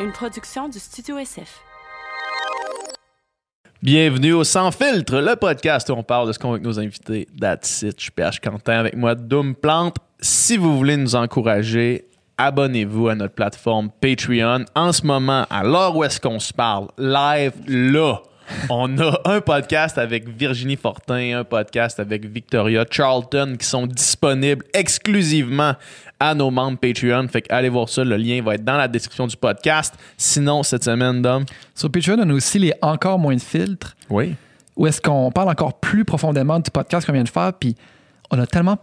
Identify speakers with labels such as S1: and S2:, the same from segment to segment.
S1: une production du Studio SF.
S2: Bienvenue au Sans Filtre, le podcast où on parle de ce qu'on veut avec nos invités. That's it. Je suis PH Quentin avec moi, Doom Plante. Si vous voulez nous encourager, abonnez-vous à notre plateforme Patreon. En ce moment, à l'heure où est-ce qu'on se parle, live, là, on a un podcast avec Virginie Fortin, un podcast avec Victoria Charlton qui sont disponibles exclusivement à nos membres Patreon. Fait que allez voir ça, le lien va être dans la description du podcast. Sinon, cette semaine, Dom?
S3: Sur Patreon, on a aussi les encore moins de filtres,
S2: Oui.
S3: où est-ce qu'on parle encore plus profondément du podcast qu'on vient de faire, puis on a tellement,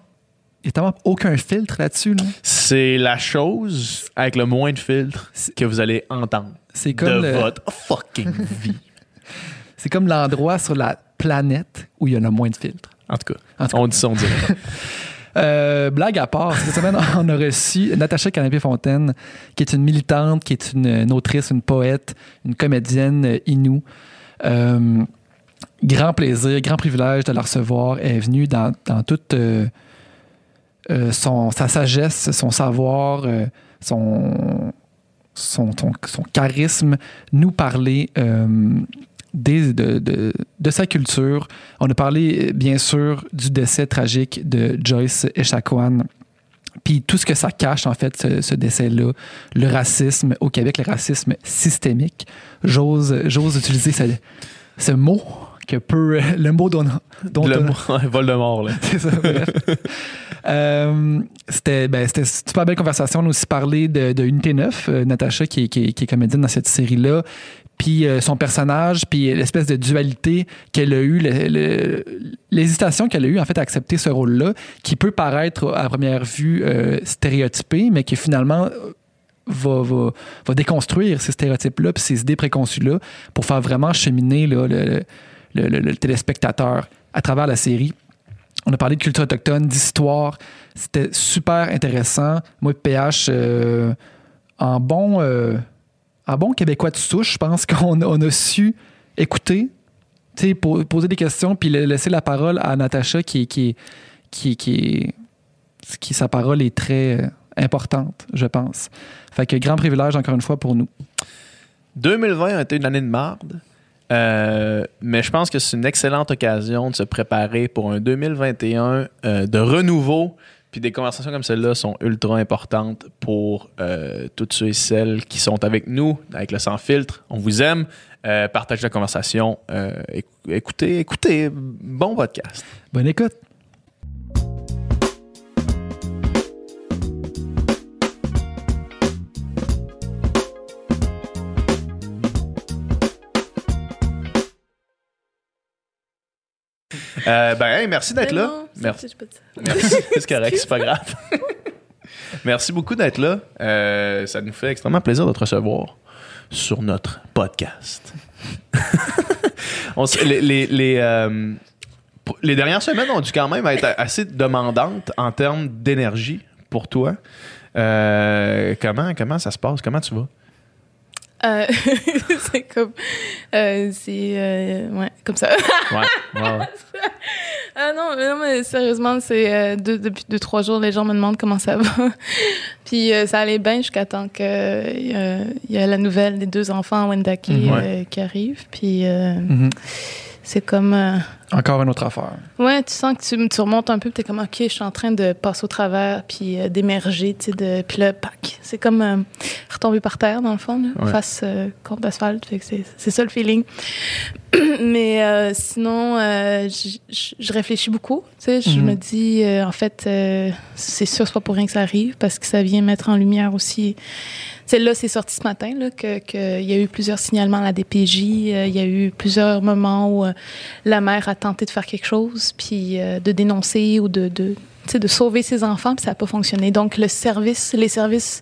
S3: il y a tellement aucun filtre là-dessus. là.
S2: C'est la chose avec le moins de filtres que vous allez entendre
S3: C'est
S2: de
S3: comme, le-
S2: votre fucking vie.
S3: C'est comme l'endroit sur la planète où il y en a moins de filtres.
S2: En tout cas,
S3: En tout cas.
S2: on dit ça, on dit ça.
S3: Euh, blague à part, cette semaine, on a reçu Natacha Canapé-Fontaine, qui est une militante, qui est une, une autrice, une poète, une comédienne euh, inou. Euh, grand plaisir, grand privilège de la recevoir. Elle est venue dans, dans toute euh, son, sa sagesse, son savoir, son, son, son- son charisme, nous parler des- de, de- de sa culture. On a parlé, euh, bien sûr, du décès tragique de Joyce Echaquan. Puis tout ce que ça cache, en fait, ce, ce décès-là, le racisme au Québec, le racisme systémique. J'ose, j'ose utiliser ce, ce mot que peut, le mot dont, dont
S2: le mot- Voldemort, là.
S3: c'est ça, bref. Euh, c'était ben, c'était une super belle conversation. On a aussi parlé de, de Unité 9, euh, Natacha, qui, qui, qui est comédienne dans cette série-là. Puis euh, son personnage, puis l'espèce de dualité qu'elle a eue, l'hésitation qu'elle a eue en fait à accepter ce rôle-là, qui peut paraître à première vue euh, stéréotypé, mais qui finalement va, déconstruire ces stéréotypes-là, puis ces idées préconçues-là, pour faire vraiment cheminer le téléspectateur à travers la série. On a parlé de culture autochtone, d'histoire. C'était super intéressant. Moi, PH, euh, en bon, euh, en bon québécois de souche, je pense qu'on a, su écouter, poser des questions, puis la- laisser la parole à Natacha, qui, qui, qui, qui, qui sa parole est très euh, importante, je pense. Fait que grand privilège encore une fois pour nous.
S2: 2020 a été une année de marde. Euh, mais je pense que c'est une excellente occasion de se préparer pour un 2021 euh, de renouveau. Puis des conversations comme celle-là sont ultra importantes pour euh, toutes ceux et celles qui sont avec nous, avec le sans filtre. On vous aime. Euh, partagez la conversation. Euh, éc- écoutez, écoutez. Bon podcast.
S3: Bonne écoute.
S2: Euh, ben, hey, merci d'être
S4: Mais
S2: là.
S4: non,
S2: Merci. c'est correct, c'est pas grave. Merci beaucoup d'être là. Euh, ça nous fait extrêmement plaisir de te recevoir sur notre podcast. On les, les, les, euh, les dernières semaines ont dû quand même être assez demandantes en termes d'énergie pour toi. Euh, comment, comment ça se passe? Comment tu vas?
S4: Euh, c'est comme. euh, c'est. euh, ouais, comme ça.
S2: Ouais,
S4: ah non, mais non, mais sérieusement, c'est. euh, deux- depuis deux, trois jours, les gens me demandent comment ça va. Puis ça allait bien jusqu'à temps qu'il y a la nouvelle des deux enfants à Wendake
S3: Mhm.
S4: qui arrive. Puis
S3: Mhm.
S4: C'est comme. euh,
S3: Encore une autre affaire.
S4: Ouais, tu sens que tu, tu remontes un peu, puis t'es comme, OK, je suis en train de passer au travers, puis euh, d'émerger, tu sais, de, puis là, pac, c'est comme euh, retomber par terre, dans le fond, là,
S2: Ouais.
S4: face contre l'asphalte, c'est, c'est ça le feeling. Mais sinon, je réfléchis beaucoup, tu sais, je
S3: Mhm.
S4: me dis, en fait, c'est sûr, c'est pas pour rien que ça arrive, parce que ça vient mettre en lumière aussi... Tu sais, là, c'est sorti ce matin, là, que- qu'il y a eu plusieurs signalements à la DPJ, euh, il y a eu plusieurs moments où... euh, la mère a tenté de faire quelque chose, puis euh, de dénoncer ou de, de, tu sais, de sauver ses enfants, puis ça n'a pas fonctionné. Donc, le service, les services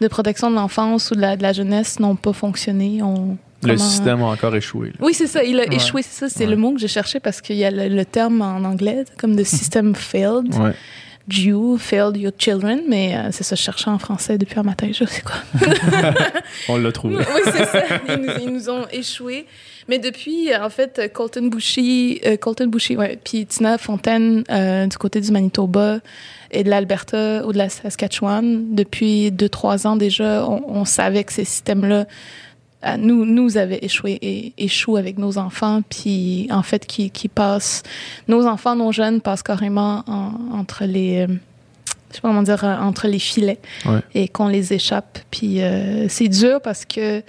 S4: de protection de l'enfance ou de la, de la jeunesse n'ont pas fonctionné. On,
S2: Le
S4: comment-
S2: système a encore échoué. là.
S4: Oui, c'est ça. Il a
S3: Ouais.
S4: échoué, c'est ça. C'est
S2: Ouais.
S4: le mot que j'ai cherché parce qu'il y a le, le terme en anglais, comme de system failed.
S2: Ouais.
S4: You failed your children, mais euh, c'est ça, je cherchais en français depuis un matin, je sais quoi.
S2: On l'a trouvé.
S4: oui, c'est ça. Ils nous, ils nous ont échoué. Mais depuis, en fait, Colton Bouchy, euh, Colton Bouchy, ouais, puis Tina Fontaine euh, du côté du Manitoba et de l'Alberta ou de la Saskatchewan, depuis deux, trois ans déjà, on, on savait que ces systèmes-là euh, nous, nous avaient échoué et échouent avec nos enfants, puis en fait, qui, qui passent, nos enfants, nos jeunes passent carrément en- entre les, euh, je sais pas comment dire, euh, entre les filets
S2: Ouais.
S4: et qu'on les échappe. Puis euh, c'est dur parce que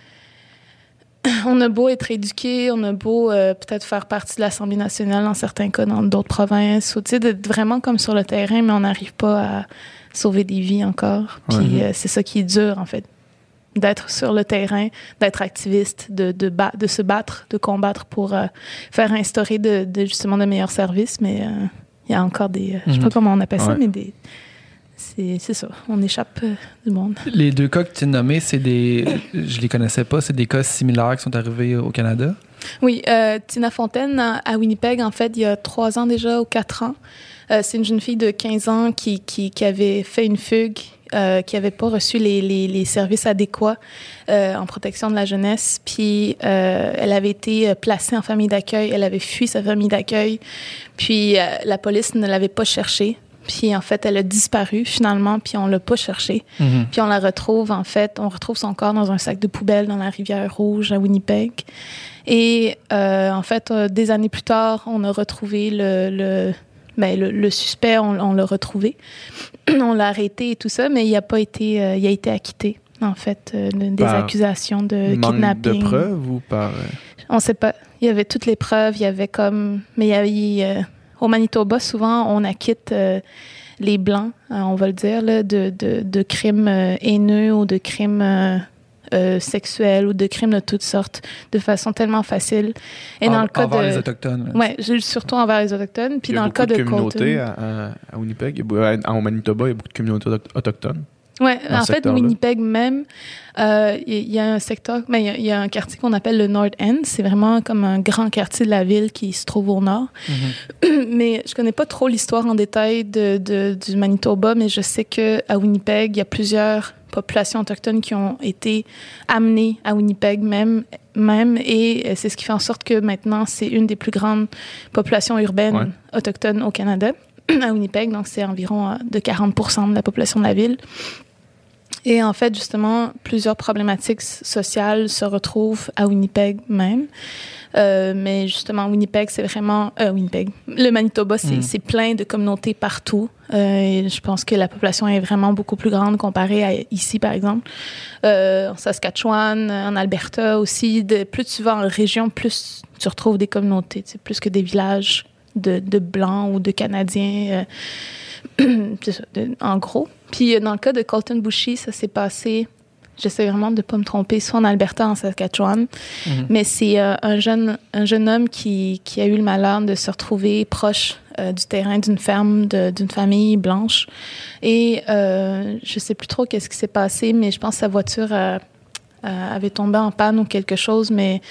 S4: on a beau être éduqué, on a beau euh, peut-être faire partie de l'Assemblée nationale dans certains cas, dans d'autres provinces, ou tu sais, d'être vraiment comme sur le terrain, mais on n'arrive pas à sauver des vies encore. Puis
S2: Ouais.
S4: euh, c'est ça qui est dur, en fait. D'être sur le terrain, d'être activiste, de, de, de se battre, de combattre pour euh, faire instaurer de, de, justement de meilleurs services. Mais euh, il y a encore des. euh, Je sais pas
S3: Mhm.
S4: comment on appelle ça,
S2: Ouais.
S4: mais des. C'est ça. On échappe euh, du monde.
S3: Les deux cas que tu as nommés, c'est des. Je les connaissais pas, c'est des cas similaires qui sont arrivés au Canada?
S4: Oui, euh, Tina Fontaine à à Winnipeg, en fait, il y a trois ans déjà ou quatre ans. Euh, c'est une jeune fille de 15 ans qui, qui, qui avait fait une fugue, euh, qui n'avait pas reçu les, les, les services adéquats euh, en protection de la jeunesse. Puis euh, elle avait été placée en famille d'accueil. Elle avait fui sa famille d'accueil. Puis la police ne l'avait pas cherchée. Puis en fait, elle a disparu finalement, puis on l'a pas cherchée. Puis on la retrouve, en fait, on retrouve son corps dans un sac de poubelle dans la rivière Rouge à Winnipeg. Et euh, en fait, euh, des années plus tard, on a retrouvé le, le, ben, le, le suspect, on, on l'a retrouvé. on l'a arrêté et tout ça, mais il a pas été, euh, il a été acquitté, en fait, euh, de- des
S2: Par
S4: accusations de
S2: Manque
S4: kidnapping.
S2: de preuves ou par. euh,
S4: On sait pas. Il y avait toutes les preuves. Il y avait comme. Mais il y avait. euh, au Manitoba, souvent, on acquitte les Blancs, on va le dire, là, de, de, de crimes haineux ou de crimes euh, sexuels ou de crimes de toutes sortes de façon tellement facile. Et dans
S3: En-
S4: le cas
S3: envers les
S4: de.
S3: Autochtones.
S4: je- surtout envers les Autochtones. Puis
S2: il y a
S4: dans le
S2: beaucoup
S4: cas de,
S2: de communautés à, à- à Winnipeg. Au Manitoba, il y a beaucoup de communautés auto- autochtones.
S4: Ouais,
S2: dans
S4: en fait. Winnipeg même, euh, il y, y a un secteur, mais il y a- il y, a un quartier qu'on appelle le North End. C'est vraiment comme un grand quartier de la ville qui se trouve au nord.
S3: Mhm.
S4: mais je connais pas trop l'histoire en détail de, de- du Manitoba, mais je sais que à Winnipeg, il y a plusieurs populations autochtones qui ont été amenées à Winnipeg même, même et euh, c'est ce qui fait en sorte que maintenant c'est une des plus grandes populations urbaines
S2: Ouais.
S4: autochtones au Canada à Winnipeg, donc c'est environ euh, de 40% de la population de la ville. Et en fait, justement, plusieurs problématiques sociales se retrouvent à Winnipeg même. Euh, mais justement, Winnipeg, c'est vraiment... Euh, Winnipeg. Le Manitoba, c'est
S3: Mm.
S4: plein de communautés partout. Euh, et je pense que la population est vraiment beaucoup plus grande comparée à ici, par exemple. Euh, en Saskatchewan, en Alberta aussi. De, plus tu vas en région, plus tu retrouves des communautés. tu sais, Plus que des villages de, de Blancs ou de Canadiens. euh, ça, de- en gros. Puis euh, dans le cas de Colton Bouchy, ça s'est passé, j'essaie vraiment de ne pas me tromper, soit en Alberta, en Saskatchewan,
S3: Mhm.
S4: mais c'est euh, un, jeune, un jeune homme qui, qui a eu le malheur de se retrouver proche euh, du terrain d'une ferme, de- d'une famille blanche. Et euh, je sais plus trop qu'est-ce qui s'est passé, mais je pense que sa voiture euh, avait tombé en panne ou quelque chose, mais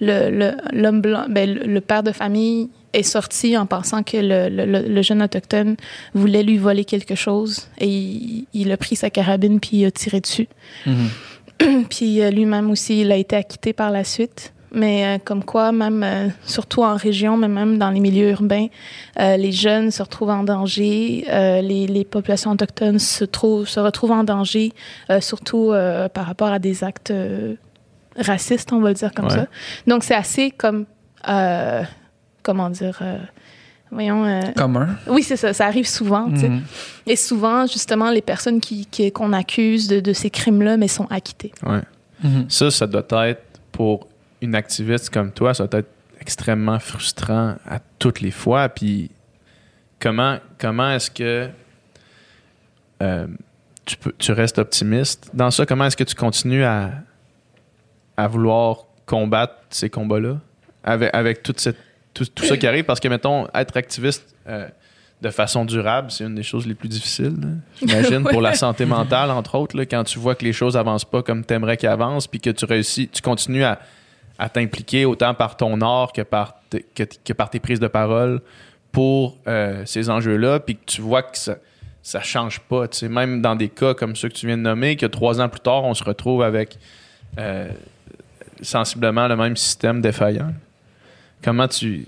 S4: le, blanc, ben, le, père de famille est sorti en pensant que le, le- le- le jeune autochtone voulait lui voler quelque chose et il, il a pris sa carabine puis il a tiré dessus.
S3: Mhm.
S4: Puis euh, lui-même aussi, il a été acquitté par la suite. Mais euh, comme quoi, même euh, surtout en région, mais même dans les milieux urbains, euh, les jeunes se retrouvent en danger, euh, les, les populations autochtones se, trouvent, se retrouvent en danger, euh, surtout euh, par rapport à des actes euh, racistes, on va le dire comme
S2: Ouais.
S4: ça. Donc c'est assez comme, euh, comment dire, euh, voyons, euh,
S3: Commun.
S4: oui c'est ça, ça arrive souvent.
S3: Mhm.
S4: Et souvent, justement, les personnes qui, qui- qu'on accuse de, de ces crimes-là, mais sont acquittées.
S2: Ouais.
S3: Mhm.
S2: Ça, ça doit être pour une activiste comme toi, ça doit être extrêmement frustrant à toutes les fois. Puis comment, comment est-ce que euh, tu, peux, tu restes optimiste dans ça? Comment est-ce que tu continues à, à vouloir combattre ces combats-là? Avec, avec toute cette, tout, tout ça qui arrive? Parce que, mettons, être activiste euh, de façon durable, c'est une des choses les plus difficiles, j'imagine, pour la santé mentale, entre autres, là, quand tu vois que les choses avancent pas comme tu aimerais qu'elles avancent, puis que tu réussis, tu continues à, à t'impliquer autant par ton art que par, que, par tes prises de parole pour euh, ces enjeux-là, puis que tu vois que ça, ça change pas. tu sais. Même dans des cas comme ceux que tu viens de nommer, que trois ans plus tard, on se retrouve avec euh, sensiblement le même système défaillant. Comment tu,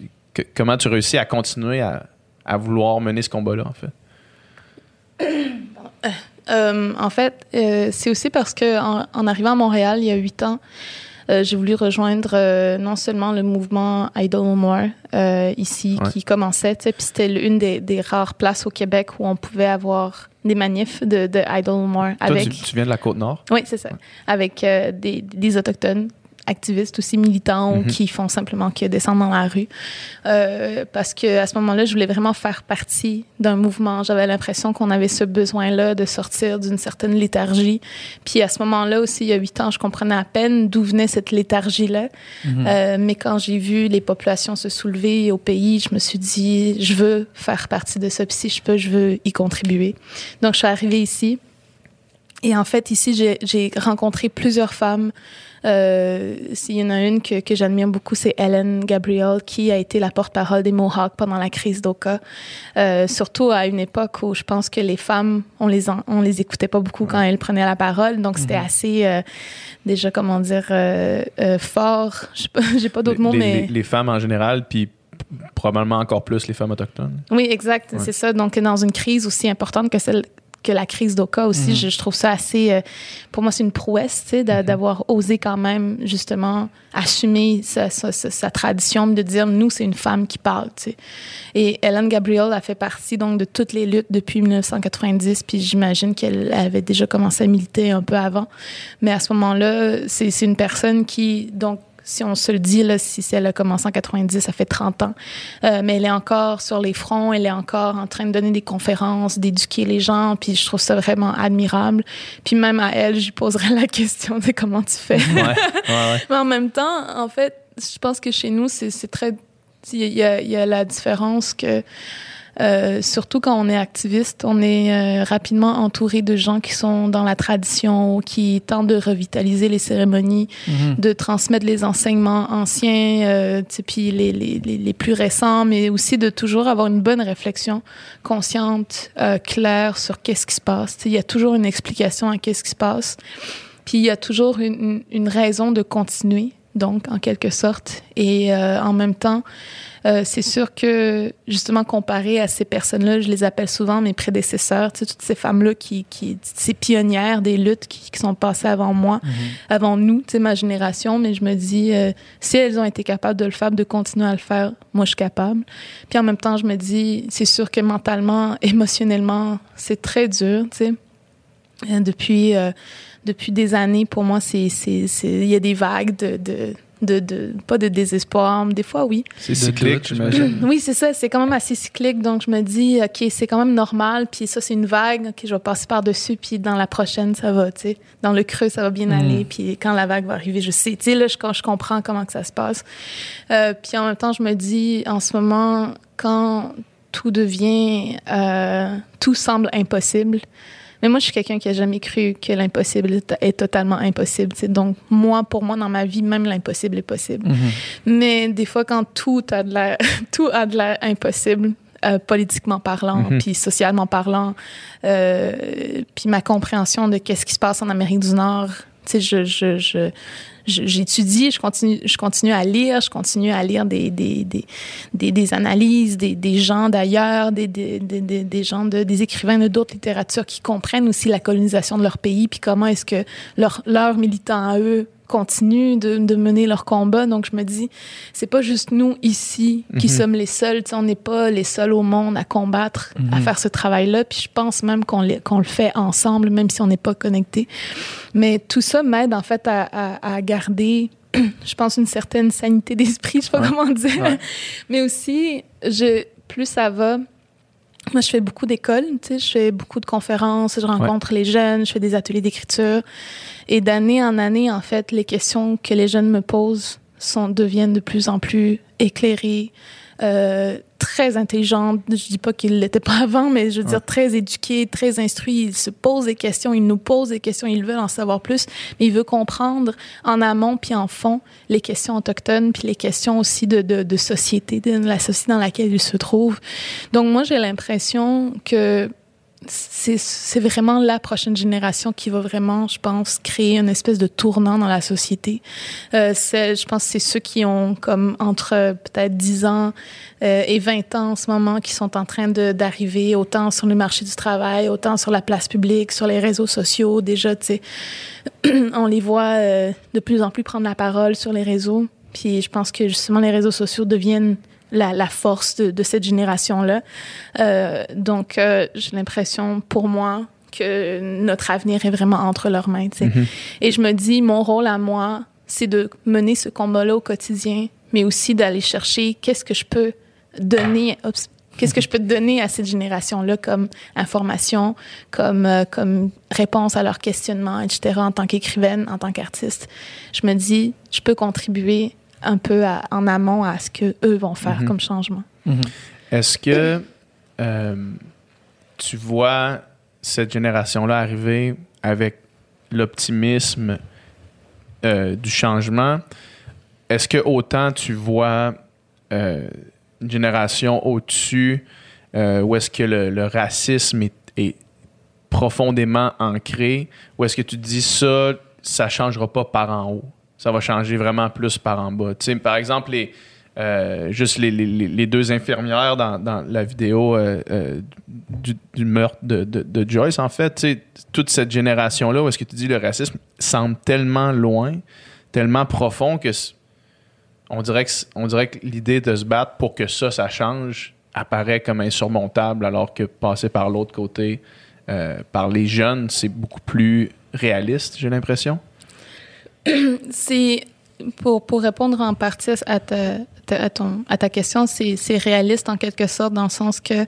S2: comment tu réussis à continuer à, à vouloir mener ce combat-là, en fait?
S4: Euh, en fait, c'est aussi parce que en arrivant à Montréal il y a huit ans, euh, j'ai voulu rejoindre euh, non seulement le mouvement Idle No More euh, ici
S2: Ouais.
S4: qui commençait, puis c'était l'une des, des rares places au Québec où on pouvait avoir des manifs de, de Idle No More
S2: Toi,
S4: avec.
S2: tu, tu viens de la Côte-Nord?
S4: Oui, c'est ça. Avec des, des autochtones activistes aussi militants ou
S2: Mhm.
S4: qui font simplement que descendre dans la rue. Euh, parce que à ce moment-là, je voulais vraiment faire partie d'un mouvement. J'avais l'impression qu'on avait ce besoin-là de sortir d'une certaine léthargie. Puis à ce moment-là aussi, il y a huit ans, je comprenais à peine d'où venait cette léthargie-là. Euh, mais quand j'ai vu les populations se soulever au pays, je me suis dit, je veux faire partie de ça. Puis si je peux, je veux y contribuer. Donc je suis arrivée ici. Et en fait, ici, j'ai rencontré plusieurs femmes. Euh, S'il y en a une que, que j'admire beaucoup, c'est Ellen Gabriel, qui a été la porte-parole des Mohawks pendant la crise d'Oka. Euh, surtout à une époque où je pense que les femmes, on les, en- on les écoutait pas beaucoup quand elles prenaient la parole. Donc, c'était assez, euh, déjà, comment dire, fort. Je sais pas- J'ai pas d'autres mots,
S2: les-
S4: mais...
S2: les- les femmes en général, puis probablement encore plus les femmes autochtones.
S4: Oui, exact,
S2: Ouais.
S4: c'est ça. Donc, dans une crise aussi importante que celle que la crise d'Oka aussi,
S2: Mhm.
S4: je, je trouve ça assez... euh, pour moi, c'est une prouesse, tu sais, d'a- d'avoir osé quand même, justement, assumer sa, sa- sa- sa tradition, de dire, nous, c'est une femme qui parle, tu sais. Et Ellen Gabriel a fait partie, donc, de toutes les luttes depuis 1990, puis j'imagine qu'elle avait déjà commencé à militer un peu avant. Mais à ce moment-là, c'est une personne qui, donc, si on se le dit, là, si elle a commencé en 90, ça fait 30 ans. Euh, mais elle est encore sur les fronts, elle est encore en train de donner des conférences, d'éduquer les gens, puis je trouve ça vraiment admirable. Puis même à elle, je lui poserais la question de comment tu fais.
S2: Ouais, ouais, ouais.
S4: Mais en même temps, en fait, je pense que chez nous, c'est très. Il y, y a la différence que, euh, surtout quand on est activiste, on est euh, rapidement entouré de gens qui sont dans la tradition, qui tentent de revitaliser les cérémonies,
S3: Mhm.
S4: de transmettre les enseignements anciens, euh, puis les, les, les, les plus récents, mais aussi de toujours avoir une bonne réflexion consciente, euh, claire sur qu'est-ce qui se passe. Il y a toujours une explication à qu'est-ce qui se passe. Puis il y a toujours une- une raison de continuer, donc en quelque sorte. Et euh, en même temps, euh, c'est sûr que justement comparé à ces personnes-là, je les appelle souvent mes prédécesseurs, tu sais, toutes ces femmes-là qui, qui, ces pionnières des luttes qui, qui sont passées avant moi, avant nous, tu sais, ma génération. Mais je me dis, euh, si elles ont été capables de le faire, de continuer à le faire, moi je suis capable. Puis en même temps, je me dis, c'est sûr que mentalement, émotionnellement, c'est très dur, tu sais. Euh, Depuis, euh, depuis des années, pour moi, c'est, c'est, c'est, il y a des vagues de, de, de, de, pas de désespoir, mais des fois, oui.
S2: C'est cyclique, j'imagine.
S4: Oui, c'est ça. C'est quand même assez cyclique. Donc, je me dis, OK, c'est quand même normal. Puis ça, c'est une vague. OK, je vais passer par-dessus. Puis dans la prochaine, ça va, tu sais. Dans le creux, ça va bien aller. Puis quand la vague va arriver, je sais. Tu sais, là, je, quand je comprends comment que ça se passe. Euh, puis en même temps, je me dis, en ce moment, quand tout devient... euh, tout semble impossible. Mais moi, je suis quelqu'un qui a jamais cru que l'impossible est, totalement impossible. Donc, moi, pour moi, dans ma vie, même l'impossible est possible.
S3: Mhm.
S4: Mais des fois, quand tout a de l'air, tout a de l'air impossible, euh, politiquement parlant,
S2: Mhm.
S4: puis socialement parlant, euh, puis ma compréhension de qu'est-ce qui se passe en Amérique du Nord, tu sais, je, je- j'étudie, je continue, je continue à lire, je continue à lire des, des, des, des, des analyses, des, des gens d'ailleurs, des, des, des, des, gens de, des écrivains de d'autres littératures qui comprennent aussi la colonisation de leur pays, puis comment est-ce que leur, leurs militants à eux continuent de, de mener leur combat. Donc, je me dis, c'est pas juste nous ici qui
S2: Mhm.
S4: sommes les seuls. Tu sais, on n'est pas les seuls au monde à combattre, à
S3: Mhm.
S4: faire ce travail-là. Puis je pense même qu'on le- fait ensemble, même si on n'est pas connectés. Mais tout ça m'aide en fait à, à- à garder, je pense, une certaine sanité d'esprit, je sais pas
S2: Ouais.
S4: comment dire.
S2: Ouais.
S4: Mais aussi, je, plus ça va, moi, je fais beaucoup d'écoles, tu sais, je fais beaucoup de conférences, je rencontre les jeunes, je fais des ateliers d'écriture. Et d'année en année, en fait, les questions que les jeunes me posent sont, deviennent de plus en plus éclairées, euh, très intelligentes. Je dis pas qu'ils l'étaient pas avant, mais je veux dire très éduqués, très instruits. Ils se posent des questions, ils nous posent des questions, ils veulent en savoir plus, mais ils veulent comprendre en amont puis en fond les questions autochtones puis les questions aussi de, de, de société, de la société dans laquelle ils se trouvent. Donc moi, j'ai l'impression que c'est vraiment la prochaine génération qui va vraiment, je pense, créer une espèce de tournant dans la société. Euh, je pense que c'est ceux qui ont comme entre peut-être 10 ans euh, et 20 ans en ce moment qui sont en train d'arriver autant sur le marché du travail, autant sur la place publique, sur les réseaux sociaux. Déjà, tu sais, on les voit euh, de plus en plus prendre la parole sur les réseaux. Puis je pense que justement les réseaux sociaux deviennent la, la force de, de cette génération-là. Euh, donc, euh, j'ai l'impression, pour moi, que notre avenir est vraiment entre leurs mains. sais. Et je me dis, mon rôle à moi, c'est de mener ce combat-là au quotidien, mais aussi d'aller chercher qu'est-ce que je peux donner. Qu'est-ce que je peux donner à cette génération-là comme information, comme, euh, comme réponse à leurs questionnements, etc., en tant qu'écrivaine, en tant qu'artiste? Je me dis, je peux contribuer un peu à- en amont à ce que eux vont faire
S2: Mhm.
S4: comme changement.
S2: Est-ce que euh, tu vois cette génération-là arriver avec l'optimisme euh, du changement? Est-ce que autant tu vois euh, une génération au-dessus où est-ce que le, le racisme est, est profondément ancré? Ou est-ce que tu dis ça, ça changera pas par en haut? Ça va changer vraiment plus par en bas. Par exemple, les, euh, juste les, les- les- deux infirmières dans, dans la vidéo euh, euh, du, meurtre de, de- de Joyce, en fait, toute cette génération-là, où est-ce que tu dis le racisme semble tellement loin, tellement profond que on dirait que, on dirait que l'idée de se battre pour que ça, ça change, apparaît comme insurmontable, alors que passer par l'autre côté, par les jeunes, c'est beaucoup plus réaliste, j'ai l'impression.
S4: C'est pour, pour répondre en partie à ta, à ton, à ta question, c'est c'est réaliste en quelque sorte dans le sens que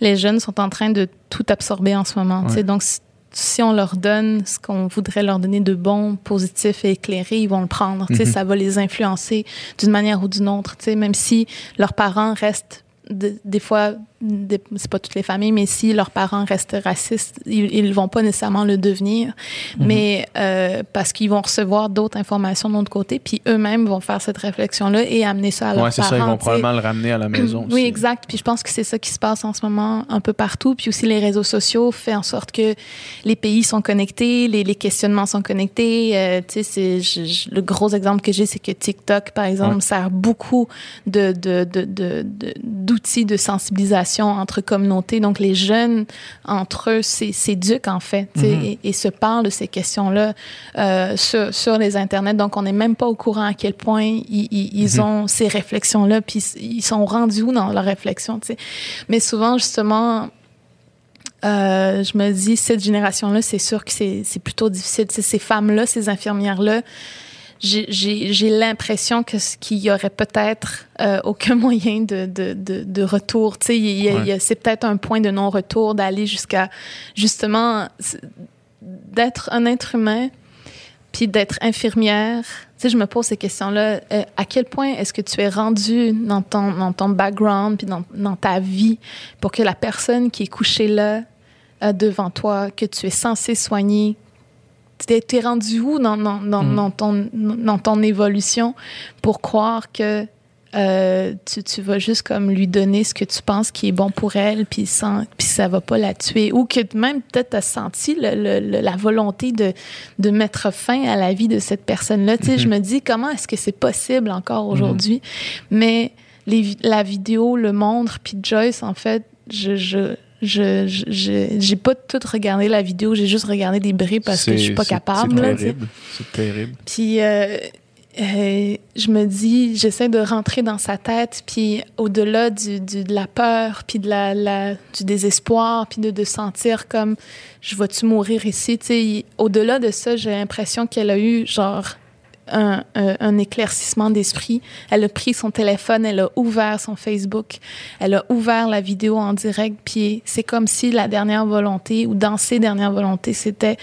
S4: les jeunes sont en train de tout absorber en ce moment. tu sais.
S2: Ouais.
S4: Donc, si, si on leur donne ce qu'on voudrait leur donner de bon, positif et éclairé, ils vont le prendre. tu sais.
S2: Mhm.
S4: Ça va les influencer d'une manière ou d'une autre. tu sais. Même si leurs parents restent de- des fois, c'est pas toutes les familles, mais si leurs parents restent racistes, ils, ils vont pas nécessairement le devenir, mais euh, parce qu'ils vont recevoir d'autres informations de l'autre côté, puis eux-mêmes vont faire cette réflexion-là et amener ça à leurs
S2: Ouais, c'est
S4: parents.
S2: ça, ils vont probablement le ramener à la maison.
S4: Oui,
S2: aussi.
S4: exact. Puis je pense que c'est ça qui se passe en ce moment un peu partout. Puis aussi les réseaux sociaux font en sorte que les pays sont connectés, les, les questionnements sont connectés. Euh, tu sais, c'est le gros exemple que j'ai, c'est que TikTok, par exemple,
S2: Ouais.
S4: sert beaucoup de de- de- de- de- d'outils de, sensibilisation entre communautés. Donc les jeunes entre eux s'éduquent en fait, sais,
S2: Mm-hmm.
S4: et, et se parlent de ces questions-là euh, sur sur les internets. Donc on n'est même pas au courant à quel point ils, ils- ils
S2: Mm-hmm.
S4: ont ces réflexions-là, puis ils sont rendus où dans leurs réflexions, tu sais. Mais souvent, justement, euh, je me dis, cette génération-là, c'est sûr que c'est c'est plutôt difficile. Tu sais, ces femmes-là, ces infirmières-là, j'ai- l'impression que ce- qu'il y aurait peut-être euh, aucun moyen de, de, de, de retour. Tu sais, c'est peut-être un point de non-retour d'aller jusqu'à justement d'être un être humain puis d'être infirmière. Tu sais, je me pose ces questions-là. Euh, à quel point est-ce que tu es rendu dans ton, dans ton background puis dans, dans ta vie pour que la personne qui est couchée là euh, devant toi, que tu es censé soigner, t'es es rendu où dans, dans, dans,
S2: Mm.
S4: dans ton, dans ton évolution pour croire que euh, tu, tu vas juste comme lui donner ce que tu penses qui est bon pour elle, puis sans, puis ça va pas la tuer, ou que même peut-être t'as senti le- le- le- la volonté de, de mettre fin à la vie de cette personne-là? Tu sais, je me dis comment est-ce que c'est possible encore aujourd'hui, mais les, la vidéo le montre, puis Joyce en fait, je, je je j'ai pas tout regardé la vidéo, j'ai juste regardé des bribes parce que je suis pas capable.
S2: C'est terrible. C'est terrible.
S4: Puis euh, euh, je me dis, j'essaie de rentrer dans sa tête, puis au-delà du, du- de la peur, puis de la, la- du désespoir, puis de, de sentir comme je vais-tu mourir ici, tu sais, au-delà de ça, j'ai l'impression qu'elle a eu genre un, un- un éclaircissement d'esprit. Elle a pris son téléphone, elle a ouvert son Facebook, elle a ouvert la vidéo en direct, puis c'est comme si la dernière volonté, ou dans ses dernières volontés, c'était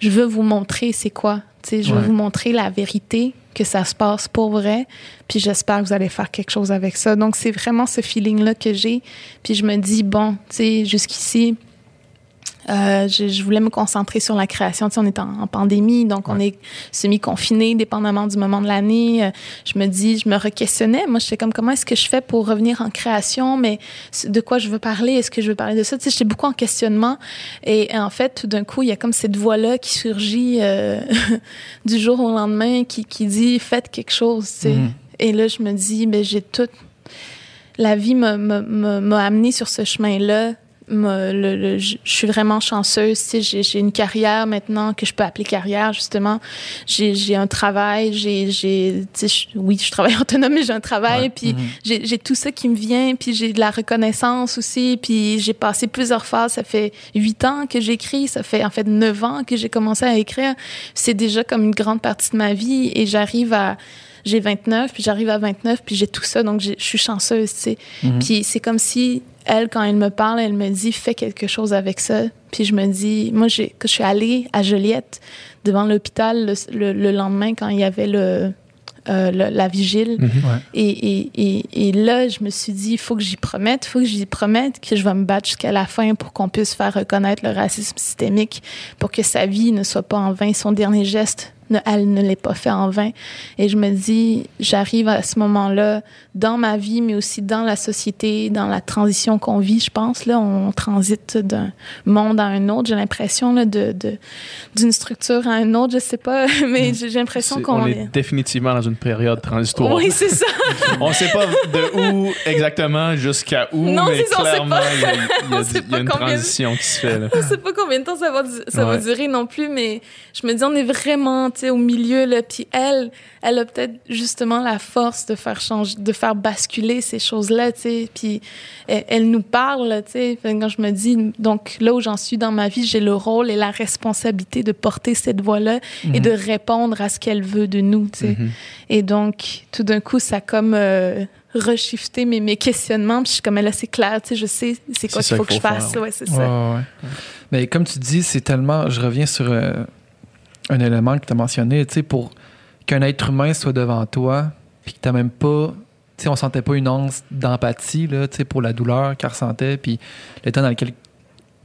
S4: je veux vous montrer c'est quoi. Tu sais, je veux
S2: Ouais.
S4: vous montrer la vérité, que ça se passe pour vrai, puis j'espère que vous allez faire quelque chose avec ça. Donc, c'est vraiment ce feeling-là que j'ai. Puis je me dis, bon, tu sais, jusqu'ici, Euh, je, je voulais me concentrer sur la création. Tu sais, on est en, en pandémie, donc on est semi-confiné, dépendamment du moment de l'année. Euh, je me dis, je me re-questionnais. Moi, j'étais comme, comment est-ce que je fais pour revenir en création, mais de quoi je veux parler? Est-ce que je veux parler de ça? Tu sais, j'étais beaucoup en questionnement. Et, et en fait, tout d'un coup, il y a comme cette voix-là qui surgit euh, du jour au lendemain, qui, qui dit, faites quelque chose, tu sais.
S3: Mhm.
S4: Et là, je me dis, ben, j'ai tout. La vie m'a amené sur ce chemin-là. M'a- le- le- je suis vraiment chanceuse. Tu sais, j'ai j'ai une carrière maintenant que je peux appeler carrière, justement. J'ai j'ai un travail. J'ai, j'ai, tu sais, je- oui, je travaille autonome, mais j'ai un travail.
S2: Ouais.
S4: Puis
S3: Mhm.
S4: j'ai j'ai tout ça qui me vient. Puis j'ai de la reconnaissance aussi. Puis j'ai passé plusieurs phases. Ça fait huit ans que j'écris. Ça fait en fait neuf ans que j'ai commencé à écrire. C'est déjà comme une grande partie de ma vie. Et j'arrive à j'ai 29, puis j'arrive à 29, puis j'ai tout ça, donc je suis chanceuse, tu sais.
S3: Mhm.
S4: Puis c'est comme si elle, quand elle me parle, elle me dit fais quelque chose avec ça. Puis je me dis, moi, j'ai, que je suis allée à Joliette devant l'hôpital le, le- le lendemain quand il y avait le, euh, le- la vigile.
S3: Ouais.
S4: Et, et, et, et là, je me suis dit, il faut que j'y promette, il faut que j'y promette que je vais me battre jusqu'à la fin pour qu'on puisse faire reconnaître le racisme systémique, pour que sa vie ne soit pas en vain, son dernier geste, ne, elle ne l'ait pas fait en vain. Et je me dis, j'arrive à ce moment-là dans ma vie, mais aussi dans la société, dans la transition qu'on vit, je pense. Là, on transite d'un monde à un autre. J'ai l'impression là, de, de, d'une structure à un autre, je sais pas, mais j'ai j'ai l'impression
S2: C'est-
S4: qu'on
S2: on est définitivement dans une période transitoire.
S4: Oui, c'est ça.
S2: On sait pas de où exactement jusqu'à où,
S4: Non,
S2: mais
S4: c'est on sait
S2: clairement, il y a, il y a
S4: On
S2: du-
S4: sait
S2: il y a
S4: pas
S2: une transition qui se fait. Là.
S4: Je sais pas combien de temps ça va, durer non plus, mais je me dis, on est vraiment, tu sais, au milieu, là. Puis elle, elle a peut-être justement la force de faire changer, de faire basculer ces choses-là, tu sais. Puis elle, elle nous parle, tu sais. Quand je me dis, donc là où j'en suis dans ma vie, j'ai le rôle et la responsabilité de porter cette voix-là et de répondre à ce qu'elle veut de nous, tu sais.
S2: Mhm.
S4: Et donc, tout d'un coup, ça a comme euh, reshifté mes, mes questionnements. Puis je suis comme, là, c'est clair, tu sais, je sais c'est quoi qu'il faut que je fasse.
S2: faire.
S4: Ouais, c'est
S3: Ouais,
S4: ça.
S3: ouais. Mais comme tu dis, c'est tellement. Je reviens sur euh, un élément que tu as mentionné. Tu sais, pour qu'un être humain soit devant toi, puis que tu même pas. Tu sais, on sentait pas une once d'empathie, là, tu sais, pour la douleur qu'elle ressentait, puis l'état dans lequel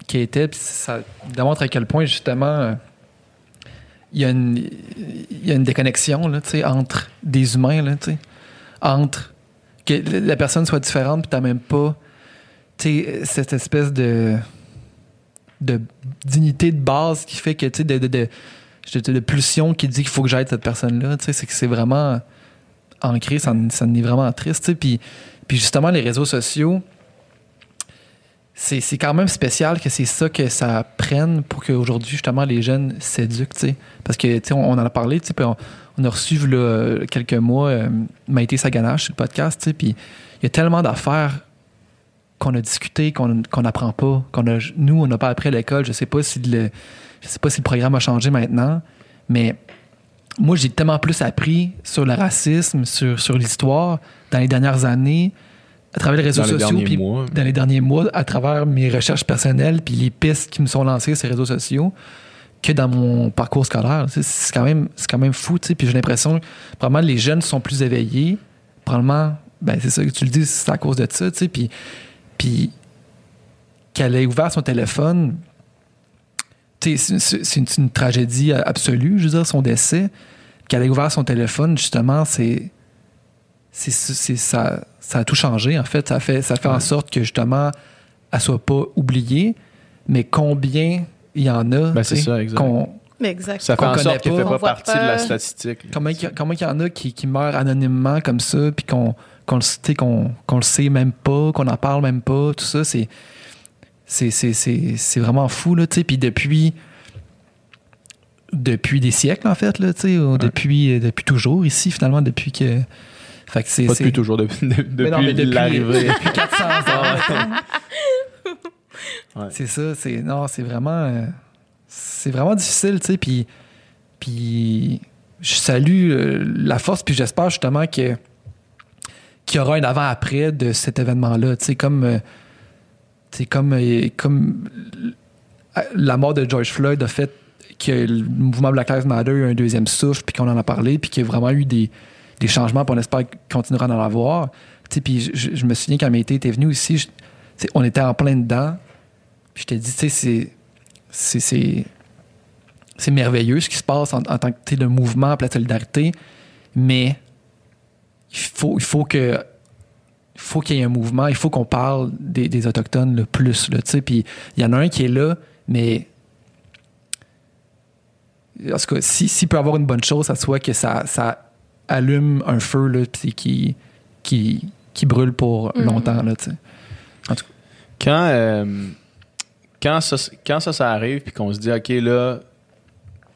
S3: qu'elle était. Puis ça démontre à quel point, justement, euh, il y, a une- il y a une déconnexion, là, tu sais, entre des humains, là, tu sais. Entre que la personne soit différente, puis tu même pas. Tu sais, cette espèce de de dignité de base qui fait que, tu sais, de, de pulsion qui dit qu'il faut que j'aide cette personne-là, c'est que c'est vraiment ancré, ça, ça en est vraiment triste. Puis, puis justement, les réseaux sociaux, c'est c'est quand même spécial que c'est ça que ça prenne pour qu'aujourd'hui, justement, les jeunes s'éduquent. Parce que, tu on, on en a parlé, tu on, on a reçu, quelques mois, euh, Maïté Saganache sur le podcast, tu puis il y a tellement d'affaires qu'on a discuté, qu'on qu'on n'apprend pas, qu'on a, nous, on n'a pas appris à l'école. Je sais pas si le, je sais pas si le programme a changé maintenant, mais moi, j'ai tellement plus appris sur le racisme, sur, sur l'histoire dans les dernières années, à travers les réseaux
S2: Dans
S3: sociaux, puis
S2: mois.
S3: dans les derniers mois, à travers mes recherches personnelles, puis les pistes qui me sont lancées sur les réseaux sociaux, que dans mon parcours scolaire. C'est quand même, c'est quand même fou, tu sais. Puis j'ai l'impression que probablement les jeunes sont plus éveillés. Probablement, ben c'est ça que tu le dis, c'est à cause de ça, tu sais. Puis, puis qu'elle ait ouvert son téléphone, c'est- une, tragédie absolue, je veux dire, son décès. Qu'elle ait ouvert son téléphone, justement, c'est. ça, ça a tout changé, en fait. Ça fait, ça fait en sorte que, justement, elle soit pas oubliée, mais combien il y en a,
S2: Ben, c'est ça, exact.
S3: qu'on-
S4: Mais exact.
S2: Ça fait en sorte qu'elle
S3: pas.
S2: fait pas partie de la statistique.
S3: Comment il y a- comment il y en a qui, qui meurent anonymement comme ça, puis qu'on qu'on le, tu sais, qu'on qu'on le sait même pas, qu'on en parle même pas, tout ça, c'est c'est- c'est c'est- c'est vraiment fou, là, tu sais. Puis depuis, depuis des siècles, en fait, là, tu sais, depuis, euh, depuis toujours ici, finalement, depuis que... Fait que c'est...
S2: Pas depuis toujours, depuis, de- l'arrivée.
S3: depuis 400 ans.
S2: Ouais.
S3: C'est ça, c'est non, c'est vraiment euh, c'est vraiment difficile, tu sais, puis puis je salue euh, la force puis j'espère justement que qu'il y aura un avant après de cet événement-là, tu sais comme euh, sais comme euh, comme euh, la mort de George Floyd a fait que le mouvement Black Lives Matter a eu un deuxième souffle puis qu'on en a parlé puis qu'il y a vraiment eu des, des changements puis on espère qu'il continuera d'en avoir. Puis je, me souviens quand Mété était venu sais, on était en plein dedans. Puis je t'ai dit, tu sais, c'est c'est, c'est, c'est merveilleux ce qui se passe en, tant que le mouvement la solidarité, mais il faut, il faut que faut qu'il y ait un mouvement, il faut qu'on parle des, des Autochtones le plus. Là, tu sais. puis il y en a un qui est là, mais en tout cas, si- s'il peut avoir une bonne chose, ça soit que ça, ça allume un feu là, puis qui, qui, qui brûle pour
S4: Mhm.
S3: longtemps. Là, tu sais.
S2: Quand, euh, quand, ça, quand ça, ça arrive, puis qu'on se dit, OK, là,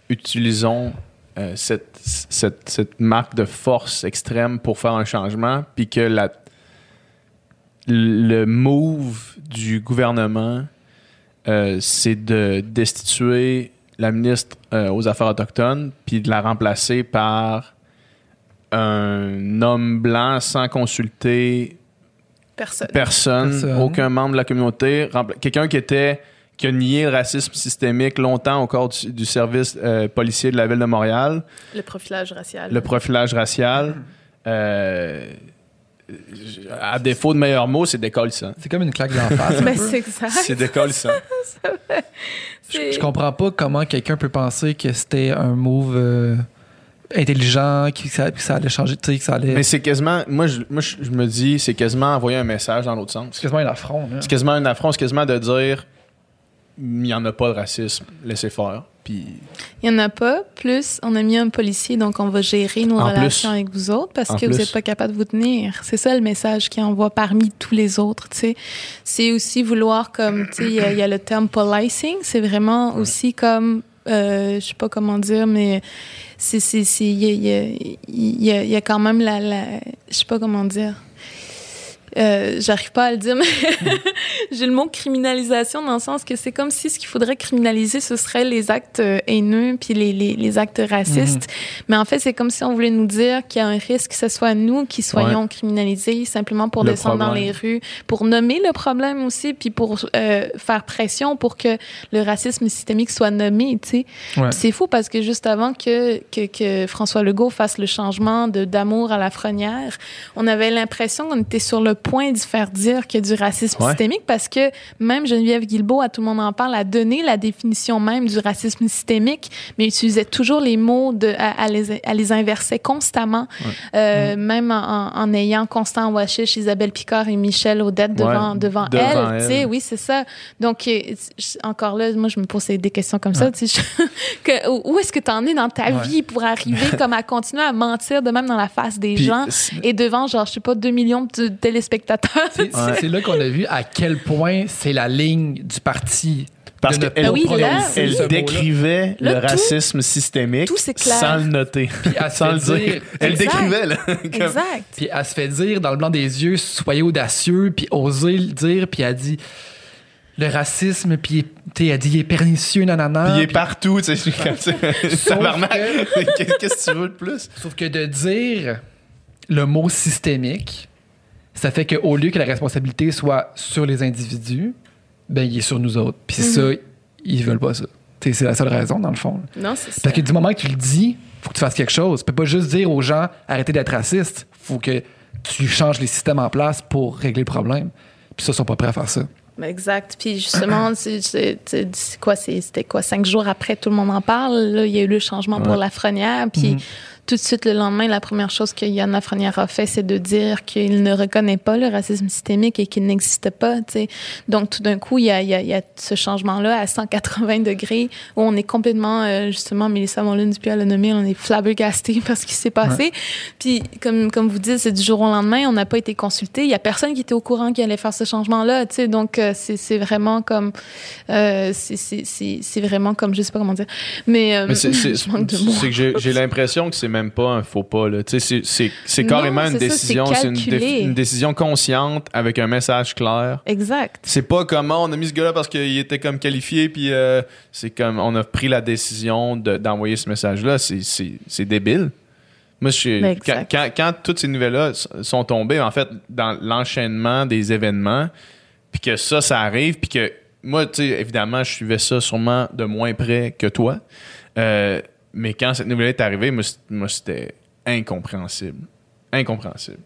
S2: utilisons euh, cette, cette, cette marque de force extrême pour faire un changement, puis que la, le move du gouvernement, euh, c'est de destituer la ministre euh, aux Affaires autochtones, puis de la remplacer par un homme blanc sans consulter
S4: Personne.
S2: personne,
S3: Personne.
S2: aucun membre de la communauté, quelqu'un qui était qui a nié le racisme systémique longtemps au corps du, du service euh, policier de la ville de Montréal,
S4: Le profilage racial.
S2: le profilage racial. euh, à défaut de meilleurs mots, c'est décollissant.
S3: C'est comme une claque d'en face.
S4: Ben, c'est exact.
S2: C'est décollissant.
S3: Je, je comprends pas comment quelqu'un peut penser que c'était un move euh, intelligent, que ça, que ça allait changer, tu sais, que ça allait.
S2: Mais c'est quasiment, moi, je, moi, je je me dis, c'est quasiment envoyer un message dans l'autre sens.
S3: C'est quasiment un affront. Là.
S2: C'est quasiment un affront, c'est quasiment de dire, il n'y en a pas de racisme, laissez faire. Puis
S4: Il n'y en a pas. Plus, on a mis un policier, donc on va gérer nos
S2: En
S4: relations
S2: plus.
S4: avec vous autres parce
S2: En
S4: que vous n'êtes pas capable de vous tenir. C'est ça le message qu'il envoie parmi tous les autres. C'est aussi vouloir comme, il y, a- il y a le terme policing. C'est vraiment aussi comme, euh, je sais pas comment dire, mais c'est, il y y y y a quand même la, la, je sais pas comment dire. Euh, j'arrive pas à le dire, mais j'ai le mot criminalisation dans le sens que c'est comme si ce qu'il faudrait criminaliser, ce serait les actes euh, haineux puis les, les, les actes racistes. Mais en fait, c'est comme si on voulait nous dire qu'il y a un risque que ce soit nous qui soyons criminalisés simplement pour
S2: Le
S4: descendre dans les rues, pour nommer le problème aussi, puis pour euh, faire pression pour que le racisme systémique soit nommé, tu sais.
S3: Ouais.
S4: C'est fou parce que juste avant que, que, que François Legault fasse le changement de d'amour à la frenière, on avait l'impression qu'on était sur le point d'y faire dire a du racisme
S2: Ouais.
S4: systémique parce que même Geneviève Guilbeault, à tout le monde en parle, a donné la définition même du racisme systémique, mais utilisait toujours les mots de, à, à les, à les inverser constamment, euh, même en, en- en ayant Constant Washish, Isabelle Picard et Michel Odette devant,
S2: Ouais,
S4: devant,
S2: devant
S4: elle.
S2: elle.
S4: oui, c'est ça. Donc, euh, encore là, moi, je me pose des questions comme ça. je- que- où- est-ce que tu en es dans ta vie pour arriver comme à continuer à mentir de même dans la face des gens et devant, genre, je sais pas, 2 millions de téléspectateurs.
S3: C'est là qu'on a vu à quel point c'est la ligne du parti.
S2: Parce qu'elle
S3: pas
S4: oui,
S2: elle décrivait
S4: Là,
S2: le
S4: tout-
S2: racisme systémique
S4: tout, c'est clair.
S2: sans le noter, sans le dire.
S3: dire-
S2: Elle
S4: Exact.
S2: décrivait, là. comme-
S4: exact.
S3: Puis elle se fait dire dans le blanc des yeux, soyez audacieux, puis osez le dire, puis elle dit le racisme, puis elle dit il est pernicieux, nanana.
S2: Puis il est
S3: puis-
S2: partout, tu sais. comme ça. Qu'est-ce que tu veux de plus?
S3: Sauf que de dire le mot systémique, ça fait qu'au lieu que la responsabilité soit sur les individus, ben il est sur nous autres. Puis c'est
S4: Mhm.
S3: ça, ils veulent pas ça. C'est la seule raison, dans le fond.
S4: Non, c'est ça.
S3: Parce que du moment que tu le dis, faut que tu fasses quelque chose. Tu peux pas juste dire aux gens arrêtez d'être racistes. faut que tu changes les systèmes en place pour régler le problème. Puis ça, ils sont pas prêts à faire ça.
S4: Exact. Puis justement, c'est- quoi, c'était quoi, cinq jours après, tout le monde en parle. Là, il y a eu le changement pour la frenière. Puis
S3: Mhm.
S4: Tout de suite, le lendemain, la première chose que Yann Lafrenière a fait, c'est de dire qu'il ne reconnaît pas le racisme systémique et qu'il n'existe pas. tu sais. Donc, tout d'un coup, il y a, y a- y a ce changement-là à 180 degrés où on est complètement, euh, justement, Mélissa Moulin Dupuis a le nommé, on est flabbergasté par ce qui s'est passé. Puis, comme, comme vous dites, c'est du jour au lendemain, on n'a pas été consulté. Il y a personne qui était au courant qu'il allait faire ce changement-là. tu sais. Donc, euh, c'est c'est vraiment comme... euh, c'est- c'est c'est- c'est vraiment comme... Je sais pas comment dire. Mais, euh,
S2: Mais c'est c'est-
S4: je manque de mots.
S2: c'est que j'ai l'impression que c'est même pas un faux pas. C'est
S4: Non,
S2: carrément une décision,
S4: c'est
S2: une,
S4: calculé.
S2: dé- une décision consciente avec un message clair.
S4: Exact.
S2: C'est pas comment on a mis ce gars-là parce qu'il était comme qualifié, puis euh, c'est comme on a pris la décision de- d'envoyer ce message-là. C'est- C'est c'est débile. Moi, je suis-
S4: Ben,
S2: quand,
S4: exact.
S2: quand- quand toutes ces nouvelles-là sont tombées, en fait, dans l'enchaînement des événements, puis que ça, ça arrive, puis que moi, tu sais, évidemment, je suivais ça sûrement de moins près que toi. Euh, mais quand cette nouvelle est arrivée, moi, c'était incompréhensible. Incompréhensible.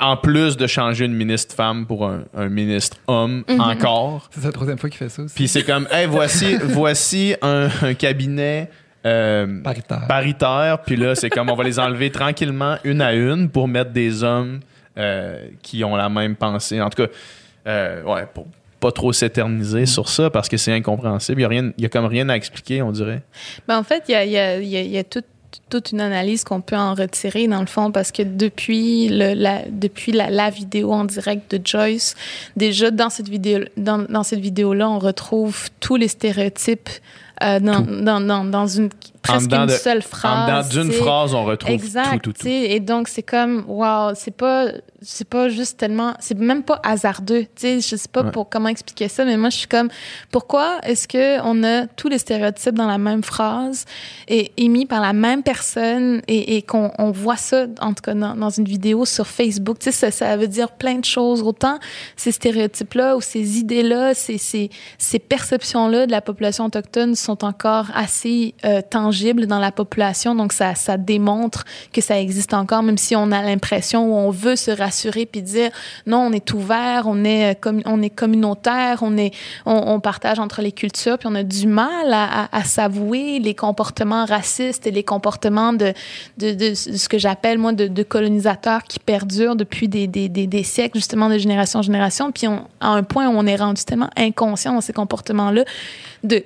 S2: En plus de changer une ministre femme pour un, un ministre homme,
S4: Mhm.
S2: encore.
S3: C'est la troisième fois qu'il fait ça aussi.
S2: Puis c'est comme, hey, voici, voici un, un cabinet euh,
S3: Paritaire.
S2: paritaire. Puis là, c'est comme, on va les enlever tranquillement, une à une, pour mettre des hommes euh, qui ont la même pensée. En tout cas, euh, ouais, pour pas trop s'éterniser sur ça, parce que c'est incompréhensible. Il y a, rien, il y a comme rien à expliquer, on dirait.
S4: Ben, en fait, il y a, il y a- il y a- il y a toute toute une analyse qu'on peut en retirer dans le fond parce que depuis le, la, depuis la, la vidéo en direct de Joyce, déjà dans cette vidéo dans, dans cette vidéo là, on retrouve tous les stéréotypes euh, dans, dans, dans, dans une presque une
S2: de-
S4: seule phrase.
S2: dedans d'une phrase, on retrouve
S4: Exact.
S2: tout, tout, tout.
S4: Et donc, c'est comme, wow, c'est pas, c'est pas juste tellement, c'est même pas hasardeux. Tu sais, je sais pas
S2: Ouais.
S4: pour comment expliquer ça, mais moi, je suis comme, pourquoi est-ce que on a tous les stéréotypes dans la même phrase et émis par la même personne et, et qu'on on voit ça, en tout cas, dans, dans une vidéo sur Facebook? Tu sais, ça, ça veut dire plein de choses. Autant ces stéréotypes-là ou ces idées-là, ces, ces, ces perceptions-là de la population autochtone sont encore assez euh, tangibles dans la population. Donc, ça, démontre que ça existe encore, même si on a l'impression ou on veut se rassurer puis dire non, on est ouvert, on est, euh, commu- on est communautaire, on, est, on, partage entre les cultures, puis on a du mal à, à, s'avouer les comportements racistes et les comportements de, de, ce que j'appelle, moi, de, colonisateurs qui perdurent depuis des, des, siècles, justement, de génération en génération. Puis à un point où on est rendu tellement inconscient dans ces comportements-là, de,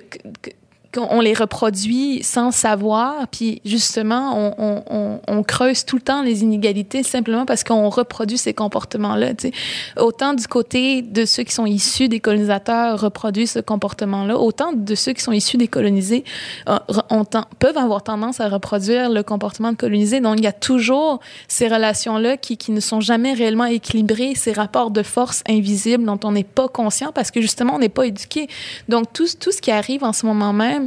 S4: qu'on les reproduit sans savoir, puis justement, on, on, on, creuse tout le temps les inégalités simplement parce qu'on reproduit ces comportements-là. Autant du côté de ceux qui sont issus des colonisateurs reproduisent ce comportement-là, autant de ceux qui sont issus des colonisés euh, peuvent avoir tendance à reproduire le comportement de colonisés. Donc, il y a toujours ces relations-là qui, qui ne sont jamais réellement équilibrées, ces rapports de force invisibles dont on n'est pas conscient parce que justement, on n'est pas éduqué. Donc, tout, tout ce qui arrive en ce moment même,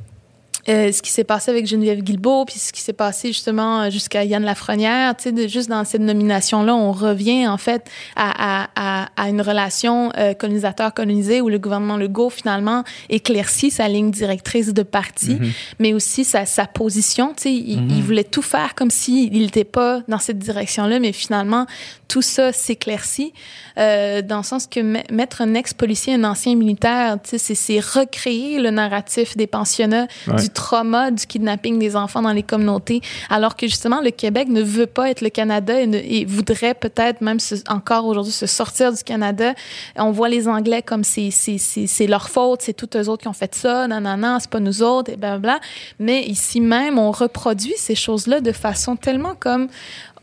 S4: euh, ce qui s'est passé avec Geneviève Guilbeault, puis ce qui s'est passé justement euh, jusqu'à Yann Lafrenière, tu sais, de- juste dans cette nomination-là, on revient en fait à, à, à, à une relation euh, colonisateur-colonisé où le gouvernement Legault finalement éclaircit sa ligne directrice de parti, mais aussi sa, sa position. Tu sais, il, il voulait tout faire comme s'il n'était pas dans cette direction-là, mais finalement tout ça s'éclaircit euh, dans le sens que me- mettre un ex-policier, un ancien militaire, tu sais, c'est- c'est recréer le narratif des pensionnats,
S2: Ouais.
S4: du trauma du kidnapping des enfants dans les communautés, alors que justement le Québec ne veut pas être le Canada et, voudrait peut-être même encore aujourd'hui se sortir du Canada. On voit les Anglais comme c'est leur faute, c'est tous eux autres qui ont fait ça, non non non, c'est pas nous autres et blablabla. Mais ici même, on reproduit ces choses-là de façon tellement comme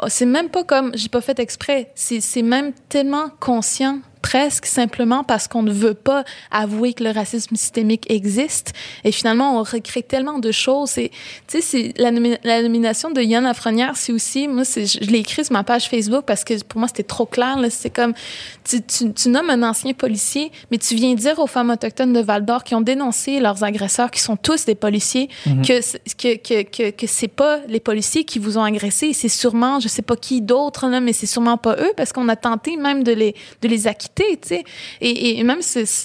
S4: Oh, c'est même pas comme j'ai pas fait exprès. C'est même tellement conscient presque simplement parce qu'on ne veut pas avouer que le racisme systémique existe. Et finalement, on recrée tellement de choses. Et, tu sais, c'est la, nomi- la nomination de Yann Lafrenière, c'est aussi, moi, je, l'ai écrit sur ma page Facebook parce que pour moi, c'était trop clair. C'est comme, tu, tu, tu nommes un ancien policier, mais tu viens dire aux femmes autochtones de Val-d'Or qui ont dénoncé leurs agresseurs, qui sont tous des policiers, que, c'est- que, que, que, que c'est pas les policiers qui vous ont agressé, c'est sûrement, je sais pas qui d'autre, mais c'est sûrement pas eux parce qu'on a tenté même de les, de les acquitter, Et, même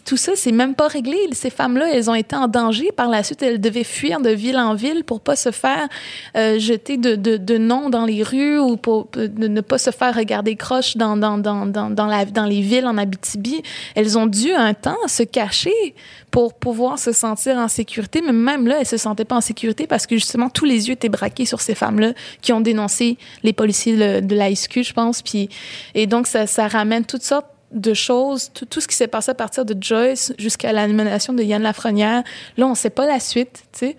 S4: tout ça, c'est même pas réglé. Ces femmes-là, elles ont été en danger. Par la suite, elles devaient fuir de ville en ville pour pas se faire euh, jeter de, de, noms dans les rues ou pour de ne pas se faire regarder croche dans, les villes en Abitibi. Elles ont dû un temps se cacher pour pouvoir se sentir en sécurité, mais même là, elles se sentaient pas en sécurité parce que justement, tous les yeux étaient braqués sur ces femmes-là qui ont dénoncé les policiers de, de la SQ, je pense. Puis, et donc, ça, ça ramène toutes sortes de choses, tout, tout ce qui s'est passé à partir de Joyce jusqu'à la nomination de Yann Lafrenière. Là, on sait pas la suite, tu sais.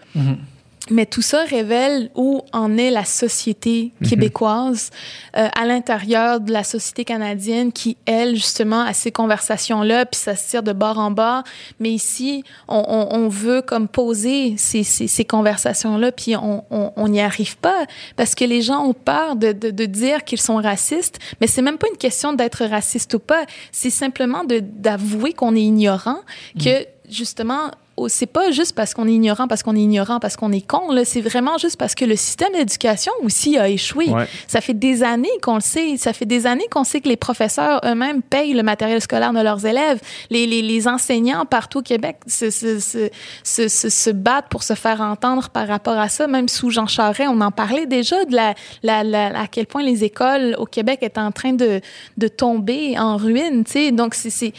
S4: Mais tout ça révèle où en est la société québécoise euh, à l'intérieur de la société canadienne qui, elle, justement, a ces conversations-là, puis ça se tire de bord en bord. Mais ici, on, on, on veut comme poser ces, ces, ces conversations-là, puis on on- on n'y arrive pas parce que les gens ont peur de, de, de dire qu'ils sont racistes. Mais c'est même pas une question d'être raciste ou pas. C'est simplement de- d'avouer qu'on est ignorant, que justement oh, c'est pas juste parce qu'on est ignorant, parce qu'on est ignorant, parce qu'on est con. là. C'est vraiment juste parce que le système d'éducation aussi a échoué.
S2: Ouais.
S4: Ça fait des années qu'on le sait. Ça fait des années qu'on sait que les professeurs eux-mêmes payent le matériel scolaire de leurs élèves. Les, les, les enseignants partout au Québec se, se, se, se, se- se battent pour se faire entendre par rapport à ça. Même sous Jean Charest, on en parlait déjà de la, la, la- à quel point les écoles au Québec étaient en train de, de tomber en ruine. tu sais. Donc, c'est,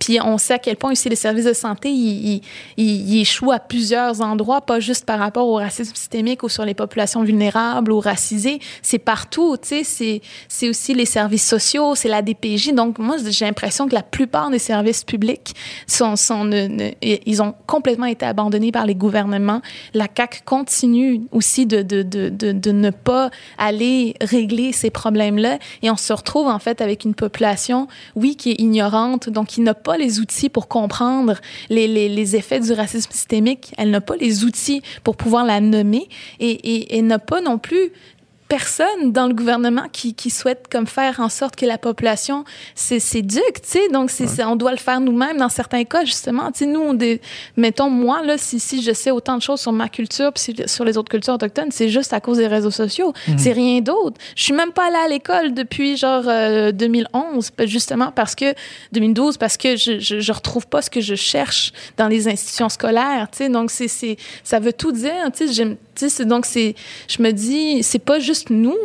S4: puis on sait à quel point aussi les services de santé, ils, ils, ils- échouent à plusieurs endroits, pas juste par rapport au racisme systémique ou sur les populations vulnérables ou racisées. C'est partout, tu sais. C'est, aussi les services sociaux, c'est la DPJ. Donc, moi, j'ai l'impression que la plupart des services publics sont, sont ils ont complètement été abandonnés par les gouvernements. La CAQ continue aussi de, de, de, de, de ne pas aller régler ces problèmes-là. Et on se retrouve, en fait, avec une population, oui, qui est ignorante, donc qui n'a pas les outils pour comprendre les, les, les effets du racisme systémique. Elle n'a pas les outils pour pouvoir la nommer et, et, et n'a pas non plus personne dans le gouvernement qui, qui souhaite comme faire en sorte que la population s'é- s'éduque, tu sais. Donc, c'est- on doit le faire nous-mêmes dans certains cas, justement. Tu sais, nous, on dé- mettons, moi, là, si, si je sais autant de choses sur ma culture puis sur les autres cultures autochtones, c'est juste à cause des réseaux sociaux. C'est rien d'autre. Je suis même pas allée à l'école depuis, genre, euh, 2011, ben, justement parce que, 2012, parce que je, je, je retrouve pas ce que je cherche dans les institutions scolaires, tu sais. Donc, c'est, c'est, ça veut tout dire, tu sais. J'aime- donc, c'est, je me dis, c'est pas juste nous.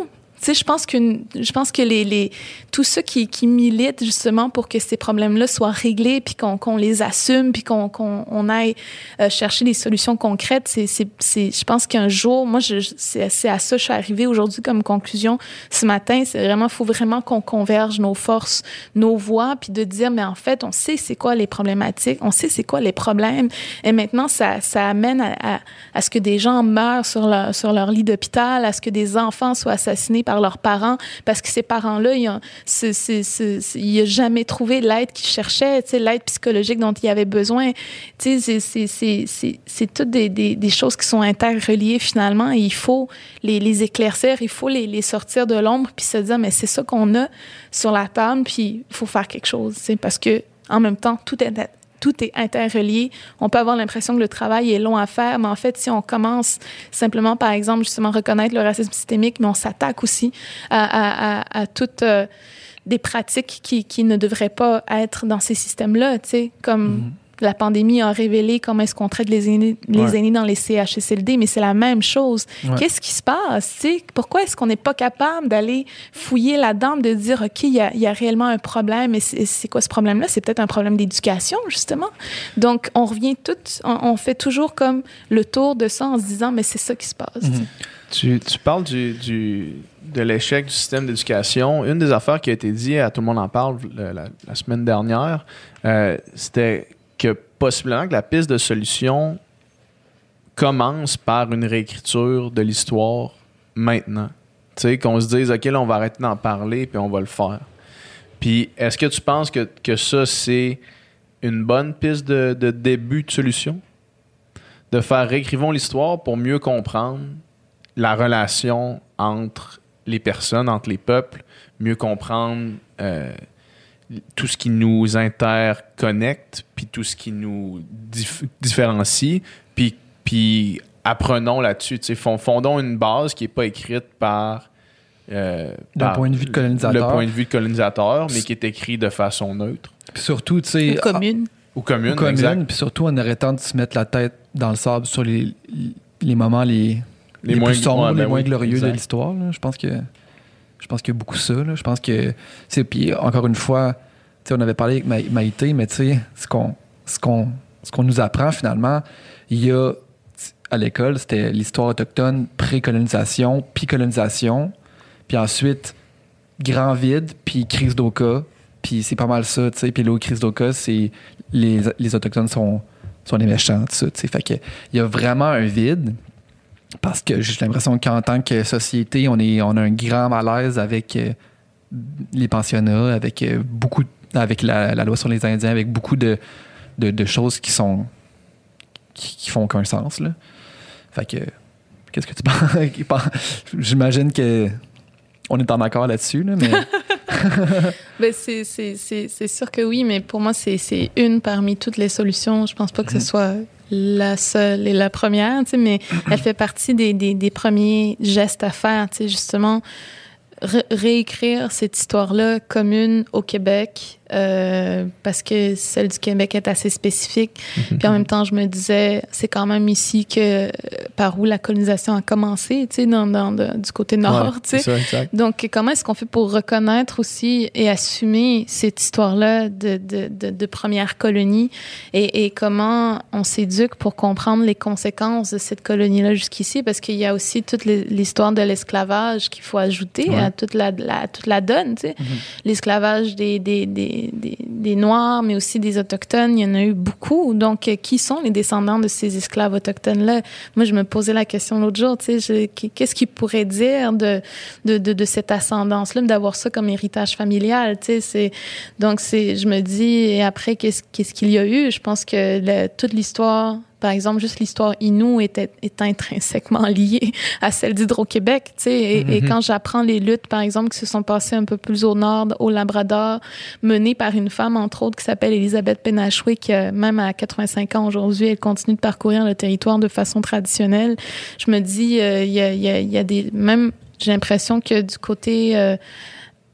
S4: Tu sais, je pense que je pense que les, les tous ceux qui, qui militent justement pour que ces problèmes-là soient réglés, puis qu'on qu'on les assume, puis qu'on qu'on on aille euh, chercher des solutions concrètes, c'est c'est c'est je pense qu'un jour, moi, je- c'est c'est à ça que je suis arrivée aujourd'hui comme conclusion ce matin. C'est vraiment faut vraiment qu'on converge nos forces, nos voix, puis de dire mais en fait, on sait c'est quoi les problématiques, on sait c'est quoi les problèmes, et maintenant ça ça amène à, à, à ce que des gens meurent sur leur sur leur lit d'hôpital, à ce que des enfants soient assassinés par leurs parents parce que ces parents-là, ils n'ont jamais trouvé l'aide qu'ils cherchaient, l'aide psychologique dont ils avaient besoin. C'est- toutes des, des, choses qui sont interreliées finalement et il faut les, éclaircir, il faut les, les sortir de l'ombre puis se dire, mais c'est ça qu'on a sur la table puis il faut faire quelque chose, parce que en même temps, tout est tout est interrelié. On peut avoir l'impression que le travail est long à faire, mais en fait, si on commence simplement, par exemple, justement, reconnaître le racisme systémique, mais on s'attaque aussi à, toutes euh, des pratiques qui, qui ne devraient pas être dans ces systèmes-là, tu sais, comme la pandémie a révélé comment est-ce qu'on traite les aînés, les
S2: Ouais.
S4: aînés dans les CHSLD, mais c'est la même chose.
S3: Ouais.
S4: Qu'est-ce qui se passe? Pourquoi est-ce qu'on n'est pas capable d'aller fouiller là-dedans, de dire, OK, il y a, il y a réellement un problème, et c'est quoi ce problème-là? C'est peut-être un problème d'éducation, justement. Donc, on revient tout, on, on fait toujours comme le tour de ça en se disant, mais c'est ça qui se passe.
S3: Mhm.
S2: Tu, tu parles du, du- de l'échec du système d'éducation. Une des affaires qui a été dit, à tout le monde en parle le- la, la semaine dernière, euh, c'était que possiblement que la piste de solution commence par une réécriture de l'histoire maintenant. Tu sais, qu'on se dise, OK, là, on va arrêter d'en parler, puis on va le faire. Puis, est-ce que tu penses que, que ça, c'est une bonne piste de, de début de solution? De faire réécrivons l'histoire pour mieux comprendre la relation entre les personnes, entre les peuples, mieux comprendre euh, tout ce qui nous interconnecte, puis tout ce qui nous dif- différencie, puis, puis apprenons là-dessus. Fondons une base qui n'est pas écrite par... euh,
S3: D'un point de vue de colonisateur.
S2: Le point de vue de colonisateur, mais qui est écrit de façon neutre.
S3: Puis surtout, tu sais,
S4: Une commune.
S2: Ou commune,
S3: commune,
S2: exact.
S3: puis surtout en arrêtant de se mettre la tête dans le sable sur les, les moments les, les,
S2: moins-
S3: plus sombres,
S2: ouais, ben
S3: les moins
S2: oui,
S3: glorieux
S2: exact.
S3: de l'histoire. Je pense que je pense qu'il y a beaucoup ça. là. Je pense que puis encore une fois, on avait parlé avec Ma- Maïté, mais ce qu'on nous apprend finalement, il y a à l'école, c'était l'histoire autochtone, pré-colonisation, puis colonisation, puis ensuite grand vide, puis crise d'Oka, puis c'est pas mal ça, tu sais. Puis l'autre crise d'Oka, c'est les, les autochtones sont sont les méchants, tout ça, y a vraiment un vide parce que j'ai l'impression qu'en tant que société, on est on a un grand malaise avec euh, les pensionnats, avec euh, beaucoup avec la, la loi sur les Indiens, avec beaucoup de, de, de choses qui sont qui, qui font aucun sens là. Fait que qu'est-ce que tu penses? J'imagine que on est en accord là-dessus là, mais
S4: ben, c'est, sûr que oui, mais pour moi, c'est, c'est une parmi toutes les solutions. Je pense pas que ce soit la seule et la première, tu sais, mais elle fait partie des, des, des premiers gestes à faire, tu sais, justement réécrire cette histoire-là commune au Québec euh, parce que celle du Québec est assez spécifique. Mhm. Puis en même temps, je me disais, c'est quand même ici que par où la colonisation a commencé, tu sais, dans, dans du côté nord, tu sais. Donc, comment est-ce qu'on fait pour reconnaître aussi et assumer cette histoire-là de, de, de, de, première colonie? Et, et comment on s'éduque pour comprendre les conséquences de cette colonie-là jusqu'ici? Parce qu'il y a aussi toute l'histoire de l'esclavage qu'il faut ajouter à toute la, la, toute la donne, tu sais. Mhm. L'esclavage des, des, des des, Noirs, mais aussi des Autochtones. Il y en a eu beaucoup. Donc, euh, qui sont les descendants de ces esclaves autochtones-là? Moi, je me posais la question l'autre jour, tu sais, qu'est-ce qu'ils pourraient dire de, de, de, cette ascendance-là, d'avoir ça comme héritage familial, tu sais? Donc, c'est, je me dis, et après, qu'est-ce, qu'est-ce qu'il y a eu? Je pense que toute l'histoire par exemple, juste l'histoire Inou est, est, intrinsèquement liée à celle d'Hydro-Québec. Tu sais, et, et, mhm. quand j'apprends les luttes, par exemple, qui se sont passées un peu plus au nord, au Labrador, menées par une femme, entre autres, qui s'appelle Elisabeth Penachoué, qui, même à 85 ans aujourd'hui, elle continue de parcourir le territoire de façon traditionnelle. Je me dis, euh, il y, a, y, y, a, des... Même, j'ai l'impression que du côté... Euh,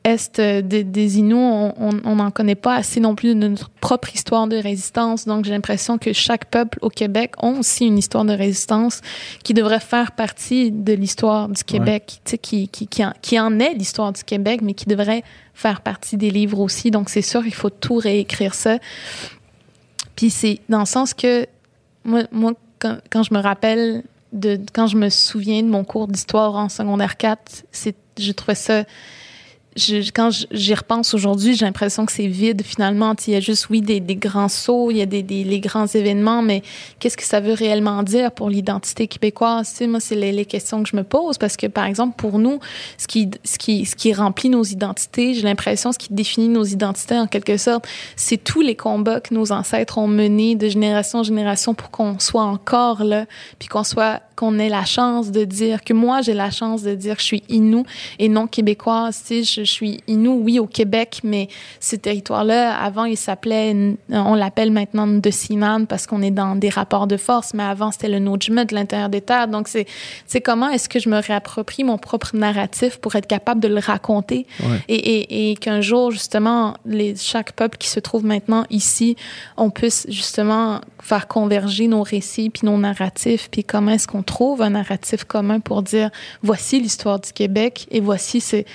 S4: est euh, des, des Inuits, on n'en connaît pas assez non plus de notre propre histoire de résistance. Donc, j'ai l'impression que chaque peuple au Québec a aussi une histoire de résistance qui devrait faire partie de l'histoire du Québec, qui, qui, qui, en, qui en est l'histoire du Québec, mais qui devrait faire partie des livres aussi. Donc, c'est sûr, il faut tout réécrire ça. Puis c'est dans le sens que moi, moi quand, quand je me rappelle de quand je me souviens de mon cours d'histoire en secondaire 4, c'est je trouvais ça je, quand j'y repense aujourd'hui, j'ai l'impression que c'est vide finalement. Il y a juste, oui, des, des grands sauts, il y a des, des les grands événements, mais qu'est-ce que ça veut réellement dire pour l'identité québécoise? Tu moi, c'est les, les, questions que je me pose parce que, par exemple, pour nous, ce qui, ce qui, ce qui remplit nos identités, j'ai l'impression, ce qui définit nos identités en quelque sorte, c'est tous les combats que nos ancêtres ont menés de génération en génération pour qu'on soit encore là, puis qu'on soit qu'on ait la chance de dire, que moi, j'ai la chance de dire que je suis Inou et non québécoise. Tu sais, je, suis Inou, oui, au Québec, mais ce territoire-là, avant, il s'appelait, on l'appelle maintenant de Sinan parce qu'on est dans des rapports de force, mais avant, c'était le Nojma de l'intérieur des terres. Donc, c'est, c'est comment est-ce que je me réapproprie mon propre narratif pour être capable de le raconter? Et, et, et qu'un jour, justement, les, chaque peuple qui se trouve maintenant ici, on puisse justement faire converger nos récits puis nos narratifs puis comment est-ce qu'on trouve un narratif commun pour dire voici l'histoire du Québec et voici c'est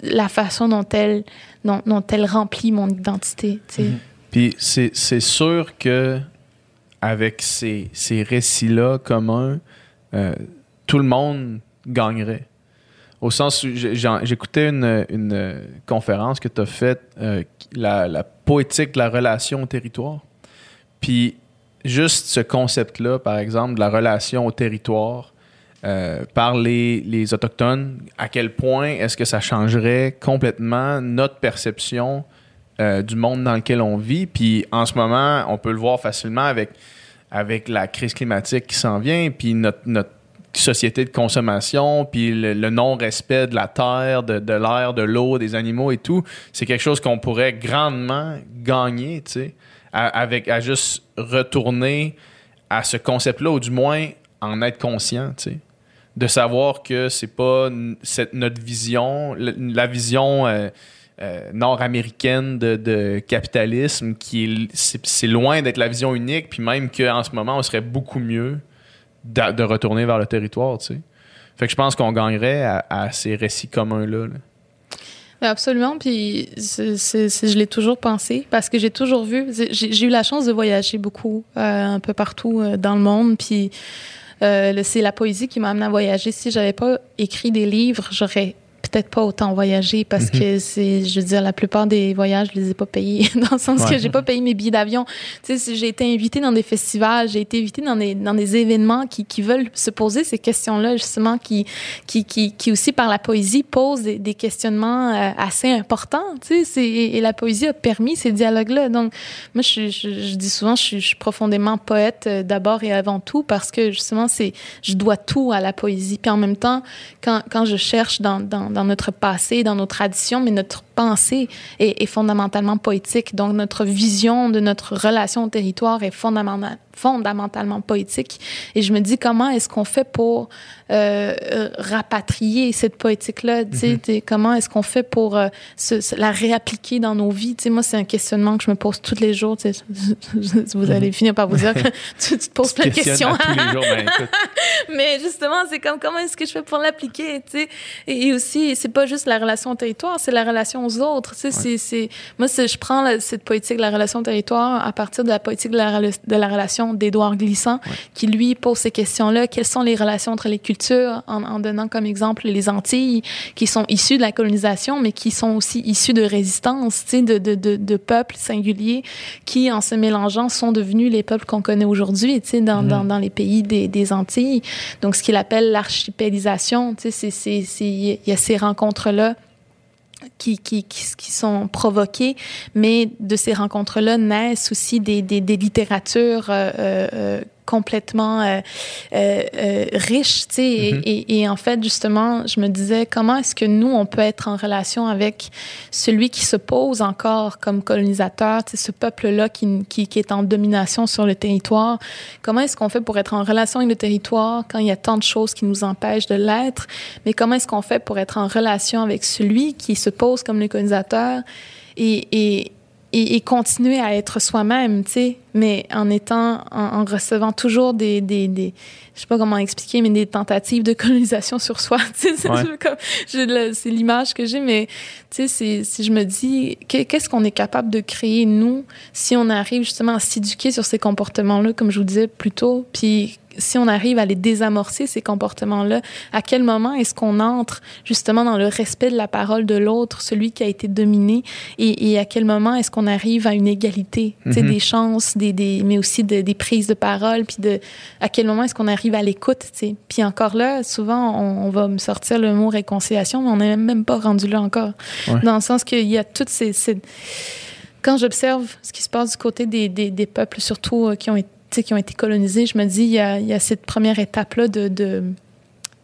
S4: la façon dont elle, dont, elle remplit mon identité.
S2: Mhm. Puis c'est sûr que avec ces, ces récits-là communs, euh, tout le monde gagnerait. Au sens où j'écoutais une, une, conférence que tu as faite, euh, la, la, poétique de la relation au territoire. Puis juste ce concept-là, par exemple, de la relation au territoire euh, par les, les, Autochtones, à quel point est-ce que ça changerait complètement notre perception euh, du monde dans lequel on vit? Puis en ce moment, on peut le voir facilement avec, avec la crise climatique qui s'en vient, puis notre, notre société de consommation, puis le, non-respect de la terre, de, l'air, de l'eau, des animaux et tout, c'est quelque chose qu'on pourrait grandement gagner, tu sais avec, à juste retourner à ce concept-là, ou du moins en être conscient, tu sais. De savoir que c'est pas notre vision, la, vision euh, euh, nord-américaine de, capitalisme, qui est, c'est, loin d'être la vision unique, puis même qu'en ce moment, on serait beaucoup mieux de, retourner vers le territoire, tu sais. Fait que je pense qu'on gagnerait à, ces récits communs-là. là
S4: Absolument, puis je l'ai toujours pensé parce que j'ai toujours vu, j'ai eu la chance de voyager beaucoup euh, un peu partout dans le monde, puis euh, c'est la poésie qui m'a amené à voyager. Si j'avais pas écrit des livres, j'aurais peut-être pas autant voyager parce mhm. que c'est, je veux dire, la plupart des voyages, je les ai pas payés dans le sens que j'ai pas payé mes billets d'avion. Tu sais, j'ai été invitée dans des festivals, j'ai été invitée dans des, dans des événements qui, qui veulent se poser ces questions-là, justement, qui, qui, qui, qui aussi par la poésie posent des, des questionnements euh, assez importants, tu sais, et, et la poésie a permis ces dialogues-là. Donc, moi, je, je, je dis souvent, je suis, je suis profondément poète euh, d'abord et avant tout parce que justement, c'est, je dois tout à la poésie. Puis en même temps, quand, quand je cherche dans, dans, dans dans notre passé, dans nos traditions, mais notre pensée est, fondamentalement poétique. Donc, notre vision de notre relation au territoire est fondamentalement, fondamentalement poétique. Et je me dis, comment est-ce qu'on fait pour euh, rapatrier cette poétique-là? Mm-hmm. Comment est-ce qu'on fait pour euh, se, la réappliquer dans nos vies? sais, moi, c'est un questionnement que je me pose tous les jours. Vous allez finir par vous dire que tu, te poses plein de questions. tous les jours, ben, Mais justement, c'est comme comment est-ce que je fais pour l'appliquer? Et, et aussi, c'est pas juste la relation au territoire, c'est la relation aux autres. Ouais. c'est, moi, je prends cette poétique de la relation au territoire à partir de la poétique de la, de la relation d'Édouard Glissant, ouais. qui lui pose ces questions-là. Quelles sont les relations entre les cultures, en, en, donnant comme exemple les Antilles, qui sont issues de la colonisation, mais qui sont aussi issues de résistance, de, de, de, de, peuples singuliers qui, en se mélangeant, sont devenus les peuples qu'on connaît aujourd'hui, dans, mmh. dans, dans les pays des, des Antilles. Donc, ce qu'il appelle l'archipélisation, il y a ces rencontres-là qui, qui, qui, sont provoquées, mais de ces rencontres-là naissent aussi des, des, des littératures euh, euh, complètement euh, euh, euh, riche, tu sais. Mm -hmm. et, et, en fait, justement, je me disais, comment est-ce que nous, on peut être en relation avec celui qui se pose encore comme colonisateur, tu sais, ce peuple-là qui, qui, qui, est en domination sur le territoire? Comment est-ce qu'on fait pour être en relation avec le territoire quand il y a tant de choses qui nous empêchent de l'être? Mais comment est-ce qu'on fait pour être en relation avec celui qui se pose comme le colonisateur? Et, et et, et, continuer à être soi-même, tu sais, mais en étant, en, en recevant toujours des, des, des, je sais pas comment expliquer, mais des tentatives de colonisation sur soi, tu sais, ouais. c'est l'image que j'ai, mais tu sais, si je me dis, qu'est-ce qu'on est capable de créer, nous, si on arrive justement à s'éduquer sur ces comportements-là, comme je vous disais plus tôt, puis si on arrive à les désamorcer, ces comportements-là, à quel moment est-ce qu'on entre justement dans le respect de la parole de l'autre, celui qui a été dominé, et, et à quel moment est-ce qu'on arrive à une égalité, mm -hmm. des chances, des, des, mais aussi de, des prises de parole, puis de à quel moment est-ce qu'on arrive à l'écoute, puis encore là, souvent on, on, va me sortir le mot réconciliation, mais on n'est même pas rendu là encore, ouais. dans le sens qu'il y a toutes ces, ces... quand j'observe ce qui se passe du côté des, des, des peuples, surtout euh, qui ont été qui ont été colonisés, je me dis, il y a, cette première étape-là de,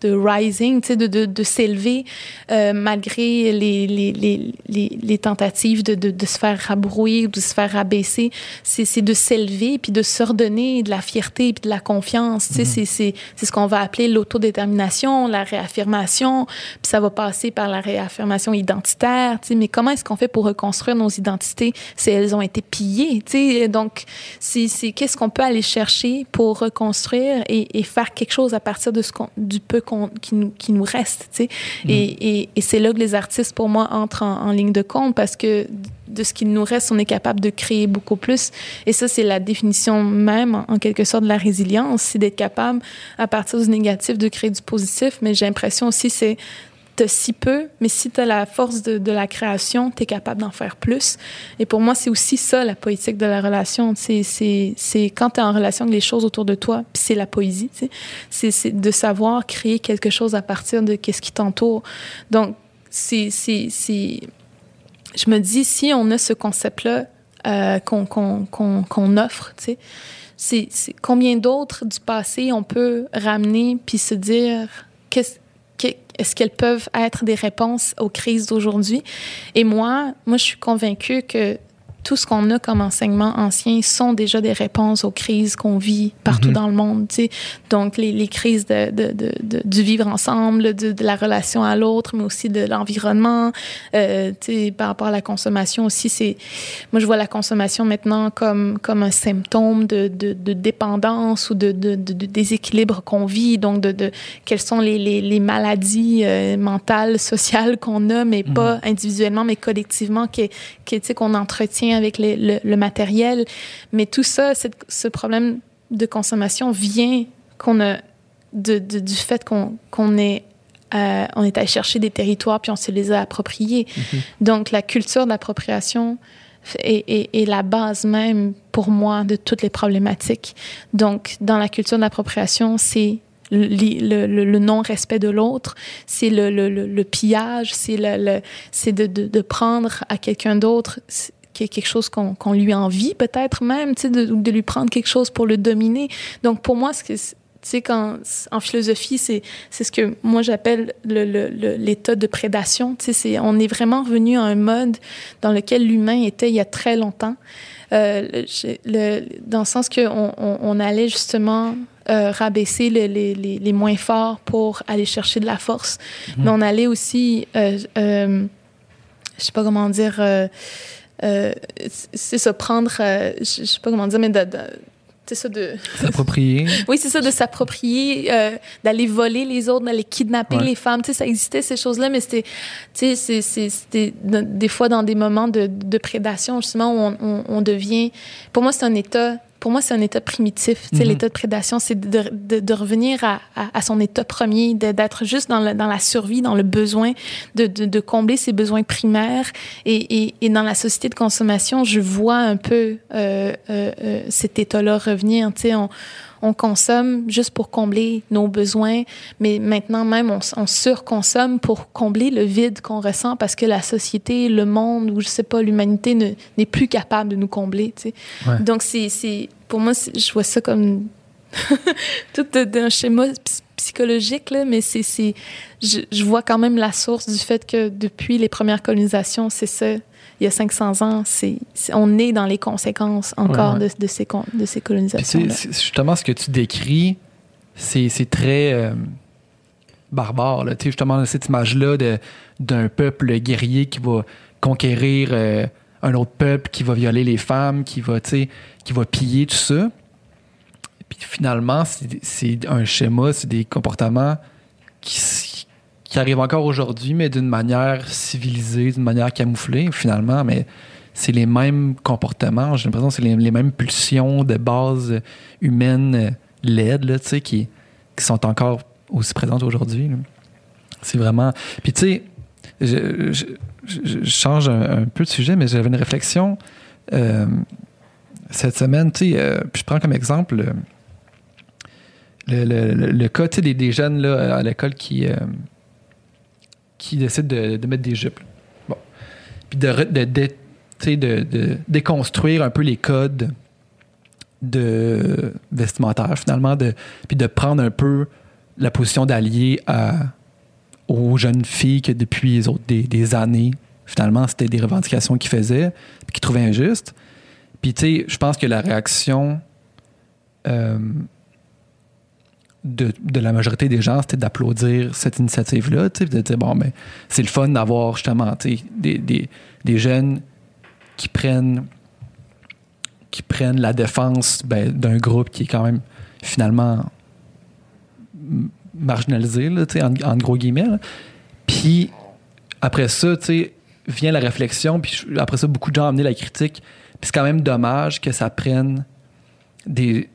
S4: de rising, de, de, de s'élever euh, malgré les, les, les, les, les tentatives de, de, de se faire rabrouiller ou de se faire rabaisser. C'est de s'élever puis de se redonner de la fierté puis de la confiance. Mm -hmm. C'est ce qu'on va appeler l'autodétermination, la réaffirmation. Puis ça va passer par la réaffirmation identitaire. sais Mais comment est-ce qu'on fait pour reconstruire nos identités si elles ont été pillées? sais? Donc, c'est qu'est-ce qu'on peut aller chercher pour reconstruire et, et faire quelque chose à partir de ce du peu qui, nous, qui nous reste. Tu sais. Mmh. Et, et, et c'est là que les artistes, pour moi, entrent en, en, ligne de compte parce que de ce qu'il nous reste, on est capable de créer beaucoup plus. Et ça, c'est la définition même, en quelque sorte, de la résilience, c'est d'être capable, à partir du négatif, de créer du positif. Mais j'ai l'impression aussi, c'est si peu, mais si tu as la force de, la création, tu es capable d'en faire plus. Et pour moi, c'est aussi ça, la poétique de la relation. C'est quand tu es en relation avec les choses autour de toi, puis c'est la poésie. C'est de savoir créer quelque chose à partir de qu'est-ce qui t'entoure. Donc, c'est... Je me dis, si on a ce concept-là euh, qu'on qu qu offre, tu sais, c'est combien d'autres du passé on peut ramener puis se dire qu'est-ce est-ce qu'elles peuvent être des réponses aux crises d'aujourd'hui? Et moi, moi, je suis convaincue que tout ce qu'on a comme enseignement ancien sont déjà des réponses aux crises qu'on vit partout mm -hmm. dans le monde. sais. Donc, les, les crises de, de, de, du vivre ensemble, de, la relation à l'autre, mais aussi de l'environnement. Euh, par rapport à la consommation aussi, c'est moi, je vois la consommation maintenant comme, comme un symptôme de, dépendance ou de, déséquilibre qu'on vit. Donc, de, de quelles sont les, les, les maladies euh, mentales, sociales qu'on a, mais mm -hmm. pas individuellement, mais collectivement, qu'on entretient avec les, le, le, matériel. Mais tout ça, ce problème de consommation vient qu'on a de, de, du fait qu'on qu est euh, on est allé chercher des territoires puis on se les a appropriés. Mm -hmm. Donc la culture d'appropriation est, est, est, la base même pour moi de toutes les problématiques. Donc dans la culture d'appropriation, c'est le, le, le non-respect de l'autre, c'est le, pillage, c'est de, de, de prendre à quelqu'un d'autre quelque chose qu'on qu lui envie peut-être même, de, de lui prendre quelque chose pour le dominer. Donc pour moi, ce que tu sais, quand, en philosophie, c'est, c'est ce que moi j'appelle le, le, l'état de prédation. Tu sais, c'est, on est vraiment revenu à un mode dans lequel l'humain était il y a très longtemps. Euh, le, dans le sens qu'on on, on allait justement euh, rabaisser les, les, les, moins forts pour aller chercher de la force. Mm-hmm. Mais on allait aussi, euh, euh, je sais pas comment dire, euh, euh, c'est ça, prendre, je sais pas comment dire, mais de, de c'est ça de
S3: s'approprier.
S4: oui, c'est ça de s'approprier, euh, d'aller voler les autres, d'aller kidnapper ouais. les femmes. Tu sais, ça existait ces choses-là, mais c'était, tu sais, c'était des fois dans des moments de, de prédation justement où on, on, on devient. Pour moi, c'est un état pour moi, c'est un état primitif. Mm -hmm. L'état de prédation, c'est de, de, de, revenir à, à, à, son état premier, d'être juste dans, le, dans, la survie, dans le besoin de, de combler ses besoins primaires. Et, et, et, dans la société de consommation, je vois un peu euh, euh, euh, cet état-là revenir. On, on consomme juste pour combler nos besoins, mais maintenant même, on, on surconsomme pour combler le vide qu'on ressent parce que la société, le monde, ou je sais pas, l'humanité n'est plus capable de nous combler. Ouais. Donc, c'est, pour moi, je vois ça comme tout un schéma psychologique, là, mais c'est, je, je vois quand même la source du fait que depuis les premières colonisations, c'est ça il y a 500 ans, c'est, on est dans les conséquences encore ouais, ouais. De, de, ces, de ces colonisations.
S3: justement, ce que tu décris, c'est, très euh, barbare. Là. Justement, cette image-là de, d'un peuple guerrier qui va conquérir euh, un autre peuple, qui va violer les femmes, qui va, qui va piller tout ça. Puis finalement, c'est, c'est un schéma, c'est des comportements qui, qui arrive encore aujourd'hui, mais d'une manière civilisée, d'une manière camouflée, finalement. Mais c'est les mêmes comportements. J'ai l'impression que c'est les, mêmes pulsions de base humaine tu sais, qui, qui sont encore aussi présentes aujourd'hui. C'est vraiment. Puis, tu sais, je, change un, peu de sujet, mais j'avais une réflexion euh, cette semaine, tu sais, euh, puis je prends comme exemple. Le, le, le, cas des, jeunes là, à l'école qui, euh, qui décident de, mettre des jupes. Bon. Puis de, déconstruire un peu les codes de vestimentaire, finalement, de, puis de prendre un peu la position d'allié aux jeunes filles que depuis les autres, des, des années, finalement, c'était des revendications qu'ils faisaient, puis qu'ils trouvaient injustes. Puis, tu sais, je pense que la réaction euh, de, la majorité des gens, c'était d'applaudir cette initiative-là, de dire, bon, mais ben, c'est le fun d'avoir justement des, des, des, jeunes qui prennent, qui prennent la défense ben, d'un groupe qui est quand même finalement marginalisé, là, en, en gros guillemets. Puis après ça, vient la réflexion, puis après ça, beaucoup de gens ont amené la critique. Puis c'est quand même dommage que ça prenne des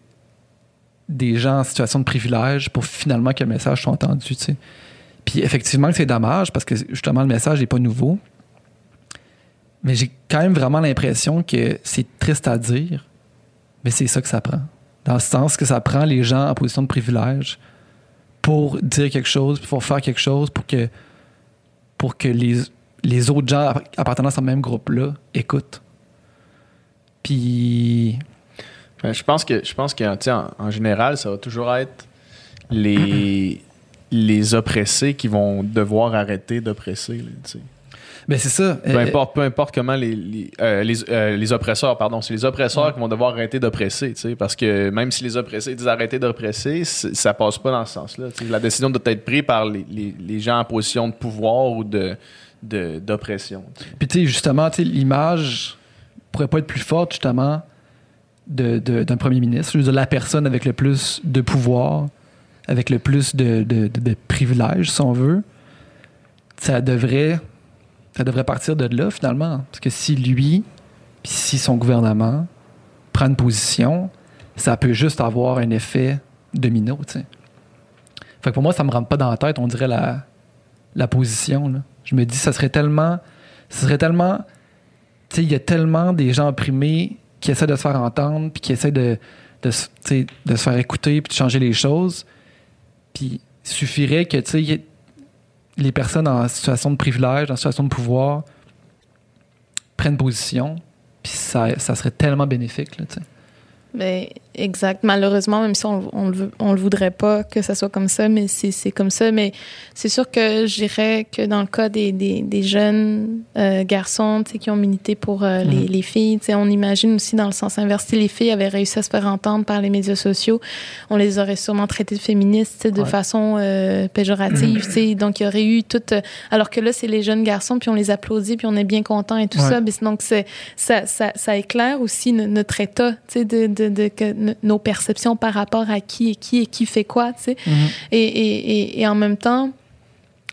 S3: des gens en situation de privilège pour finalement que le message soit entendu. Puis effectivement, c'est dommage parce que justement, le message n'est pas nouveau. Mais j'ai quand même vraiment l'impression que c'est triste à dire, mais c'est ça que ça prend. Dans le sens que ça prend les gens en position de privilège pour dire quelque chose, pour faire quelque chose, pour que, pour que les, les autres gens appartenant à ce même groupe-là écoutent. Puis
S2: je pense que je pense que en, en, général, ça va toujours être les, les oppressés qui vont devoir arrêter d'oppresser.
S3: Ben c'est ça.
S2: Peu importe, peu importe comment les, les, euh, les, euh, les, oppresseurs, pardon, c'est les oppresseurs ouais. qui vont devoir arrêter d'oppresser, parce que même si les oppressés disent arrêter d'oppresser, ça passe pas dans ce sens-là. La décision doit être prise par les, les, gens en position de pouvoir ou de d'oppression.
S3: Puis tu sais, justement, l'image pourrait pas être plus forte, justement, d'un premier ministre. Je la personne avec le plus de pouvoir, avec le plus de, de, privilèges, si on veut, ça devrait, partir de là, finalement. Parce que si lui, si son gouvernement prend une position, ça peut juste avoir un effet domino. Fait que pour moi, ça me rentre pas dans la tête, on dirait la, la position. Je me dis, ça serait tellement. Ça serait tellement. Il y a tellement des gens opprimés qui essaie de se faire entendre, puis qui essaie de, de, se faire écouter, puis de changer les choses. Puis il suffirait que les personnes en situation de privilège, en situation de pouvoir, prennent position, puis ça, ça serait tellement bénéfique. Là,
S4: Mais Exact. Malheureusement, même si on, on, le, veut- on le voudrait pas que ça soit comme ça, mais c'est comme ça. Mais c'est sûr que je dirais que dans le cas des, des, des jeunes euh, garçons tu sais, qui ont milité pour euh, les,
S3: Mhm.
S4: les filles, tu sais, on imagine aussi dans le sens inverse, si les filles avaient réussi à se faire entendre par les médias sociaux, on les aurait sûrement traitées de féministes de
S3: Ouais.
S4: façon euh, péjorative. tu sais. Donc, il y aurait eu tout... euh, alors que là, c'est les jeunes garçons, puis on les applaudit, puis on est bien content et tout
S3: Ouais.
S4: ça. Mais donc, ça, ça, ça éclaire aussi no- notre état, tu sais, de, de, de, no- nos perceptions par rapport à qui et qui et qui fait quoi, tu sais.
S3: Mhm.
S4: Et, et, et, et en même temps,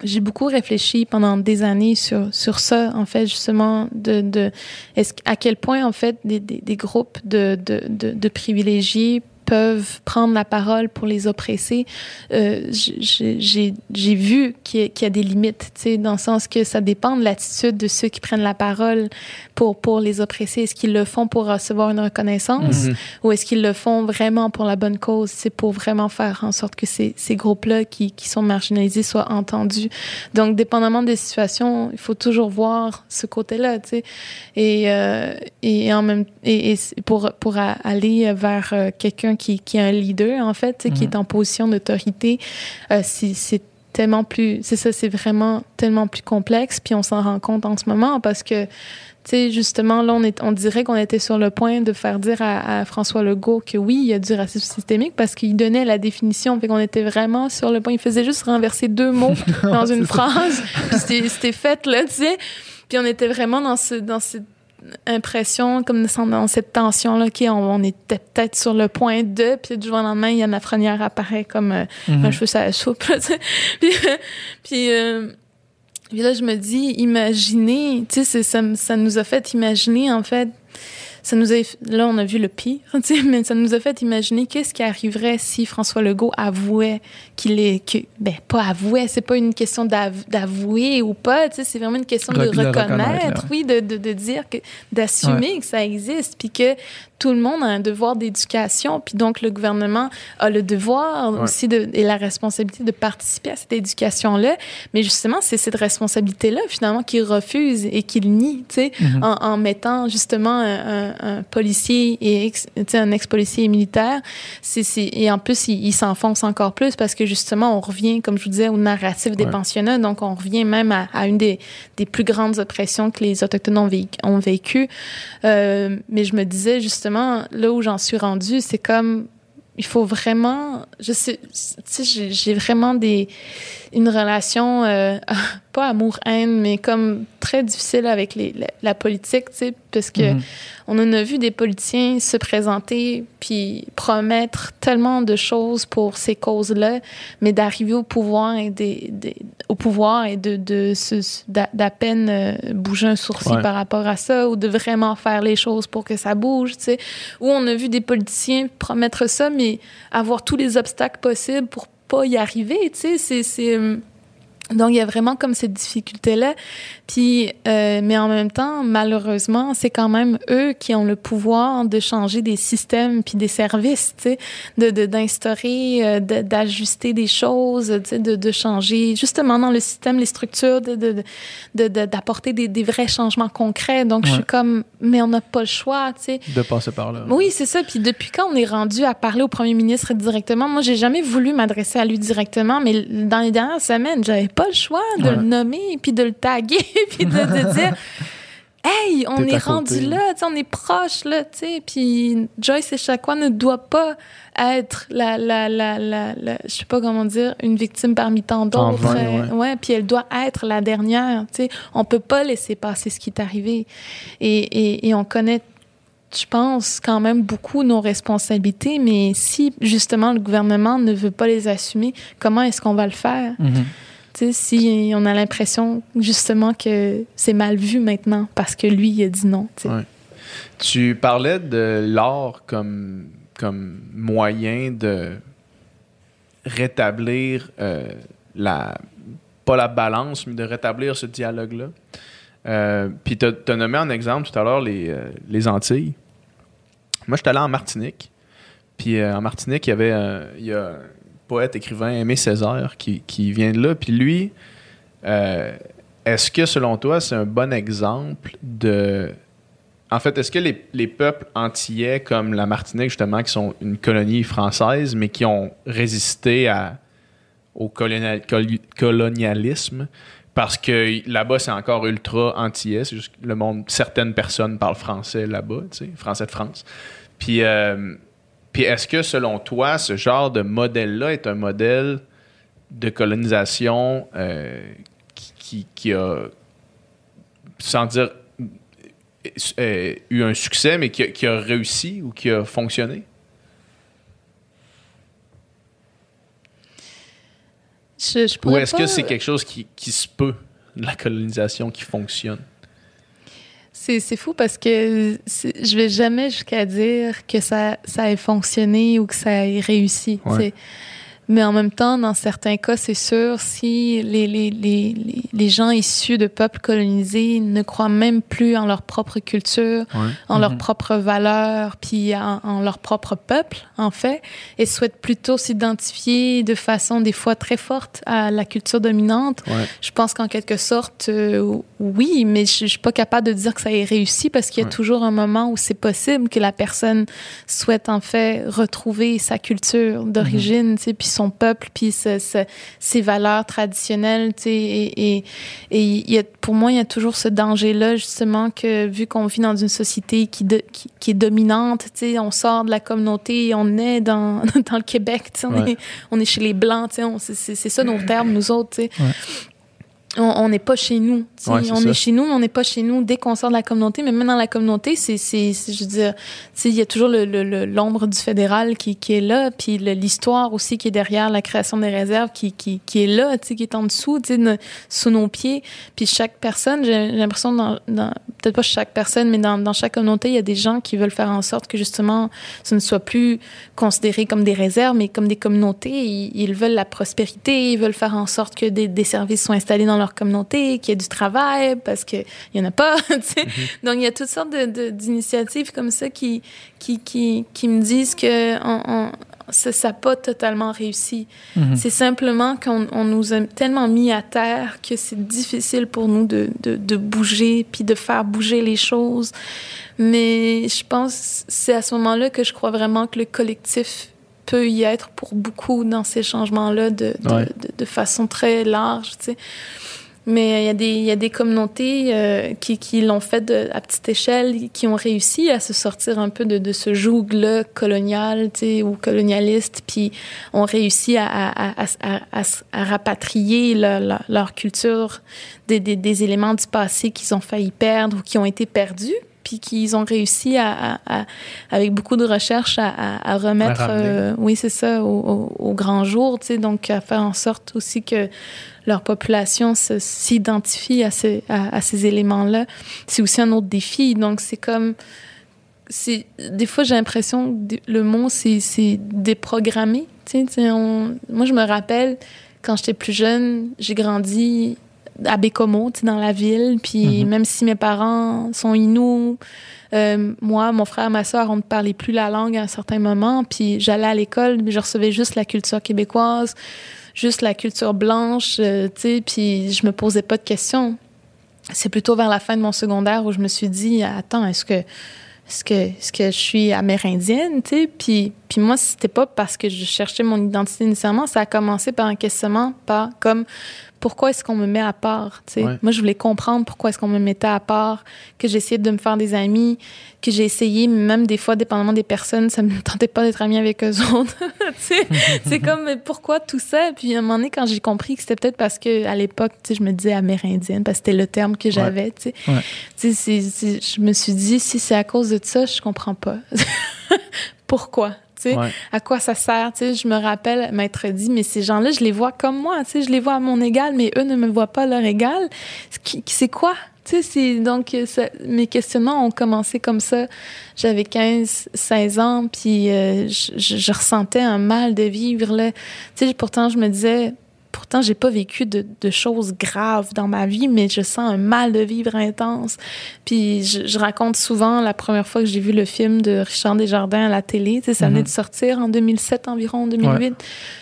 S4: j'ai beaucoup réfléchi pendant des années sur, sur ça, en fait, justement, de, de est-ce, à quel point, en fait, des, des, des groupes de, de, de, de privilégiés peuvent prendre la parole pour les oppresser. Euh, j'ai, vu qu'il y, a, qu'il y a des limites, tu sais, dans le sens que ça dépend de l'attitude de ceux qui prennent la parole pour, pour les oppresser. Est-ce qu'ils le font pour recevoir une reconnaissance
S2: Mhm.
S4: ou est-ce qu'ils le font vraiment pour la bonne cause? C'est pour vraiment faire en sorte que ces, ces groupes-là qui, qui sont marginalisés soient entendus. Donc, dépendamment des situations, il faut toujours voir ce côté-là, tu sais. Et, euh, et en même et, et pour, pour aller vers euh, quelqu'un qui, qui est un leader, en fait, qui
S3: Mhm.
S4: est en position d'autorité, euh, c'est tellement plus... C'est ça, c'est vraiment tellement plus complexe. Puis on s'en rend compte en ce moment parce que tu sais, justement, là, on, est, on dirait qu'on était sur le point de faire dire à, à François Legault que oui, il y a du racisme systémique parce qu'il donnait la définition. Fait qu'on était vraiment sur le point. Il faisait juste renverser deux mots dans une phrase. Puis c'était- c'était fait, là, tu sais. Puis on était vraiment dans, ce, dans cette impression, comme dans- cette tension-là, OK, on, on était peut-être sur le point de, puis du jour au lendemain, Yann Lafrenière apparaît comme euh,
S3: Mhm.
S4: un cheveu sur la soupe. puis, puis, euh, puis là, je me dis, imaginez, tu sais, ça nous a fait imaginer, en fait, ça nous a, là, on a vu le pire, mais ça nous a fait imaginer qu'est-ce qui arriverait si François Legault avouait qu'il est, que, ben, pas avouait, c'est pas une question d'av- d'avouer ou pas, tu sais, c'est vraiment une question de
S3: Re- de
S4: reconnaître,
S3: reconnaître, là.
S4: oui, de, de, de dire que, d'assumer que ça existe, puis que tout le monde a un devoir d'éducation, puis donc le gouvernement a le devoir
S2: Ouais.
S4: aussi de, et la responsabilité de participer à cette éducation-là. Mais justement, c'est cette responsabilité-là, finalement, qu'il refuse et qu'il nie, tu sais,
S3: Mhm.
S4: en, en mettant justement un, un- un policier et ex, un ex-policier militaire. C'est, c'est, et en plus, il, il s'enfonce encore plus parce que justement, on revient, comme je vous disais, au narratif des
S3: Ouais.
S4: pensionnats. Donc, on revient même à, à une des, des plus grandes oppressions que les Autochtones ont, vécu. Ont vécu. Euh, mais je me disais justement, là où j'en suis rendue, c'est comme il faut vraiment, je sais, tu sais, j'ai vraiment des une relation euh, pas amour-haine, mais comme très difficile avec les, la, la politique, tu sais, parce que
S3: Mhm.
S4: on en a vu des politiciens se présenter puis promettre tellement de choses pour ces causes-là, mais d'arriver au pouvoir et des, des- au pouvoir et de, de d'à d'à peine euh, bouger un sourcil
S2: Ouais.
S4: par rapport à ça ou de vraiment faire les choses pour que ça bouge, tu sais. Où on a vu des politiciens promettre ça, mais avoir tous les obstacles possibles pour pas y arriver, tu sais. C'est, hum, donc, il y a vraiment comme cette difficulté-là. Puis, euh, mais en même temps, malheureusement, c'est quand même eux qui ont le pouvoir de changer des systèmes puis des services, tu sais, de, de, d'instaurer, euh, de- d'ajuster des choses, tu sais, de, de changer justement dans le système, les structures, de, de, de, de- d'apporter des, des vrais changements concrets. Donc, je suis comme, mais on n'a pas le choix, tu sais.
S2: De passer par là.
S4: Oui, c'est ça. Puis depuis quand on est rendu à parler au premier ministre directement, moi, j'ai jamais voulu m'adresser à lui directement, mais dans les dernières semaines, j'avais pas le choix de
S3: Ouais.
S4: le nommer, puis de le taguer, puis de, de dire. Hey, on est rendu
S2: côté.
S4: là, on est proche là, tu sais. Puis Joyce Echaquan ne doit pas être la, la, la, la, la- je sais pas comment dire, une victime parmi tant d'autres.
S2: vain,
S4: Euh,
S2: ouais.
S4: ouais, puis elle doit être la dernière, tu sais. On peut pas laisser passer ce qui est arrivé. Et, et, et on connaît je pense quand même beaucoup nos responsabilités, mais si justement le gouvernement ne veut pas les assumer, comment est-ce qu'on va le faire?
S3: Mhm.
S4: Tu si on a l'impression justement que c'est mal vu maintenant parce que lui, il a dit non. tu
S2: parlais de l'art comme, comme moyen de rétablir euh, la pas la balance, mais de rétablir ce dialogue-là. Euh, Puis tu as nommé en exemple tout à l'heure les, euh, les Antilles. Moi, je suis allé en Martinique. Puis en Martinique, il y avait il y a poète, écrivain, Aimé Césaire, qui, qui vient de là. Puis lui, euh, est-ce que selon toi, c'est un bon exemple de en fait, est-ce que les, les peuples antillais, comme la Martinique, justement, qui sont une colonie française, mais qui ont résisté à, au colonial- col- colonialisme, parce que là-bas, c'est encore ultra antillais. C'est juste que le monde, certaines personnes parlent français là-bas, tu sais, français de France. Puis, euh, puis est-ce que, selon toi, ce genre de modèle-là est un modèle de colonisation euh, qui, qui- qui a, sans dire euh, eu un succès, mais qui a, qui a réussi ou qui a fonctionné?
S4: Je, je
S2: Ou est-ce
S4: pas-
S2: que c'est quelque chose qui, qui se peut, la colonisation qui fonctionne?
S4: C'est, c'est fou parce que je vais jamais jusqu'à dire que ça, ça ait fonctionné ou que ça ait réussi.
S2: Ouais.
S4: Mais en même temps, dans certains cas, c'est sûr, si les, les, les, les- les gens issus de peuples colonisés ne croient même plus en leur propre culture, en leurs
S3: Mhm.
S4: propres valeurs, puis en, en leur propre peuple, en fait, et souhaitent plutôt s'identifier de façon des fois très forte à la culture dominante,
S2: Ouais.
S4: je pense qu'en quelque sorte, euh, oui, mais je, je suis pas capable de dire que ça ait réussi parce qu'il y a
S2: Ouais.
S4: toujours un moment où c'est possible que la personne souhaite en fait retrouver sa culture d'origine, tu sais, puis son peuple, puis ce- ce- ses valeurs traditionnelles, tu sais, et, et, et il y a, pour moi, il y a toujours ce danger-là, justement, que vu qu'on vit dans une société qui, de- qui, qui est dominante, tu sais, on sort de la communauté, et on est dans, dans le Québec, tu sais, on,
S2: Ouais.
S4: est, on est chez les Blancs, tu sais, c'est ça nos termes, nous autres, tu sais.
S3: Ouais.
S4: On n'est pas chez nous.
S2: Ouais, c'est
S4: on
S2: ça.
S4: est chez nous, mais on n'est pas chez nous dès qu'on sort de la communauté. Mais même dans la communauté, c'est, c'est, je veux dire, tu sais, il y a toujours le, le- le- l'ombre du fédéral qui, qui est là, puis l'histoire aussi qui est derrière la création des réserves qui, qui, qui est là, tu sais, qui est en dessous, tu sais, no- sous nos pieds. Puis chaque personne, j'ai, j'ai l'impression, dans, dans- peut-être pas chaque personne, mais dans, dans chaque communauté, il y a des gens qui veulent faire en sorte que justement, ce ne soit plus considéré comme des réserves, mais comme des communautés. Ils, ils veulent la prospérité, ils veulent faire en sorte que des, des services soient installés dans leur communauté, qu'il y ait du travail, parce qu'il n'y en a pas. tu sais. Donc, il y a toutes sortes de- d'initiatives comme ça qui, qui, qui, qui me disent que on, on- ça n'a pas totalement réussi.
S3: Mhm.
S4: C'est simplement qu'on on nous a tellement mis à terre que c'est difficile pour nous de, de, de bouger puis de faire bouger les choses. Mais je pense que c'est à ce moment-là que je crois vraiment que le collectif peut y être pour beaucoup dans ces changements-là de, de,
S2: Ouais.
S4: de, de façon très large, tu sais. Mais il y, a des, il y a des communautés euh, qui, qui l'ont fait de, à petite échelle, qui ont réussi à se sortir un peu de, de ce joug-là colonial tu sais, ou colonialiste, puis ont réussi à, à, à, à, à, à rapatrier leur, leur, leur culture des, des, des éléments du passé qu'ils ont failli perdre ou qui ont été perdus puis qu'ils ont réussi à, à, à, avec beaucoup de recherches à, remettre, euh, oui c'est ça, au, au, au grand jour, tu sais, donc à faire en sorte aussi que leur population s'identifie à ces, à, à ces éléments-là. C'est aussi un autre défi, donc c'est comme, des fois j'ai l'impression que le mot c'est déprogrammé, tu sais, tu sais, on- moi je me rappelle quand j'étais plus jeune, j'ai grandi à Bécomo, dans la ville. Puis
S3: Mhm.
S4: même si mes parents sont inuits, euh, moi, mon frère, ma soeur, on ne parlait plus la langue à un certain moment. Puis j'allais à l'école, mais je recevais juste la culture québécoise, juste la culture blanche, euh, tu sais, puis je me posais pas de questions. C'est plutôt vers la fin de mon secondaire où je me suis dit, attends, est-ce que est-ce que, est-ce que je suis amérindienne, tu sais? Puis, puis moi, c'était pas parce que je cherchais mon identité nécessairement, ça a commencé par un questionnement, par comme pourquoi est-ce qu'on me met à part?
S2: Ouais.
S4: Moi, je voulais comprendre pourquoi est-ce qu'on me mettait à part, que j'essayais de me faire des amis, que j'ai essayé, même des fois, dépendamment des personnes, ça me tentait pas d'être amie avec eux autres? C'est comme, mais pourquoi tout ça? Puis à un moment donné, quand j'ai compris que c'était peut-être parce que à l'époque, je me disais amérindienne, parce que c'était le terme que j'avais.
S3: Ouais.
S4: Je me suis dit, si c'est à cause de ça, je comprends pas. Pourquoi? Tu sais,
S2: Ouais.
S4: à quoi ça sert? Tu sais, je me rappelle m'être dit, mais ces gens-là, je les vois comme moi, tu sais, je les vois à mon égal, mais eux ne me voient pas à leur égal. C'est quoi? Tu sais, donc, ça- mes questionnements ont commencé comme ça. J'avais 15, 16 ans, puis euh, je, je- je ressentais un mal de vivre, là. Tu sais, pourtant, je me disais, pourtant, j'ai pas vécu de, de, choses graves dans ma vie, mais je sens un mal de vivre intense. Puis je, je raconte souvent la première fois que j'ai vu le film de Richard Desjardins à la télé. Ça venait
S3: Mhm.
S4: de sortir en 2007 environ, 2008.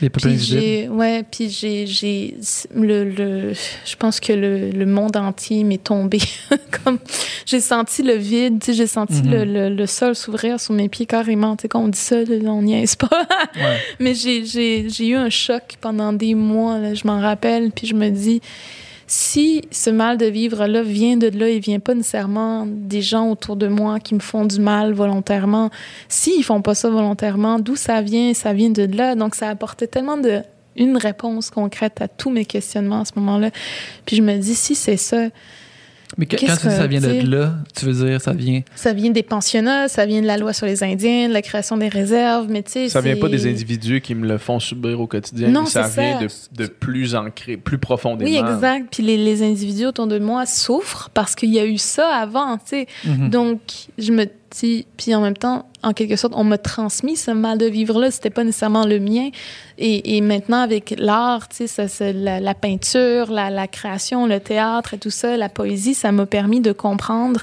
S3: Les peuplins
S4: Puis j'ai, ouais, puis j'ai, j'ai, le, le, je pense que le, le monde entier m'est tombé. Comme, j'ai senti le vide, tu sais, j'ai senti le, le, le sol s'ouvrir sous mes pieds carrément. Tu sais, quand on dit ça, on niaise pas.
S3: Ouais.
S4: Mais j'ai, j'ai, j'ai eu un choc pendant des mois, là, je m'en rappelle, puis je me dis, si ce mal de vivre-là vient de là et vient pas nécessairement des gens autour de moi qui me font du mal volontairement, s'ils font pas ça volontairement, d'où ça vient? Ça vient de là. Donc, ça apportait tellement de une réponse concrète à tous mes questionnements à ce moment-là. Puis je me dis, si c'est ça,
S3: Mais que- quand tu dis
S4: que,
S3: ça vient de là, tu veux dire ça vient.
S4: ça vient des pensionnats, ça vient de la loi sur les Indiens, de la création des réserves, mais tu sais...
S2: Ça vient pas des individus qui me le font subir au quotidien,
S4: Non,
S2: mais ça vient
S4: ça.
S2: de, de plus ancré, plus profondément.
S4: Oui, exact. Puis les, les individus autour de moi souffrent parce qu'il y a eu ça avant, tu sais.
S3: Mhm.
S4: Donc, je me puis en même temps, en quelque sorte, on m'a transmis ce mal de vivre-là. C'était pas nécessairement le mien. Et, maintenant, avec l'art, tu sais, la peinture, la, la création, le théâtre et tout ça, la poésie, ça m'a permis de comprendre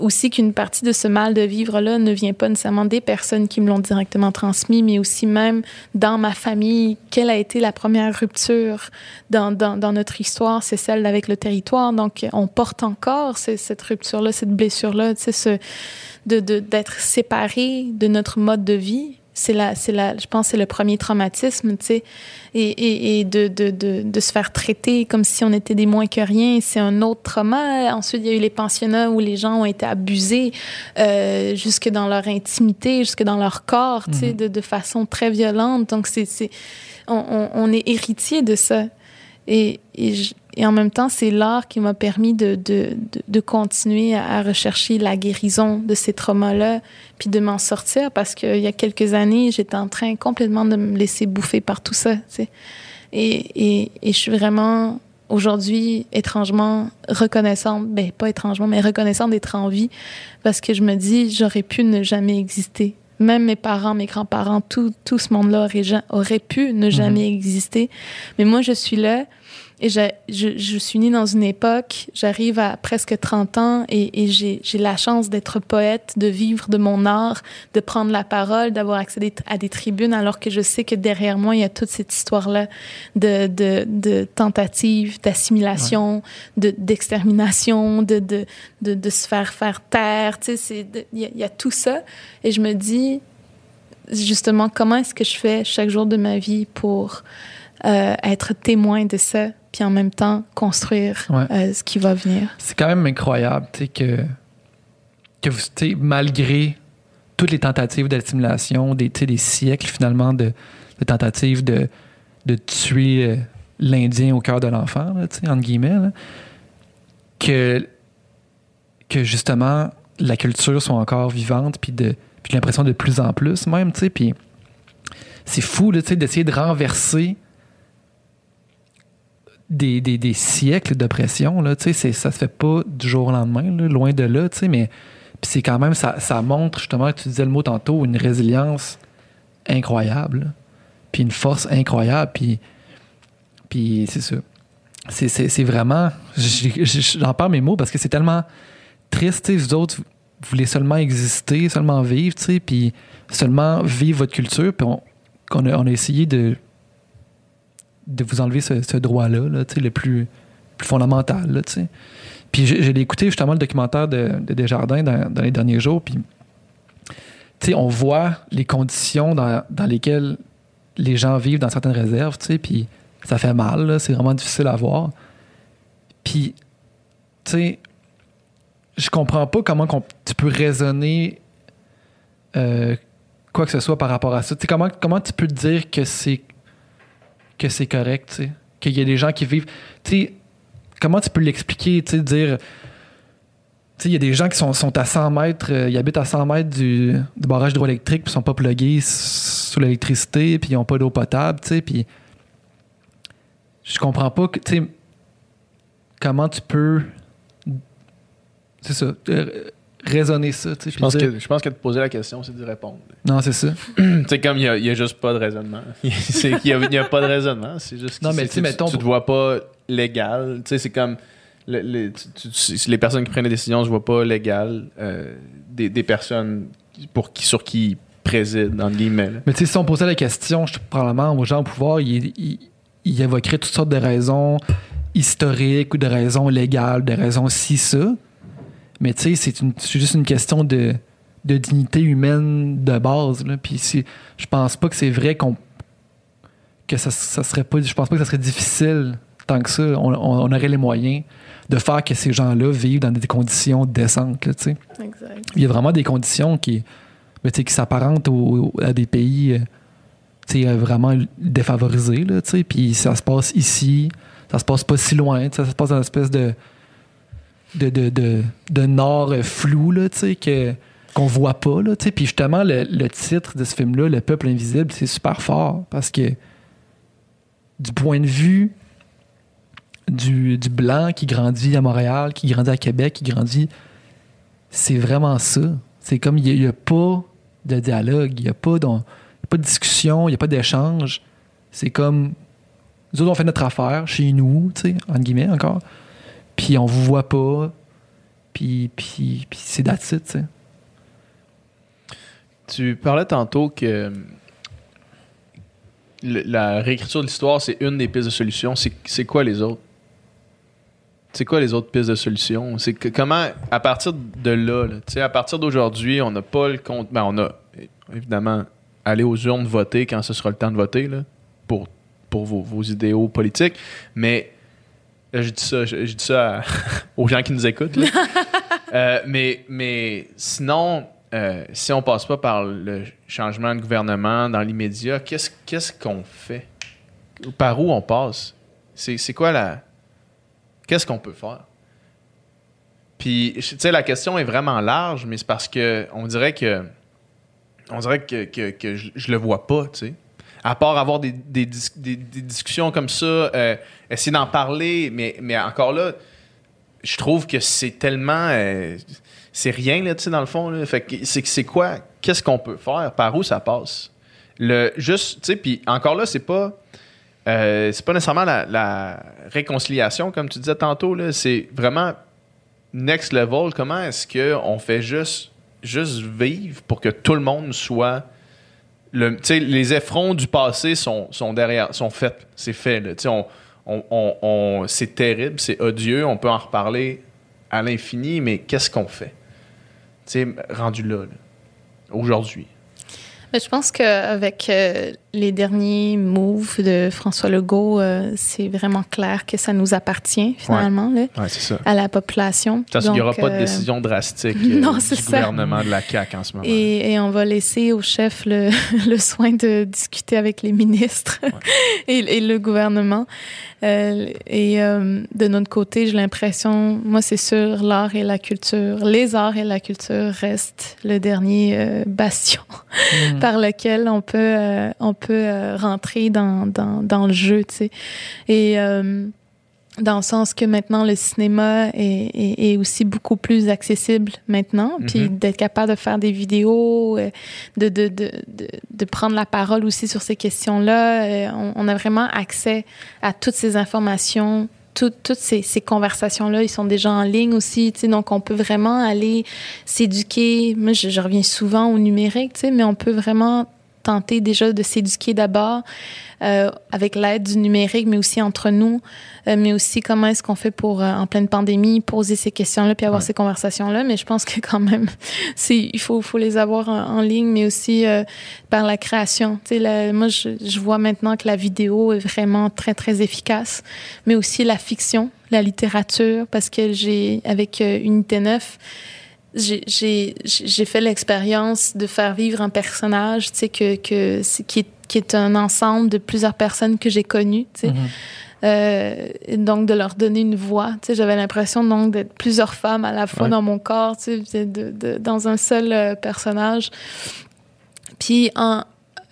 S4: aussi qu'une partie de ce mal de vivre-là ne vient pas nécessairement des personnes qui me l'ont directement transmis, mais aussi même dans ma famille, quelle a été la première rupture dans, dans, dans notre histoire, c'est celle avec le territoire. Donc, on porte encore ce- cette rupture-là, cette blessure-là, tu sais, ce, de, d'être séparé de notre mode de vie. C'est la, c'est la, je pense c'est le premier traumatisme, tu sais, et, et, et de, de, de, de se faire traiter comme si on était des moins que rien, c'est un autre trauma. Ensuite, il y a eu les pensionnats où les gens ont été abusés euh, jusque dans leur intimité, jusque dans leur corps, tu sais,
S3: Mhm.
S4: de, de façon très violente. Donc, c'est, c'est, on, on, on est héritier de ça. Et, et, je- et en même temps, c'est l'art qui m'a permis de, de, de, de continuer à, rechercher la guérison de ces traumas-là, puis de m'en sortir parce qu'il y a quelques années, j'étais en train complètement de me laisser bouffer par tout ça. tu sais. Et, et, et je suis vraiment aujourd'hui étrangement reconnaissante, ben pas étrangement, mais reconnaissante d'être en vie parce que je me dis, j'aurais pu ne jamais exister. Même mes parents, mes grands-parents, tout, tout ce monde-là aurait, aurait pu ne jamais exister. Mais moi, je suis là et je, je, je suis née dans une époque, j'arrive à presque 30 ans et, et j'ai la chance d'être poète, de vivre de mon art, de prendre la parole, d'avoir accès à des tribunes, alors que je sais que derrière moi, il y a toute cette histoire-là de, de, de tentative, d'assimilation, de d'extermination, de, de, de, de se faire faire taire. Tu sais, y, il y a tout ça. Et je me dis, justement, comment est-ce que je fais chaque jour de ma vie pour euh, être témoin de ça, puis en même temps construire
S3: Ouais.
S4: euh, ce qui va venir.
S3: C'est quand même incroyable, tu sais, que, que vous, malgré toutes les tentatives d'assimilation, des, des siècles finalement de, de tentatives de, de tuer euh, l'Indien au cœur de l'enfant, entre guillemets, là, que, que justement la culture soit encore vivante, puis de puis l'impression de plus en plus même, tu sais, puis c'est fou, là, tu sais, d'essayer de renverser des, des, siècles d'oppression, là, ça se fait pas du jour au lendemain, loin de là, mais c'est quand même, ça, montre justement, tu disais le mot tantôt, une résilience incroyable, puis une force incroyable, puis, puis c'est ça. C'est, vraiment, j'en parle mes mots parce que c'est tellement triste, vous autres, vous voulez seulement exister, seulement vivre, puis seulement vivre votre culture, puis on, on a essayé de de vous enlever ce, droit-là, là, le plus, fondamental. Là, puis j'ai écouté justement le documentaire de, de Desjardins dans, les derniers jours, puis on voit les conditions dans, lesquelles les gens vivent dans certaines réserves, puis ça fait mal, c'est vraiment difficile à voir. Puis, tu je comprends pas comment tu peux raisonner euh, quoi que ce soit par rapport à ça. Comment, comment tu peux te dire que c'est que c'est correct, qu'il y a des gens qui vivent. Tu sais, comment tu peux l'expliquer, tu dire. Tu sais, il y a des gens qui sont, à 100 mètres, euh, ils habitent à 100 mètres du, du barrage hydroélectrique, puis sont pas plugués sous l'électricité, puis ils ont pas d'eau potable, tu sais, puis. Je comprends pas que, tu sais, comment tu peux. C'est ça. euh, raisonner ça. tu sais,
S2: Je pense,
S3: dire-
S2: que, je pense que de poser la question, c'est d'y répondre.
S3: Non, c'est ça.
S2: tu sais, comme il n'y a, il y a juste pas de raisonnement. C'est a, il y a pas de raisonnement. C'est juste que
S3: Non, mais
S2: c'est-
S3: tu mettons-
S2: tu te vois pas légal. Tu sais, c'est comme le- le- tu- tu- tu- les personnes qui prennent des décisions ne se voient pas légal. euh, des, des personnes pour qui, sur qui ils président, entre guillemets. là.
S3: Mais tu sais, si on posait la question, je, probablement aux gens au pouvoir, ils il, il évoqueraient toutes sortes de raisons historiques ou de raisons légales, de raisons ci, ça. Mais tu sais, c'est juste une question de, de dignité humaine de base. Là. Puis si, je pense pas que c'est vrai qu'on que ça, ça serait pas. Je pense pas que ça serait difficile tant que ça. On, aurait les moyens de faire que ces gens-là vivent dans des conditions décentes. Là.
S4: Exact.
S3: Il y a vraiment des conditions qui, tu sais, qui s'apparentent au- à des pays euh, euh, vraiment défavorisés. Là. Puis ça se passe ici, ça se passe pas si loin. Ça se passe dans une espèce de, de, de, de, nord flou là, tu sais, que, qu'on voit pas. Là. Puis justement, le, le titre de ce film-là, Le peuple invisible, c'est super fort parce que du point de vue du, du blanc qui grandit à Montréal, qui grandit à Québec, qui grandit c'est vraiment ça. C'est comme il n'y a, pas de dialogue, il n'y a, pas de- il y a pas de discussion, il n'y a pas d'échange. C'est comme nous autres, on fait notre affaire chez nous, tu sais, entre guillemets encore. Puis on vous voit pas. Puis, puis, c'est that's it, tu sais.
S2: Tu parlais tantôt que la réécriture de l'histoire, c'est une des pistes de solution. C'est quoi les autres? C'est quoi les autres pistes de solution? C'est comment, à partir de là, là, tu sais, à partir d'aujourd'hui, on n'a pas le compte. Ben, on a évidemment aller aux urnes voter quand ce sera le temps de voter là, pour, pour vos, vos idéaux politiques. Mais je dis ça, je, je dis ça à- aux gens qui nous écoutent. là. Euh, mais, mais sinon, euh, si on passe pas par le changement de gouvernement dans l'immédiat, qu'est-ce qu'est-ce qu'on fait? Par où on passe? C'est c'est quoi la. Qu'est-ce qu'on peut faire? Puis, tu sais, la question est vraiment large, mais c'est parce que on dirait que. On dirait que, que, que je, je le vois pas, tu sais. À part avoir des, des, dis- des- des discussions comme ça, euh, essayer d'en parler, mais, encore là, je trouve que c'est tellement. euh, c'est rien, là, tu sais, dans le fond. Là. Fait que c'est quoi? Qu'est-ce qu'on peut faire? Par où ça passe? Le, juste, tu sais, puis encore là, c'est pas. euh, c'est pas nécessairement la, réconciliation, comme tu disais tantôt. C'est vraiment next level. Comment est-ce qu'on fait juste, juste vivre pour que tout le monde soit. Le, les effronts du passé sont, sont derrière, sont faits. C'est fait. On, on, on- c'est terrible, c'est odieux, on peut en reparler à l'infini, mais qu'est-ce qu'on fait? Tu sais, rendu là, là, aujourd'hui.
S4: Mais je pense qu'avec euh, les derniers moves de François Legault, euh, c'est vraiment clair que ça nous appartient finalement là,
S2: Ouais, c'est ça.
S4: à la population.
S2: Il n'y aura
S4: Donc,
S2: pas de
S4: euh,
S2: décision drastique euh,
S4: non,
S2: du
S4: c'est ça.
S2: gouvernement de la CAQ en ce moment.
S4: Et, et on va laisser au chef le, le soin de discuter avec les ministres et, et le gouvernement. Euh, et euh, de notre côté, j'ai l'impression, moi c'est sûr, l'art et la culture, les arts et la culture restent le dernier euh, bastion
S3: Mm.
S4: par lequel on peut, euh, on peut euh, rentrer dans, dans, dans le jeu, tu sais. Et euh, dans le sens que maintenant, le cinéma est, est, est aussi beaucoup plus accessible maintenant, puis
S2: Mhm.
S4: d'être capable de faire des vidéos, euh, de, de, de, de, de prendre la parole aussi sur ces questions-là. On, on a vraiment accès à toutes ces informations tout- toutes ces, ces conversations-là, ils sont déjà en ligne aussi, tu sais, donc on peut vraiment aller s'éduquer. Moi, je, je reviens souvent au numérique, tu sais, mais on peut vraiment tenter déjà de s'éduquer d'abord euh, avec l'aide du numérique, mais aussi entre nous, euh, mais aussi comment est-ce qu'on fait pour, euh, en pleine pandémie, poser ces questions-là puis avoir
S2: Ouais.
S4: ces conversations-là. Mais je pense que quand même, c'est, il faut, faut les avoir en, en ligne, mais aussi euh, par la création. Tu sais, la- moi, je, je vois maintenant que la vidéo est vraiment très, très efficace, mais aussi la fiction, la littérature, parce que j'ai, avec euh, Unité 9, j'ai- j'ai j'ai fait l'expérience de faire vivre un personnage, tu sais, que, que, qui, est, qui est un ensemble de plusieurs personnes que j'ai connues, tu sais.
S3: Mhm.
S4: Euh, et donc de leur donner une voix. Tu sais, j'avais l'impression donc d'être plusieurs femmes à la fois
S2: Ouais.
S4: dans mon corps, tu sais, de, de- dans un seul euh, personnage. Puis en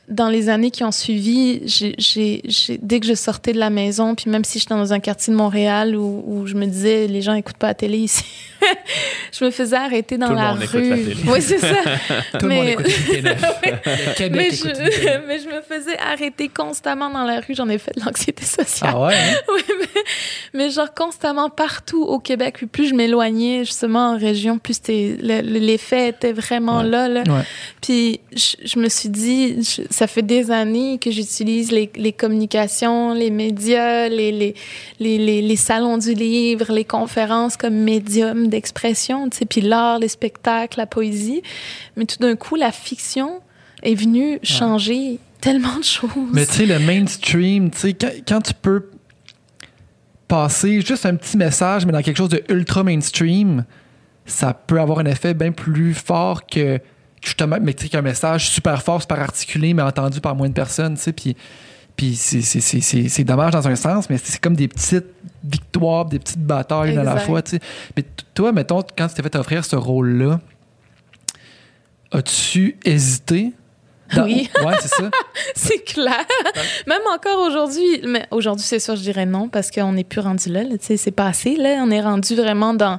S4: dans les années qui ont suivi, j'ai, j'ai, j'ai- dès que je sortais de la maison, puis même si j'étais dans un quartier de Montréal où, où je me disais les gens écoutent pas la télé ici, je me faisais arrêter dans
S2: Tout le
S4: la
S2: monde
S4: rue.
S2: écoute la télé.
S4: Oui, c'est ça.
S3: Tout le monde
S4: Mais-
S3: écoute une T9. Le
S4: mais,
S3: écoute T9.
S4: je, mais je me faisais arrêter constamment dans la rue. J'en ai fait de l'anxiété sociale.
S3: Ah ouais? hein?
S4: Oui, mais, mais genre constamment partout au Québec. Puis plus je m'éloignais justement en région, plus le- l'effet était vraiment
S2: Ouais.
S4: là. là.
S3: Ouais.
S4: Puis je, je me suis dit, je- ça fait des années que j'utilise les, les communications, les médias, les, les, les, les, les salons du livre, les conférences comme médium d'expression, tu sais, puis l'art, les spectacles, la poésie. Mais tout d'un coup, la fiction est venue changer tellement de choses.
S3: Mais tu sais, le mainstream, tu sais, quand, quand tu peux passer juste un petit message, mais dans quelque chose de ultra mainstream, ça peut avoir un effet bien plus fort que justement, mais tu sais, qu'un message super fort, super articulé, mais entendu par moins de personnes, tu sais, puis. Puis c'est- c'est- c'est c'est- c'est dommage dans un sens, mais c'est comme des petites victoires, des petites batailles à la fois. tu sais. Mais toi, mettons, quand tu t'es fait offrir ce rôle-là, as-tu hésité? Dans-
S4: Oui.
S3: Ouais, c'est ça.
S4: C'est clair. Même encore aujourd'hui, mais aujourd'hui, c'est sûr, je dirais non parce qu'on n'est plus rendu là. là, tu sais, c'est passé. Là, on est rendu vraiment dans,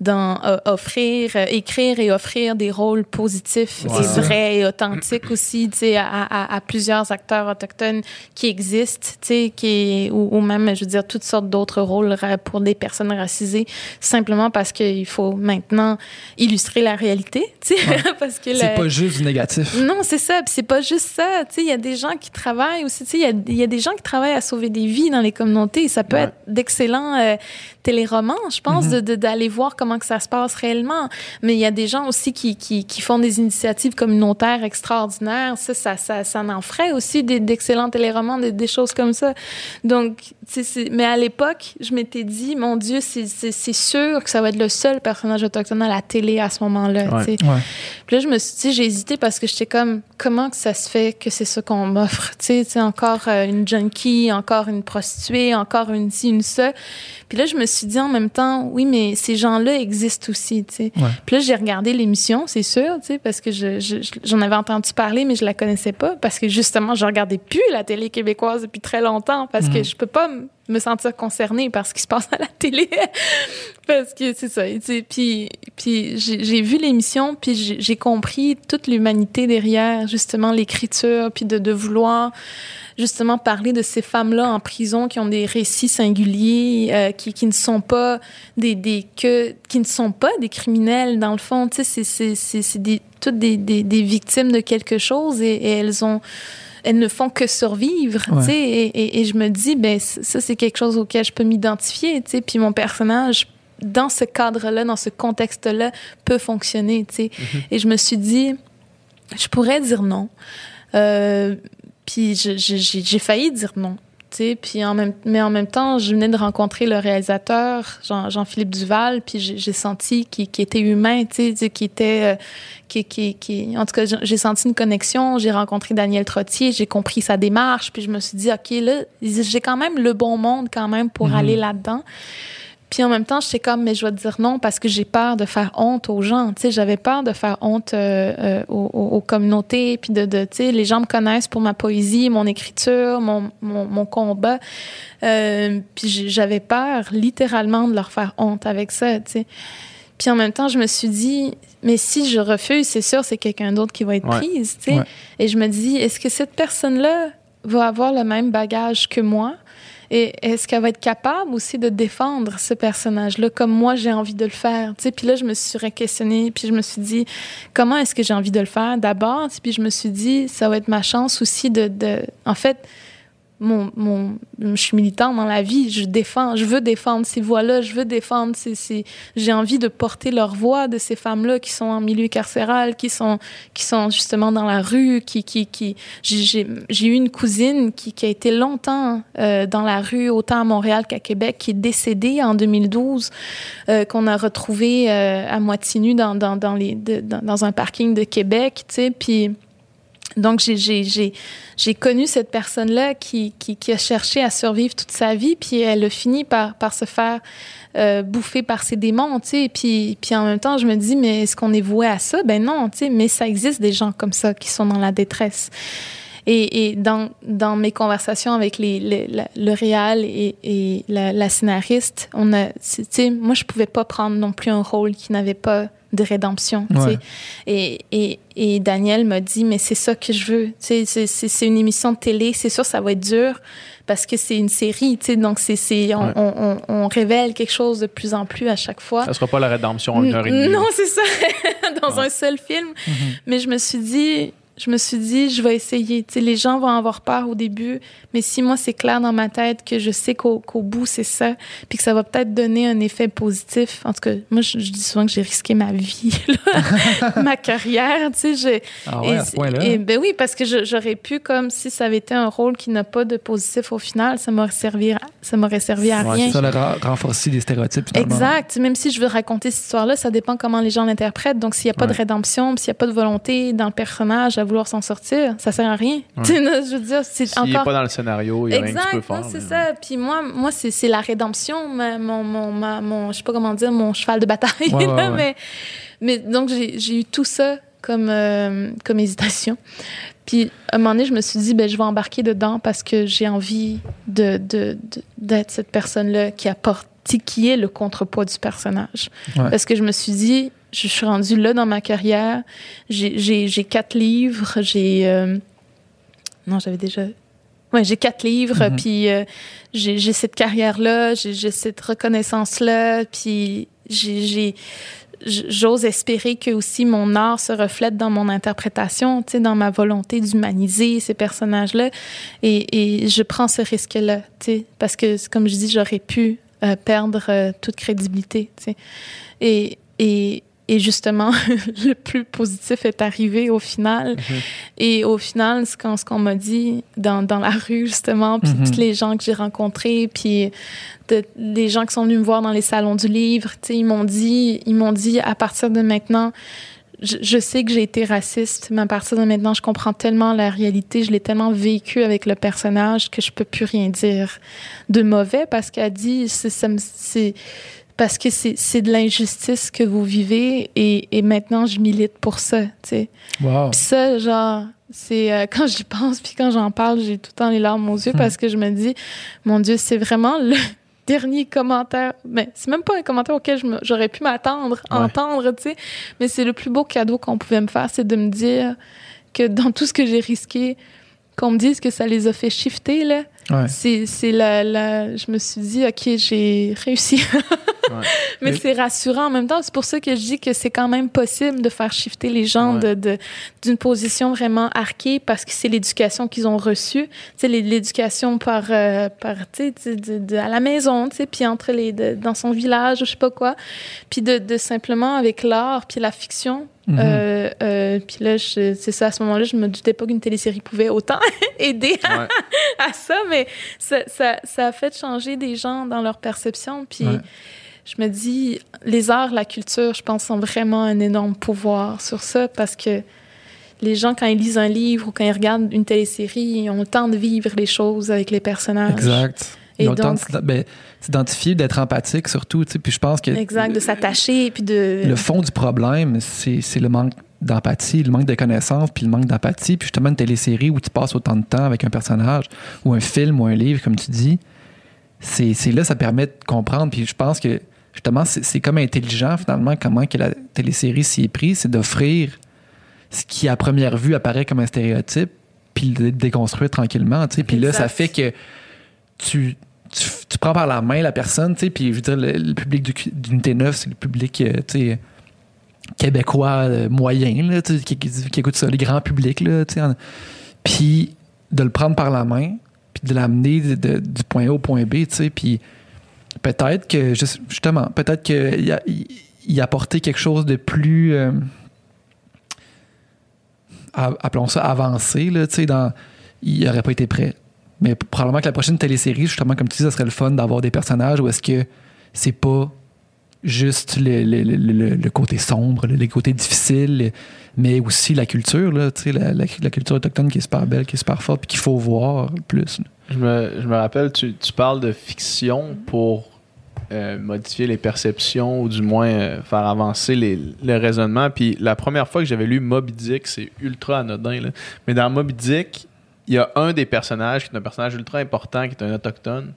S4: dans euh, offrir, euh, écrire et offrir des rôles positifs
S2: Ouais.
S4: et vrais et authentiques aussi, à, à, à plusieurs acteurs autochtones qui existent, tu sais, qui ou, ou même, je veux dire, toutes sortes d'autres rôles pour des personnes racisées, simplement parce qu'il faut maintenant illustrer la réalité, tu sais, parce que
S3: C'est pas juste du négatif.
S4: non, c'est ça. C'est pas juste ça. Tu sais, il y a des gens qui travaillent aussi. Tu sais, il y a, il y a des gens qui travaillent à sauver des vies dans les communautés. Ça peut
S2: Ouais.
S4: être d'excellents euh, téléromans, je pense,
S3: Mhm.
S4: de- d'aller voir comment que ça se passe réellement. Mais il y a des gens aussi qui, qui, qui font des initiatives communautaires extraordinaires. Ça, ça, ça, ça en ferait aussi d'excellents téléromans, des, des choses comme ça. Donc, tu sais, c'est- mais à l'époque, je m'étais dit, mon Dieu, c'est- sûr que ça va être le seul personnage autochtone à la télé à ce moment-là.
S2: Ouais.
S4: tu sais.
S3: Ouais.
S4: Puis là, je me suis dit, j'ai hésité parce que j'étais comme, comment que ça se fait que c'est ça qu'on m'offre? Tu sais, encore euh, une junkie, encore une prostituée, encore une ci, une ça. Puis là, je me suis dit en même temps, oui, mais ces gens-là existent aussi, tu sais.
S3: Ouais.
S4: Puis là, j'ai regardé l'émission, c'est sûr, tu sais, parce que je- je- je- j'en avais entendu parler, mais je la connaissais pas parce que justement, je regardais plus la télé québécoise depuis très longtemps parce que
S3: Mhm.
S4: je peux pas me sentir concernée par ce qui se passe à la télé. parce que c'est ça. Puis, puis j'ai vu l'émission, puis j'ai compris toute l'humanité derrière, justement, l'écriture, puis de, vouloir justement parler de ces femmes-là en prison qui ont des récits singuliers, euh, qui, qui ne sont pas des, des que qui ne sont pas des criminels dans le fond. Tu sais, c'est toutes des, des des victimes de quelque chose et elles ont elles ne font que survivre,
S3: Ouais.
S4: tu sais, et, et, et je me dis, ben ça c'est quelque chose auquel je peux m'identifier, tu sais, puis mon personnage dans ce cadre-là, dans ce contexte-là, peut fonctionner, tu sais. Et je me suis dit, je pourrais dire non, euh, puis je- je- j'ai j'ai failli dire non. Sais, Puis en même, mais en même temps, je venais de rencontrer le réalisateur, Jean- Jean-Philippe Duval, puis j'ai senti qu'il qu'il était humain, tu sais, qu'il était, euh, qui, qui, qui, en tout cas, j'ai- j'ai senti une connexion. J'ai rencontré Daniel Trottier, j'ai compris sa démarche, puis je me suis dit, ok, là, j'ai quand même le bon monde quand même pour
S3: Mhm.
S4: aller là-dedans. Puis en même temps, j'étais comme, mais je vais te dire non parce que j'ai peur de faire honte aux gens. Tu sais, j'avais peur de faire honte euh, euh, aux, communautés. Puis de, de tu sais, les gens me connaissent pour ma poésie, mon écriture, mon, mon, mon combat. Euh, puis j'avais peur littéralement de leur faire honte avec ça, tu sais. Puis en même temps, je me suis dit, mais si je refuse, c'est sûr, c'est quelqu'un d'autre qui va être
S2: Ouais.
S4: prise, tu sais.
S3: Ouais.
S4: Et je me dis, est-ce que cette personne-là va avoir le même bagage que moi? Et est-ce qu'elle va être capable aussi de défendre ce personnage-là comme moi j'ai envie de le faire? Tu sais, puis là, je me suis questionnée, puis je me suis dit, comment est-ce que j'ai envie de le faire d'abord? Puis je me suis dit, ça va être ma chance aussi de... de en fait, mon, mon, je suis militante dans la vie, je défends, je veux défendre ces voix-là, je veux défendre ces, j'ai envie de porter leur voix de ces femmes-là qui sont en milieu carcéral, qui sont, qui sont justement dans la rue, qui, qui, qui, j'ai- eu une cousine qui, qui a été longtemps euh, dans la rue, autant à Montréal qu'à Québec, qui est décédée en 2012, euh, qu'on a retrouvée euh, à moitié nue dans, dans, dans, les, dans, dans un parking de Québec, tu sais, puis donc, j'ai- connu cette personne-là qui, qui, qui a cherché à survivre toute sa vie, puis elle a fini par, par se faire euh, bouffer par ses démons, tu sais. Puis, puis en même temps, je me dis, mais est-ce qu'on est voué à ça? Ben non, tu sais, mais ça existe des gens comme ça qui sont dans la détresse. Et, et dans, dans mes conversations avec les, les- le réal et, et la, la scénariste, on a, tu sais, moi, je pouvais pas prendre non plus un rôle qui n'avait pas de rédemption.
S3: Ouais.
S4: Et, et, et Daniel m'a dit, mais c'est ça que je veux. C'est une émission de télé. C'est sûr, ça va être dur parce que c'est une série. Donc, c'est on,
S2: Ouais.
S4: on, on, on révèle quelque chose de plus en plus à chaque fois.
S2: Ça sera pas la rédemption en une heure et demie.
S4: Non, c'est ça, dans
S2: Ouais.
S4: un seul film.
S3: Mhm.
S4: Mais je me suis dit, je me suis dit, je vais essayer. Tu sais, les gens vont avoir peur au début, mais si moi c'est clair dans ma tête que je sais qu'au qu'au bout c'est ça, puis que ça va peut-être donner un effet positif. En tout cas, moi je, je dis souvent que j'ai risqué ma vie, là, ma carrière. Tu sais, je,
S3: Ah ouais,
S4: et,
S3: à ce point-là.
S4: et ben oui, parce que j'aurais pu, comme si ça avait été un rôle qui n'a pas de positif au final, ça m'aurait servi, à- ça m'aurait servi à
S2: Ouais,
S4: rien.
S3: Ça le renforcer des stéréotypes, finalement.
S4: Exact. Même si je veux raconter cette histoire-là, ça dépend comment les gens l'interprètent. Donc, s'il n'y a pas de rédemption, s'il n'y a pas de volonté dans le personnage à vouloir s'en sortir, ça sert à rien.
S2: Ouais.
S4: Je veux dire, c'est
S2: S'il n'est
S4: encore.
S2: pas dans le scénario, il n'y a rien que tu peux
S4: Exact,
S2: faire.
S4: c'est
S2: mais-
S4: ça. Puis moi, moi c'est la rédemption, ma- mon, mon, ma- mon, je sais pas comment dire, mon cheval de bataille.
S3: Ouais,
S4: là. Mais, mais donc, j'ai eu tout ça comme, euh, comme hésitation. Puis, à un moment donné, je me suis dit, ben, je vais embarquer dedans parce que j'ai envie de, de, de- d'être cette personne-là qui apporte, qui- qui est le contrepoids du personnage.
S3: Ouais.
S4: Parce que je me suis dit, je suis rendue là dans ma carrière. J'ai, quatre livres, j'ai. euh, non, j'avais déjà. Ouais, j'ai quatre livres,
S3: Mhm.
S4: puis euh, j'ai, cette carrière-là, j'ai, cette reconnaissance-là, puis j'ai, j'ose espérer que aussi mon art se reflète dans mon interprétation, tu sais, dans ma volonté d'humaniser ces personnages-là. Et, et je prends ce risque-là, tu sais, parce que, comme je dis, j'aurais pu euh, perdre euh, toute crédibilité, tu sais. Et, et, et justement, le plus positif est arrivé au final.
S2: Mhm.
S4: Et au final, ce qu'on, m'a dit dans, dans la rue, justement, puis
S3: Mhm.
S4: tous les gens que j'ai rencontrés, puis de- les gens qui sont venus me voir dans les salons du livre, tu sais, ils m'ont dit, ils m'ont dit, à partir de maintenant, je, je sais que j'ai été raciste, mais à partir de maintenant, je comprends tellement la réalité, je l'ai tellement vécu avec le personnage que je peux plus rien dire de mauvais parce qu'elle dit, c'est parce que c'est, c'est de l'injustice que vous vivez et, et maintenant je milite pour ça, tu sais.
S3: Wow.
S4: Puis ça, genre, c'est euh, quand j'y pense, puis quand j'en parle, j'ai tout le temps les larmes aux yeux
S3: Hmm.
S4: parce que je me dis, mon Dieu, c'est vraiment le dernier commentaire. Mais c'est même pas un commentaire auquel j'aurais pu m'attendre,
S2: Ouais.
S4: entendre, tu sais. Mais c'est le plus beau cadeau qu'on pouvait me faire, c'est de me dire que dans tout ce que j'ai risqué, qu'on me dise que ça les a fait shifter, là.
S3: Ouais.
S4: C'est, la, la- Je me suis dit, OK, j'ai réussi. Mais
S3: Et-
S4: c'est rassurant en même temps. C'est pour ça que je dis que c'est quand même possible de faire shifter les gens
S2: Ouais.
S4: de, de- d'une position vraiment arquée parce que c'est l'éducation qu'ils ont reçue. Tu sais, l'éducation par, euh, par tu sais, de- de- de- à la maison, tu sais, puis entre les, de- dans son village, ou je sais pas quoi. Puis de, de simplement avec l'art, puis la fiction.
S3: Mhm.
S4: euh, euh, puis là, c'est ça, à ce moment-là, je me doutais pas qu'une télésérie pouvait autant aider à,
S2: Ouais.
S4: à ça, mais ça, ça, ça a fait changer des gens dans leur perception. Puis
S3: Ouais.
S4: je me dis, les arts, la culture, je pense, ont vraiment un énorme pouvoir sur ça parce que les gens, quand ils lisent un livre ou quand ils regardent une télésérie, ils ont le temps de vivre les choses avec les personnages.
S3: Exact.
S4: Et
S3: Ils ont le temps de
S4: donc-
S3: s'ident- ben, s'identifier, d'être empathique surtout. tu sais. Puis je pense que
S4: Exact, de s'attacher, puis de...
S3: le fond du problème, c'est le manque d'empathie, le manque de connaissances, puis le manque d'empathie. Puis justement, une télésérie où tu passes autant de temps avec un personnage, ou un film, ou un livre, comme tu dis, c'est là, ça permet de comprendre. Puis je pense que justement, c'est comme intelligent finalement comment que la télésérie s'y est prise, c'est d'offrir ce qui à première vue apparaît comme un stéréotype, puis de le déconstruire tranquillement. tu sais. Puis là, ça fait que tu, tu, prends par la main la personne, tu puis je veux dire, le, le public du- d'Unité 9, c'est le public, euh, tu québécois euh, moyen, là, qui, qui, écoute ça, les grands publics, là, tu Puis de le prendre par la main, puis de l'amener du point A au point B, tu sais, puis peut-être que, juste- justement, peut-être qu'il a, apporté quelque chose de plus, euh, appelons ça avancé, là, tu sais, dans, il n'aurait pas été prêt. Mais probablement que la prochaine télésérie, justement, comme tu dis, ça serait le fun d'avoir des personnages où est-ce que c'est pas juste le, le- le- côté sombre, le, côté difficile, mais aussi la culture, là, la, la- la culture autochtone qui est super belle, qui est super forte, puis qu'il faut voir plus.
S2: Je me, je me rappelle, tu, tu parles de fiction pour euh, modifier les perceptions ou du moins euh, faire avancer les, le raisonnement. Puis la première fois que j'avais lu Moby Dick, c'est ultra anodin, là. mais dans Moby Dick, il y a un des personnages qui est un personnage ultra important, qui est un autochtone.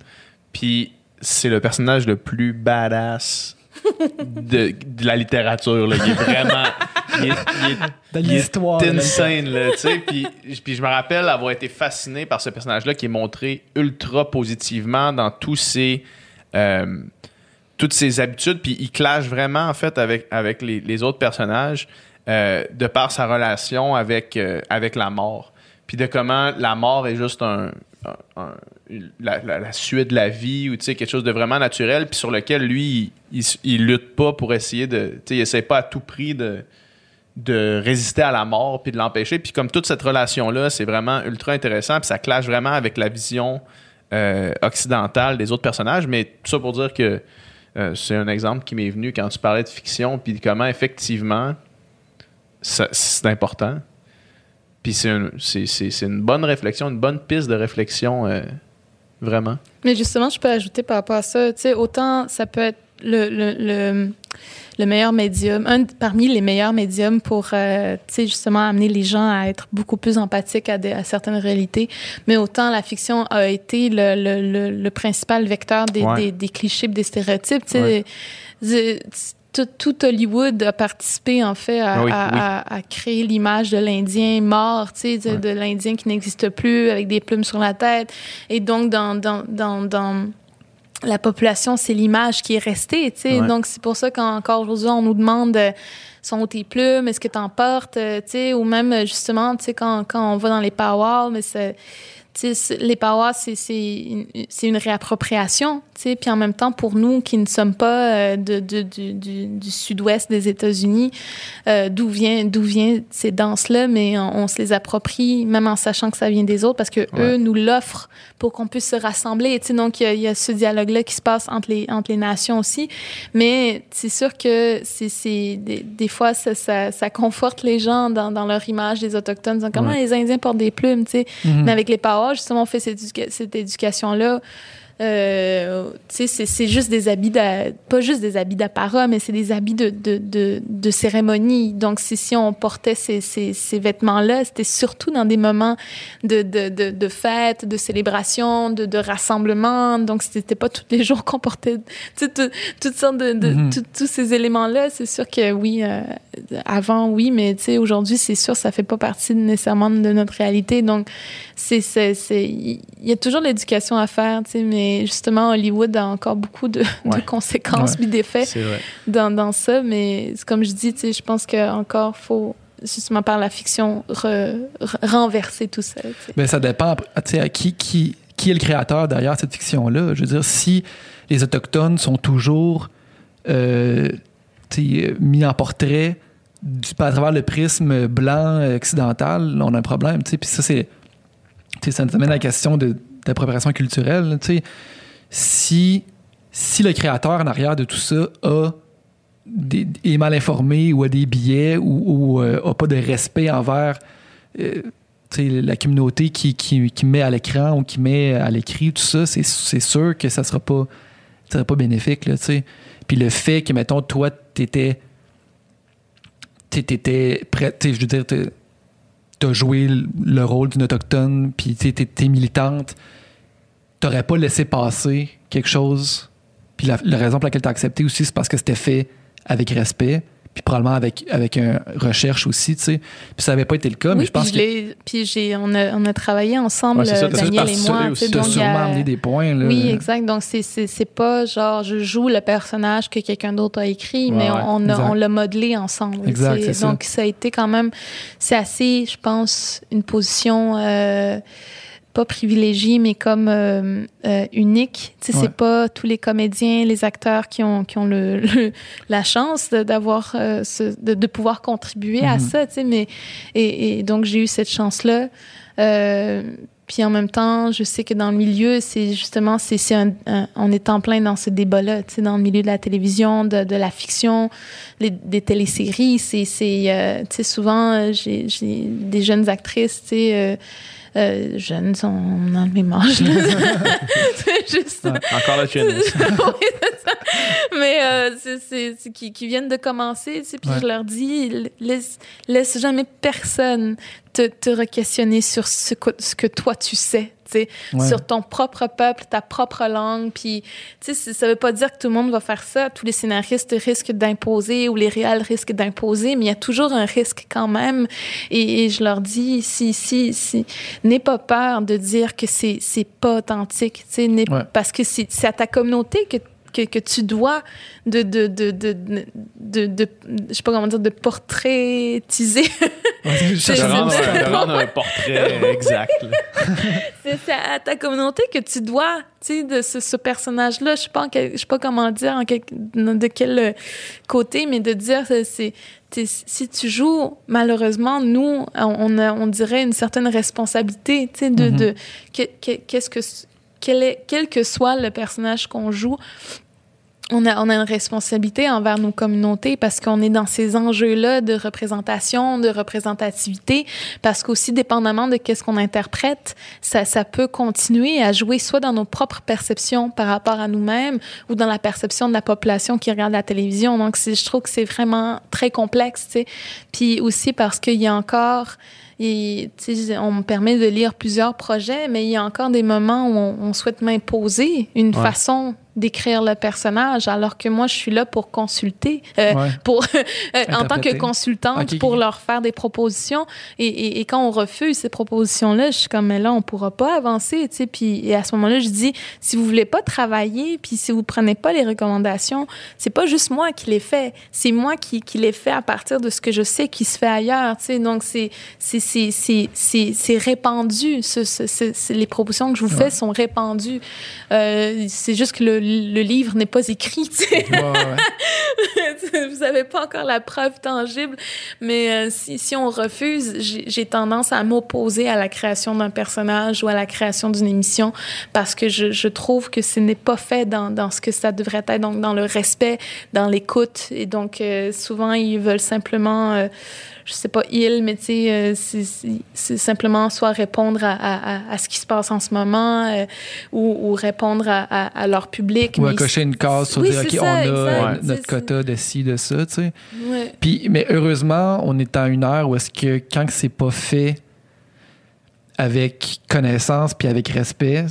S2: Puis c'est le personnage le plus badass de, de la littérature. Là. Il est vraiment. Il est, il est- il
S3: l'histoire.
S2: insane, là, tu sais. Puis, puis je me rappelle avoir été fasciné par ce personnage-là qui est montré ultra positivement dans tous ses, euh, toutes ses habitudes. Puis il clash vraiment, en fait, avec, avec les, les autres personnages euh, de par sa relation avec, euh, avec la mort. Puis de comment la mort est juste la, suite de la vie ou quelque chose de vraiment naturel, puis sur lequel lui, il, lutte pas pour essayer de. Il essaie pas à tout prix de de résister à la mort puis de l'empêcher. Puis comme toute cette relation-là, c'est vraiment ultra intéressant. Puis ça clash vraiment avec la vision euh, occidentale des autres personnages. Mais tout ça pour dire que euh, c'est un exemple qui m'est venu quand tu parlais de fiction, puis comment effectivement c'est important. Puis c'est un- c'est- c'est- c'est une bonne réflexion, une bonne piste de réflexion, euh, vraiment.
S4: Mais justement, je peux ajouter par rapport à ça, tu sais, autant ça peut être le, le, le, le meilleur médium, un parmi les meilleurs médiums pour, euh, tu sais, justement amener les gens à être beaucoup plus empathiques à, des- à certaines réalités, mais autant la fiction a été le, le, principal vecteur des,
S2: Ouais.
S4: des, des clichés, des stéréotypes, tu sais.
S2: Ouais.
S4: Tout, tout Hollywood a participé en fait à,
S2: Ah oui,
S4: à-
S2: oui.
S4: à- à créer l'image de l'Indien mort, tu sais, de,
S2: Ouais.
S4: de l'Indien qui n'existe plus avec des plumes sur la tête. Et donc, dans, dans, dans, dans la population, c'est l'image qui est restée, tu sais.
S2: Ouais.
S4: Donc, c'est pour ça qu'encore aujourd'hui, on nous demande euh, sont tes plumes, est-ce que tu en portes, euh, tu sais, ou même, euh, justement, tu sais, quand, quand on va dans les powwows, mais c'est... les powwows, c'est une, réappropriation, puis en même temps, pour nous qui ne sommes pas euh, de, de- du, du, du sud-ouest des États-Unis, euh, d'où vient, vient ces danses-là, mais on, on se les approprie, même en sachant que ça vient des autres, parce que
S2: Ouais.
S4: eux nous l'offrent pour qu'on puisse se rassembler. Tu sais, donc, il y a- il y, a ce dialogue-là qui se passe entre les, entre les nations aussi. Mais c'est sûr que c'est, des, des fois, ça, ça, ça conforte les gens dans, dans leur image des Autochtones, comment
S2: Ouais.
S4: les Indiens portent des plumes, sais.
S3: Mhm.
S4: Mais avec les Pawas, justement, on fait cette, éduca- cette éducation-là. Euh, c'est, juste des habits, d'a- pas juste des habits d'apparat, mais c'est des habits de, de, de, de cérémonie. Donc, si, on portait ces, ces, ces vêtements-là, c'était surtout dans des moments de, de, de, de fête, de célébration, de, de rassemblement. Donc, c'était pas tous les jours qu'on portait tout- toutes sortes de, de
S3: Mhm.
S4: tout- tous ces éléments-là. C'est sûr que oui, euh, avant, oui, mais aujourd'hui, c'est sûr, ça fait pas partie nécessairement de notre réalité. Donc, c'est, il y a toujours de l'éducation à faire, tu sais, mais justement, Hollywood a encore beaucoup de, conséquences puis d'effets dans, dans ça. Mais comme je dis, je pense qu'encore, faut justement par la fiction re- re- renverser tout ça. tu sais.
S3: Ben, ça dépend tu sais, à qui, qui, qui est le créateur derrière cette fiction-là? Je veux dire, si les Autochtones sont toujours euh, mis en portrait du, à travers le prisme blanc occidental, on a un problème. tu sais. Puis ça, c'est. Ça nous amène à la question de- d'appropriation culturelle. tu sais. Si, si le créateur en arrière de tout ça a des- est mal informé ou a des billets ou, ou euh, a pas de respect envers euh, tu la communauté qui, qui, qui met à l'écran ou qui met à l'écrit, tout ça, c'est, c'est sûr que ça sera pas, ça sera pas bénéfique. Là, tu. Puis le fait que, mettons, toi, t'étais, t'é- t'étais prêt, tu je veux dire, t'as joué le rôle d'une autochtone, puis t'es, t'es militante, t'aurais pas laissé passer quelque chose? Puis la, la raison pour laquelle t'as accepté aussi, c'est parce que c'était fait avec respect, puis probablement avec, avec une recherche aussi, tu sais. Puis ça n'avait pas été le cas, mais je pense que
S4: puis j'ai, on, a, on a travaillé ensemble,
S2: Ouais, ça,
S4: euh, Daniel et moi. tu il y a-
S3: sûrement amené des points. Là.
S4: Oui, exact. Donc, c'est, c'est, c'est pas genre je joue le personnage que quelqu'un d'autre a écrit,
S2: Ouais,
S4: mais
S2: ouais.
S4: on, a-
S3: Exact.
S4: on l'a modelé ensemble.
S3: Exact, c'est ça.
S4: Donc, ça. a été quand même, c'est assez, je pense, une position euh, pas privilégiée, mais comme euh, euh, unique. Tu sais,
S3: Ouais.
S4: c'est pas tous les comédiens, les acteurs qui ont, qui ont le, le- la chance d'avoir, euh, ce- de, de pouvoir contribuer à
S3: Mhm.
S4: ça, tu sais, mais, et, et donc, j'ai eu cette chance-là. Euh, puis en même temps, je sais que dans le milieu, c'est justement, c'est, c'est un, un- on est en plein dans ce débat-là, tu sais, dans le milieu de la télévision, de, de la fiction, les- des téléséries. C'est, c'est tu sais, souvent, j'ai des jeunes actrices, tu sais, euh, euh, jeunes, on là. c'est juste.
S2: Encore la jeunesse.
S4: Oui, c'est ça. mais euh, c'est, qui, qui viennent de commencer, tu sais, puis
S3: Ouais.
S4: je leur dis, laisse, laisse jamais personne te, te re-questionner sur ce que, ce que toi tu sais, tu sais,
S3: Ouais.
S4: sur ton propre peuple, ta propre langue, puis tu sais, ça veut pas dire que tout le monde va faire ça, tous les scénaristes risquent d'imposer ou les réals risquent d'imposer, mais il y a toujours un risque quand même, et, et je leur dis, si, si, si, n'aie pas peur de dire que c'est, pas authentique, tu sais,
S3: Ouais.
S4: parce que c'est, c'est à ta communauté que que, que tu dois de de de de, je sais pas comment dire de portraitiser
S2: De rendre, un portrait exact.
S4: c'est à ta communauté que tu dois tu sais de ce, ce personnage là je sais pas je sais pas comment dire en quel- de quel euh, côté mais de dire c'est- c'est si tu joues malheureusement nous on a- on dirait une certaine responsabilité tu sais de,
S3: Mhm.
S4: de que- que- qu'est-ce que quel, est, quel que soit le personnage qu'on joue on a, on a une responsabilité envers nos communautés parce qu'on est dans ces enjeux-là de représentation, de représentativité, parce qu'aussi, dépendamment de qu'est-ce qu'on interprète, ça, ça peut continuer à jouer soit dans nos propres perceptions par rapport à nous-mêmes ou dans la perception de la population qui regarde la télévision. Donc, je trouve que c'est vraiment très complexe, tu sais. Puis aussi parce qu'il y a encore... Et, on me permet de lire plusieurs projets, mais il y a encore des moments où on, on souhaite m'imposer une
S2: Ouais.
S4: façon d'écrire le personnage, alors que moi, je suis là pour consulter, euh,
S3: Ouais.
S4: pour euh, en tant que consultante, pour leur faire des propositions. Et, et, et quand on refuse ces propositions-là, je suis comme, mais là, on pourra pas avancer, tu sais. Puis et à ce moment-là, je dis, si vous voulez pas travailler, puis si vous prenez pas les recommandations, c'est pas juste moi qui les fais, c'est moi qui, qui les fais à partir de ce que je sais qui se fait ailleurs, tu sais. Donc c'est c'est c'est c'est c'est c'est répandu. Ce, ce, ce- ce- les propositions que je vous fais
S3: Ouais.
S4: sont répandues. Euh, c'est juste que le, le livre n'est pas écrit.
S3: Ouais, ouais.
S4: vous n'avez pas encore la preuve tangible, mais euh, si, si on refuse, j'ai j'ai tendance à m'opposer à la création d'un personnage ou à la création d'une émission parce que je, je trouve que ce n'est pas fait dans, dans ce que ça devrait être, donc dans le respect, dans l'écoute. Et donc, euh, souvent, ils veulent simplement... euh, je sais pas, il, mais tu sais, euh, c'est- simplement soit répondre à, à, ce qui se passe en ce moment euh, ou, ou répondre à, leur public.
S3: Ou à cocher une case sur
S4: Oui,
S3: dire, OK,
S4: c'est
S3: on
S4: ça,
S3: a
S4: exact.
S3: notre quota de ci, de ça, tu sais.
S4: Ouais.
S3: Puis, mais heureusement, on est à une heure où est-ce que quand c'est pas fait avec connaissance puis avec respect,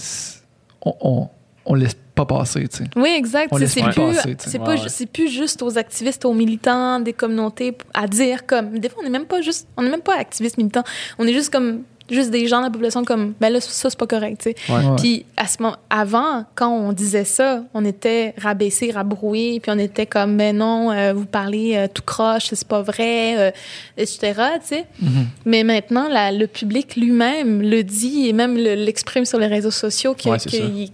S3: on, on, on laisse pas passer, tu sais.
S4: Oui, exact. C'est
S3: plus passer, tu sais.
S4: c'est
S2: Ouais,
S4: pas,
S2: ouais.
S4: ju- c'est plus juste aux activistes, aux militants des communautés à dire comme. Des fois, on n'est même pas juste, on n'est même pas activistes militants. On est juste comme juste des gens de la population comme ben là ça c'est pas correct, tu sais.
S2: Ouais.
S3: Ouais.
S4: Puis à ce moment, avant, quand on disait ça, on était rabaissé, rabroué, puis on était comme ben non, euh, vous parlez euh, tout croche, c'est pas vrai, euh, etc. Tu sais.
S3: Mhm.
S4: Mais maintenant, la- le public lui-même le dit et même le- l'exprime sur les réseaux sociaux que,
S2: Ouais,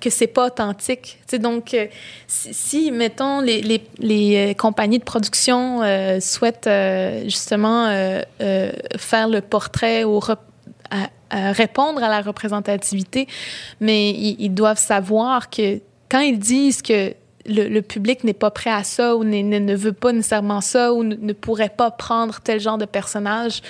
S4: que, c'est pas authentique. Tu sais, donc, si, si, mettons, les, les, les compagnies de production souhaitent justement faire le portrait rep- à- répondre à la représentativité, mais ils doivent savoir que quand ils disent que le, le public n'est pas prêt à ça ou ne, ne veut pas nécessairement ça ou ne, ne pourrait pas prendre tel genre de personnage,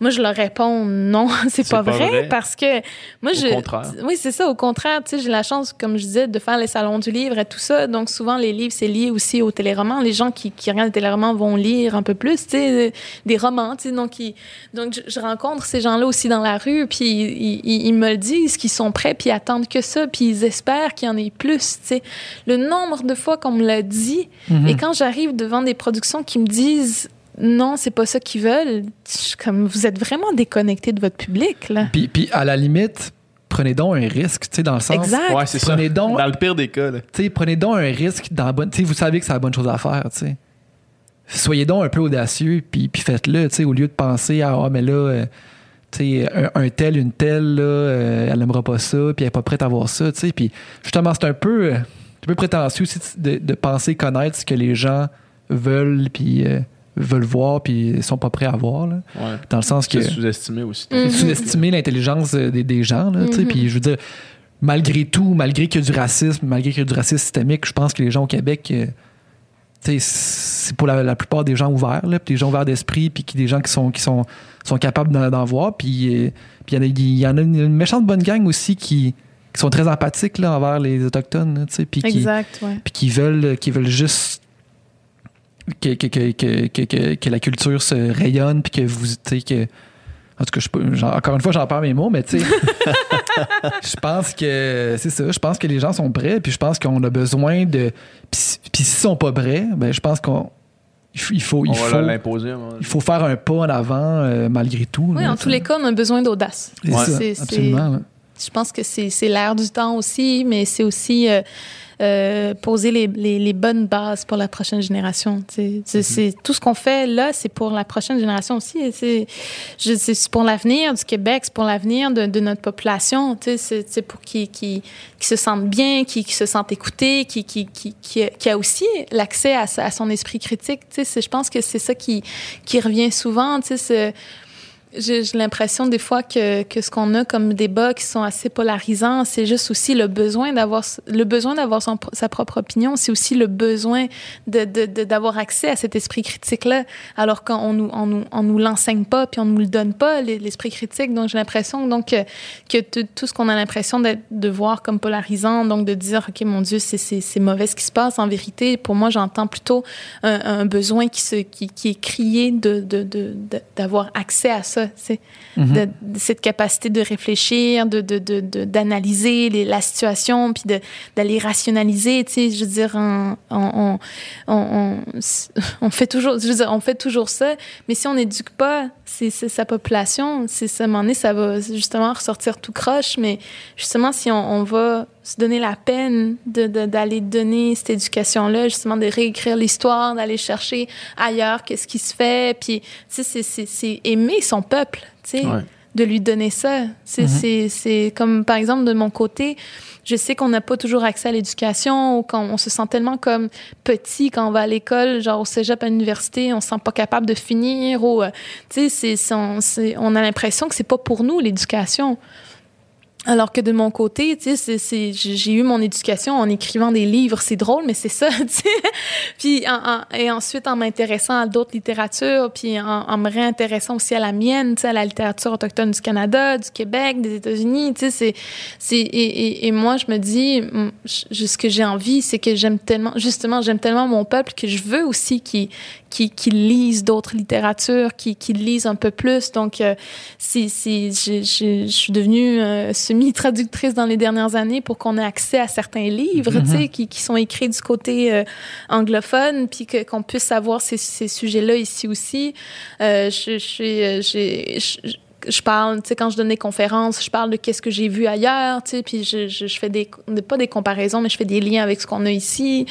S4: moi je leur réponds non, c'est
S2: C'est
S4: pas,
S2: pas
S4: vrai,
S2: vrai?
S4: parce que moi
S2: Au
S4: je
S2: contraire.
S4: oui c'est ça au contraire tu sais j'ai la chance comme je disais de faire les salons du livre et tout ça. Donc souvent les livres c'est lié aussi aux téléromans. Les gens qui, qui regardent les téléromans vont lire un peu plus tu sais des romans tu sais. Donc ils- donc je, je rencontre ces gens-là aussi dans la rue puis ils, ils- ils me le disent qu'ils sont prêts puis ils attendent que ça puis ils espèrent qu'il y en ait plus tu sais. Le nombre de fois qu'on me l'a dit
S3: Mhm.
S4: et quand j'arrive devant des productions qui me disent non, c'est pas ça qu'ils veulent, je suis comme vous êtes vraiment déconnecté de votre public là.
S3: Puis, puis à la limite, prenez donc un risque, tu sais, dans le sens.
S4: Exact.
S2: Ouais, c'est ça.
S3: Prenez donc-
S2: Dans le pire des cas, là.
S3: Tu sais, prenez donc un risque dans la bonne. Tu sais, vous savez que c'est la bonne chose à faire, tu sais. Soyez donc un peu audacieux, puis, puis faites-le, tu sais, au lieu de penser à ah, mais là, euh, tu sais, un, un tel, une telle, là, euh, elle aimera pas ça, puis elle est pas prête à voir ça, tu sais. Puis justement, c'est un peu, euh, peu prétentieux aussi de, de penser connaître ce que les gens veulent, puis euh, veulent voir, puis sont pas prêts à voir, là.
S2: Ouais.
S3: Dans le sens que
S2: C'est sous-estimé aussi.
S4: Mm.
S3: sous-estimer l'intelligence euh, des, des gens. Là.
S4: Mhm.
S3: Puis je veux dire, malgré tout, malgré qu'il y a du racisme, malgré qu'il y a du racisme systémique, je pense que les gens au Québec, euh, tu sais, c'est pour la, la plupart des gens ouverts, là, des gens ouverts d'esprit, puis qui, des gens qui sont, qui sont, sont capables d'en, d'en voir. Puis euh, puis il y en a- il y, en a une méchante bonne gang aussi qui, qui sont très empathiques là, envers les Autochtones, là, tu sais, puis qui,
S4: ouais.
S3: veulent, qui veulent juste que, que, que, que, que, que- que la culture se rayonne, puis que vous, tu sais, que. En tout cas, je, genre, encore une fois, j'en perds mes mots, mais tu sais, je pense que c'est ça. Je pense que les gens sont prêts, puis je pense qu'on a besoin de. Puis si- puis s'ils sont pas prêts, ben je pense qu'on il faut, il faut, il
S2: On
S3: faut, il faut faire un pas en avant euh, malgré tout.
S4: Oui,
S3: là,
S4: en tous les cas, on a besoin d'audace.
S2: Ouais.
S4: C'est-
S3: absolument.
S4: Je pense que c'est l'air du temps aussi, mais c'est aussi euh, euh, poser les, les, les bonnes bases pour la prochaine génération. tu sais. C'est tout ce qu'on fait là, c'est pour la prochaine génération aussi. C'est pour l'avenir du Québec, c'est pour l'avenir de, de notre population. tu sais. C'est pour qu'ils se sentent bien, qu'ils se sentent écoutés, qu'ils qu'ils- qu'ils- qu'ils- qu'il y a aussi l'accès à, son esprit critique. tu sais. C'est- Je pense que c'est ça qui, qui revient souvent. tu sais, c'est- j'ai l'impression des fois que, que ce qu'on a comme débats qui sont assez polarisants, c'est juste aussi le besoin d'avoir le besoin d'avoir sa propre opinion, c'est aussi le besoin de de- de- d'avoir accès à cet esprit critique là, alors qu'on nous on nous on nous l'enseigne pas puis on nous le donne pas l'esprit critique. Donc j'ai l'impression donc que, que tout ce qu'on a l'impression de voir comme polarisant, donc de dire ok mon Dieu c'est c'est mauvais ce qui se passe. En vérité, pour moi j'entends plutôt un, besoin qui se qui, qui est crié de- de- d'avoir accès à ça,
S3: Mhm.
S4: de, de cette capacité de réfléchir, de de- de- de- d'analyser les- la situation, puis de d'aller rationaliser, tu sais, je veux dire, on, on, on, on, fait toujours, je veux dire, on fait toujours ça, mais si on n'éduque pas c'est c'est sa population, c'est ça, à un moment donné, ça va justement ressortir tout croche, mais justement, si on va se donner la peine de- de- d'aller donner cette éducation-là, justement, de réécrire l'histoire, d'aller chercher ailleurs qu'est-ce qui se fait, puis, tu sais, c'est- aimer son peuple, tu sais,
S2: Ouais.
S4: de lui donner ça. C'est
S3: Mhm.
S4: c'est- c'est comme, par exemple, de mon côté, je sais qu'on n'a pas toujours accès à l'éducation ou quand on se sent tellement comme petit quand on va à l'école, genre au cégep à l'université, on se sent pas capable de finir ou, euh, tu sais, on, on a l'impression que c'est pas pour nous l'éducation. Alors que de mon côté, tu sais, j'ai eu mon éducation en écrivant des livres, c'est drôle, mais c'est ça, tu sais. Puis en- en- et ensuite en m'intéressant à d'autres littératures, puis en, en me réintéressant aussi à la mienne, tu sais, à la littérature autochtone du Canada, du Québec, des États-Unis, tu sais, c'est c'est et, et, moi je me dis, ce que j'ai envie, c'est que j'aime tellement, justement, j'aime tellement mon peuple que je veux aussi qu'il qui, qui lisent d'autres littératures, qui, qui lisent un peu plus. Donc, euh, si, si, je, suis devenue euh, semi-traductrice dans les dernières années pour qu'on ait accès à certains livres, tu sais, qui, qui sont écrits du côté euh, anglophone, puis que, qu'on puisse savoir ces, ces sujets-là ici aussi. Euh, je, suis, euh, je, parle, tu sais, quand je donne des conférences, je parle de qu'est-ce que j'ai vu ailleurs, tu sais, puis je, je, je fais des, pas des comparaisons, mais je fais des liens avec ce qu'on a ici.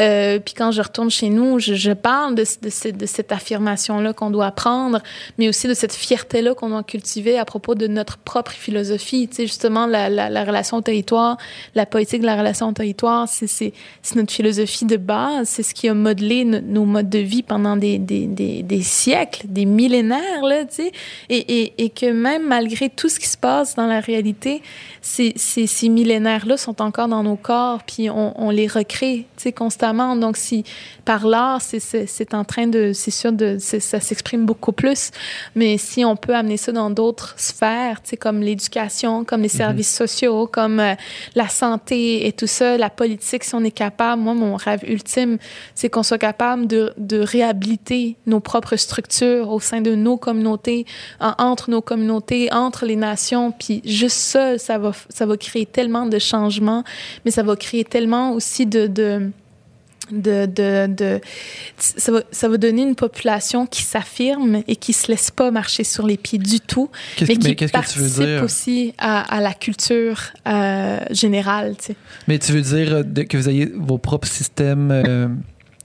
S4: Euh, puis quand je retourne chez nous, je, je parle de, de, cette, de cette affirmation-là qu'on doit apprendre, mais aussi de cette fierté-là qu'on doit cultiver à propos de notre propre philosophie, tu sais, justement, la, la, la relation au territoire, la politique de la relation au territoire, c'est, c'est, c'est notre philosophie de base, c'est ce qui a modelé no- nos modes de vie pendant des, des, des, des siècles, des millénaires, là, tu sais, et, et, et que même malgré tout ce qui se passe dans la réalité, ces, ces, ces millénaires-là sont encore dans nos corps, puis on, on les recrée, tu sais, constamment. Donc, si par l'art, c'est, en train de, c'est sûr, de, ça s'exprime beaucoup plus, mais si on peut amener ça dans d'autres sphères, comme l'éducation, comme les services sociaux, comme euh, la santé et tout ça, la politique, si on est capable, moi, mon rêve ultime, c'est qu'on soit capable de, de réhabiliter nos propres structures au sein de nos communautés, en- entre nos communautés, entre les nations, puis juste ça, ça va, ça va créer tellement de changements, mais ça va créer tellement aussi de... de de, de, de ça, va, ça va donner une population qui s'affirme et qui se laisse pas marcher sur les pieds du tout, mais qui
S3: mais qu'est-ce que tu
S4: participe
S3: veux dire?
S4: aussi à, à la culture euh, générale. Tu sais.
S3: Mais tu veux dire euh, que vous ayez vos propres systèmes euh,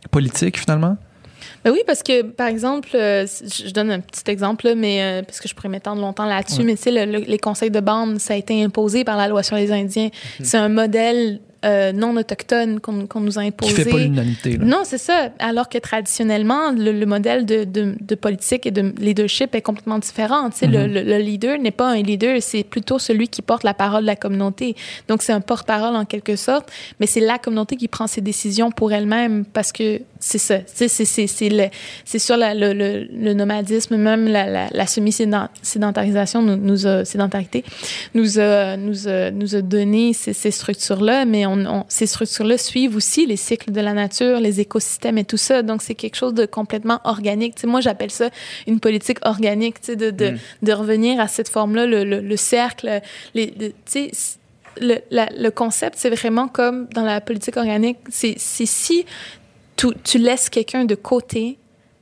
S3: politiques, finalement?
S4: Ben oui, parce que, par exemple, euh, je donne un petit exemple, là, mais euh, parce que je pourrais m'étendre longtemps là-dessus,
S3: Ouais.
S4: mais tu sais, le- le- les conseils de bande, ça a été imposé par la loi sur les Indiens. C'est un modèle euh, non autochtone qu'on nous a
S3: Qui
S4: imposé.
S3: fait pas l'unanimité. là.
S4: Non, c'est ça. Alors que traditionnellement, le, le modèle de, de, de politique et de leadership est complètement différent. Tu sais,
S3: Mhm.
S4: le, le leader n'est pas un leader, c'est plutôt celui qui porte la parole de la communauté. Donc, c'est un porte-parole en quelque sorte, mais c'est la communauté qui prend ses décisions pour elle-même parce que c'est ça. C'est sur la, le, le, le, nomadisme, même la, la, la semi-sédentarisation nous, nous a, sédentarité, nous a, nous a, nous a donné ces, ces structures-là, mais on, on, ces structures-là suivent aussi les cycles de la nature, les écosystèmes et tout ça. Donc, c'est quelque chose de complètement organique. sais moi, j'appelle ça une politique organique, de, de, mm. de revenir à cette forme-là, le, le, le, cercle, les, le, le, concept, c'est vraiment comme dans la politique organique, c'est si tu, tu laisses quelqu'un de côté,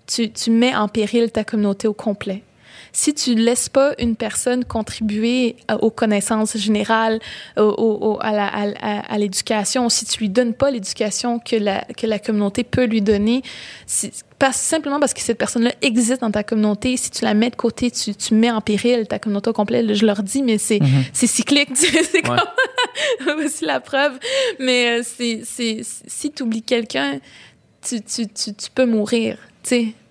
S4: tu, tu mets en péril ta communauté au complet si tu ne laisses pas une personne contribuer aux connaissances générales, au, à l'éducation, si tu lui donnes pas l'éducation que la, que la communauté peut lui donner, pas simplement parce que cette personne-là existe dans ta communauté, si tu la mets de côté, tu, tu mets en péril ta communauté au complet. Je leur dis, mais c'est c'est cyclique. c'est comme... Voici la preuve. Mais euh, c'est si tu oublies quelqu'un, tu, tu, tu, peux mourir.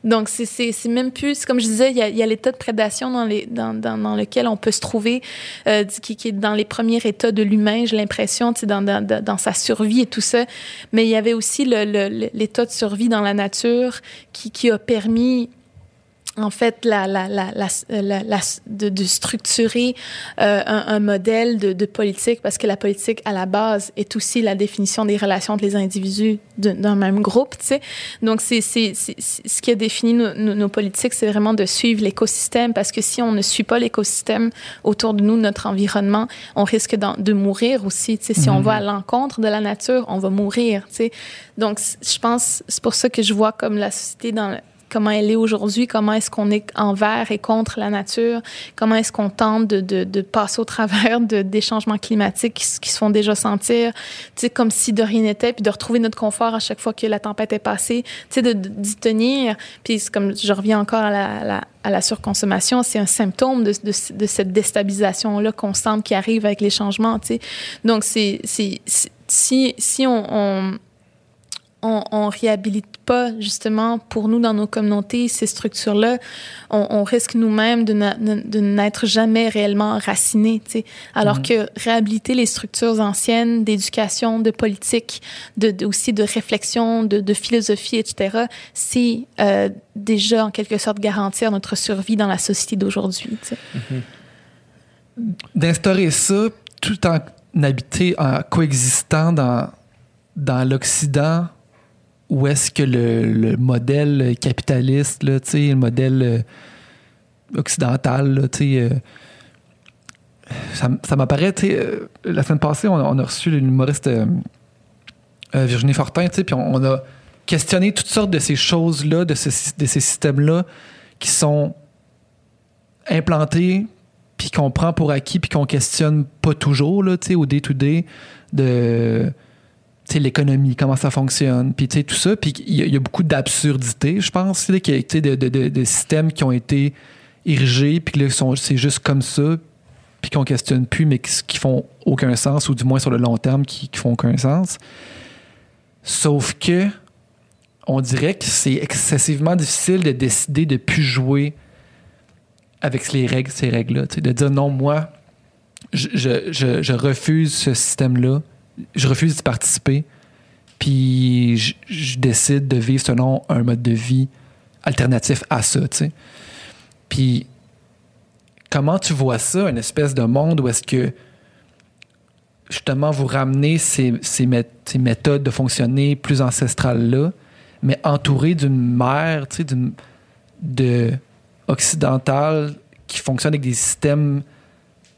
S4: Donc, c'est même plus, comme je disais, il y a, y a l'état de prédation dans, les, dans, dans, dans, lequel on peut se trouver, euh, qui, qui, est dans les premiers états de l'humain, j'ai l'impression, dans, dans, dans, sa survie et tout ça. Mais il y avait aussi l'état de survie dans la nature qui, qui a permis en fait, la, la, la, la de, de, structurer euh, un, un, modèle de, de, politique, parce que la politique, à la base, est aussi la définition des relations entre les individus d'un même groupe, tu sais. Donc, c'est ce qui a défini nos, nos, politiques, c'est vraiment de suivre l'écosystème, parce que si on ne suit pas l'écosystème autour de nous, notre environnement, on risque de mourir aussi, tu sais. Si on mm-hmm. va à l'encontre de la nature, on va mourir, tu sais. Donc, je pense, c'est pour ça que je vois comme la société dans comment elle est aujourd'hui, comment est-ce qu'on est envers et contre la nature, comment est-ce qu'on tente de, de, de, passer au travers de, des changements climatiques qui, se font déjà sentir, tu sais, comme si de rien n'était, puis de retrouver notre confort à chaque fois que la tempête est passée, tu sais, d'y tenir. Puis comme je reviens encore à la, la à la surconsommation, c'est un symptôme de, de, de cette déstabilisation-là constante qui arrive avec les changements, tu sais. Donc, c'est, si, si on, on on, on réhabilite pas justement pour nous dans nos communautés ces structures-là, on, on, risque nous-mêmes de, n'être jamais réellement racinés. sais. Alors mm-hmm. que réhabiliter les structures anciennes d'éducation, de politique, de, aussi de réflexion, de, de philosophie, etc., c'est euh, déjà en quelque sorte garantir notre survie dans la société d'aujourd'hui.
S3: Mm-hmm. D'instaurer ça tout en habiter, en coexistant dans, dans l'Occident où est-ce que le, modèle capitaliste, le modèle euh, occidental, euh, ça, m'apparaît, euh, la semaine passée, on, a reçu l'humoriste Virginie Fortin, puis on, a questionné toutes sortes de ces choses-là, de, ce, de ces systèmes-là qui sont implantés, puis qu'on prend pour acquis, puis qu'on questionne pas toujours, au day-to-day, de l'économie, comment ça fonctionne, puis tout ça. Puis il y, a beaucoup d'absurdités, je pense, de, de, de, systèmes qui ont été érigés, puis là, c'est juste comme ça, puis qu'on questionne plus, mais qui, font aucun sens, ou du moins sur le long terme, qui, qui font aucun sens. Sauf que on dirait que c'est excessivement difficile de décider de plus jouer avec les règles, ces règles-là. De dire non, moi, je refuse ce système-là je refuse d'y participer, puis je, décide de vivre selon un mode de vie alternatif à ça, tu sais. Puis, comment tu vois ça, une espèce de monde où est-ce que, justement, vous ramenez ces, ces, méthodes de fonctionner plus ancestrales-là, mais entouré d'une mère, tu sais, de occidentale qui fonctionne avec des systèmes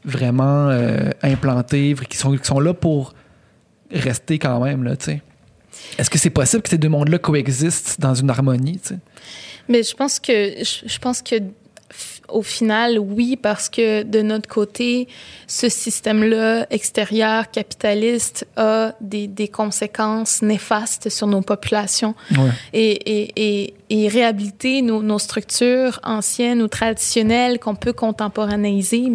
S3: vraiment euh, implantés, qui sont, qui sont là pour rester quand même, là, tu sais. Est-ce que c'est possible que ces deux mondes-là coexistent dans une harmonie, tu sais?
S4: Mais je pense que je pense que au final, oui, parce que de notre côté, ce système-là extérieur capitaliste a des, des, conséquences néfastes sur nos populations. Ouais. Et, et, et, et, réhabiliter nos, structures anciennes ou traditionnelles qu'on peut contemporanéiser,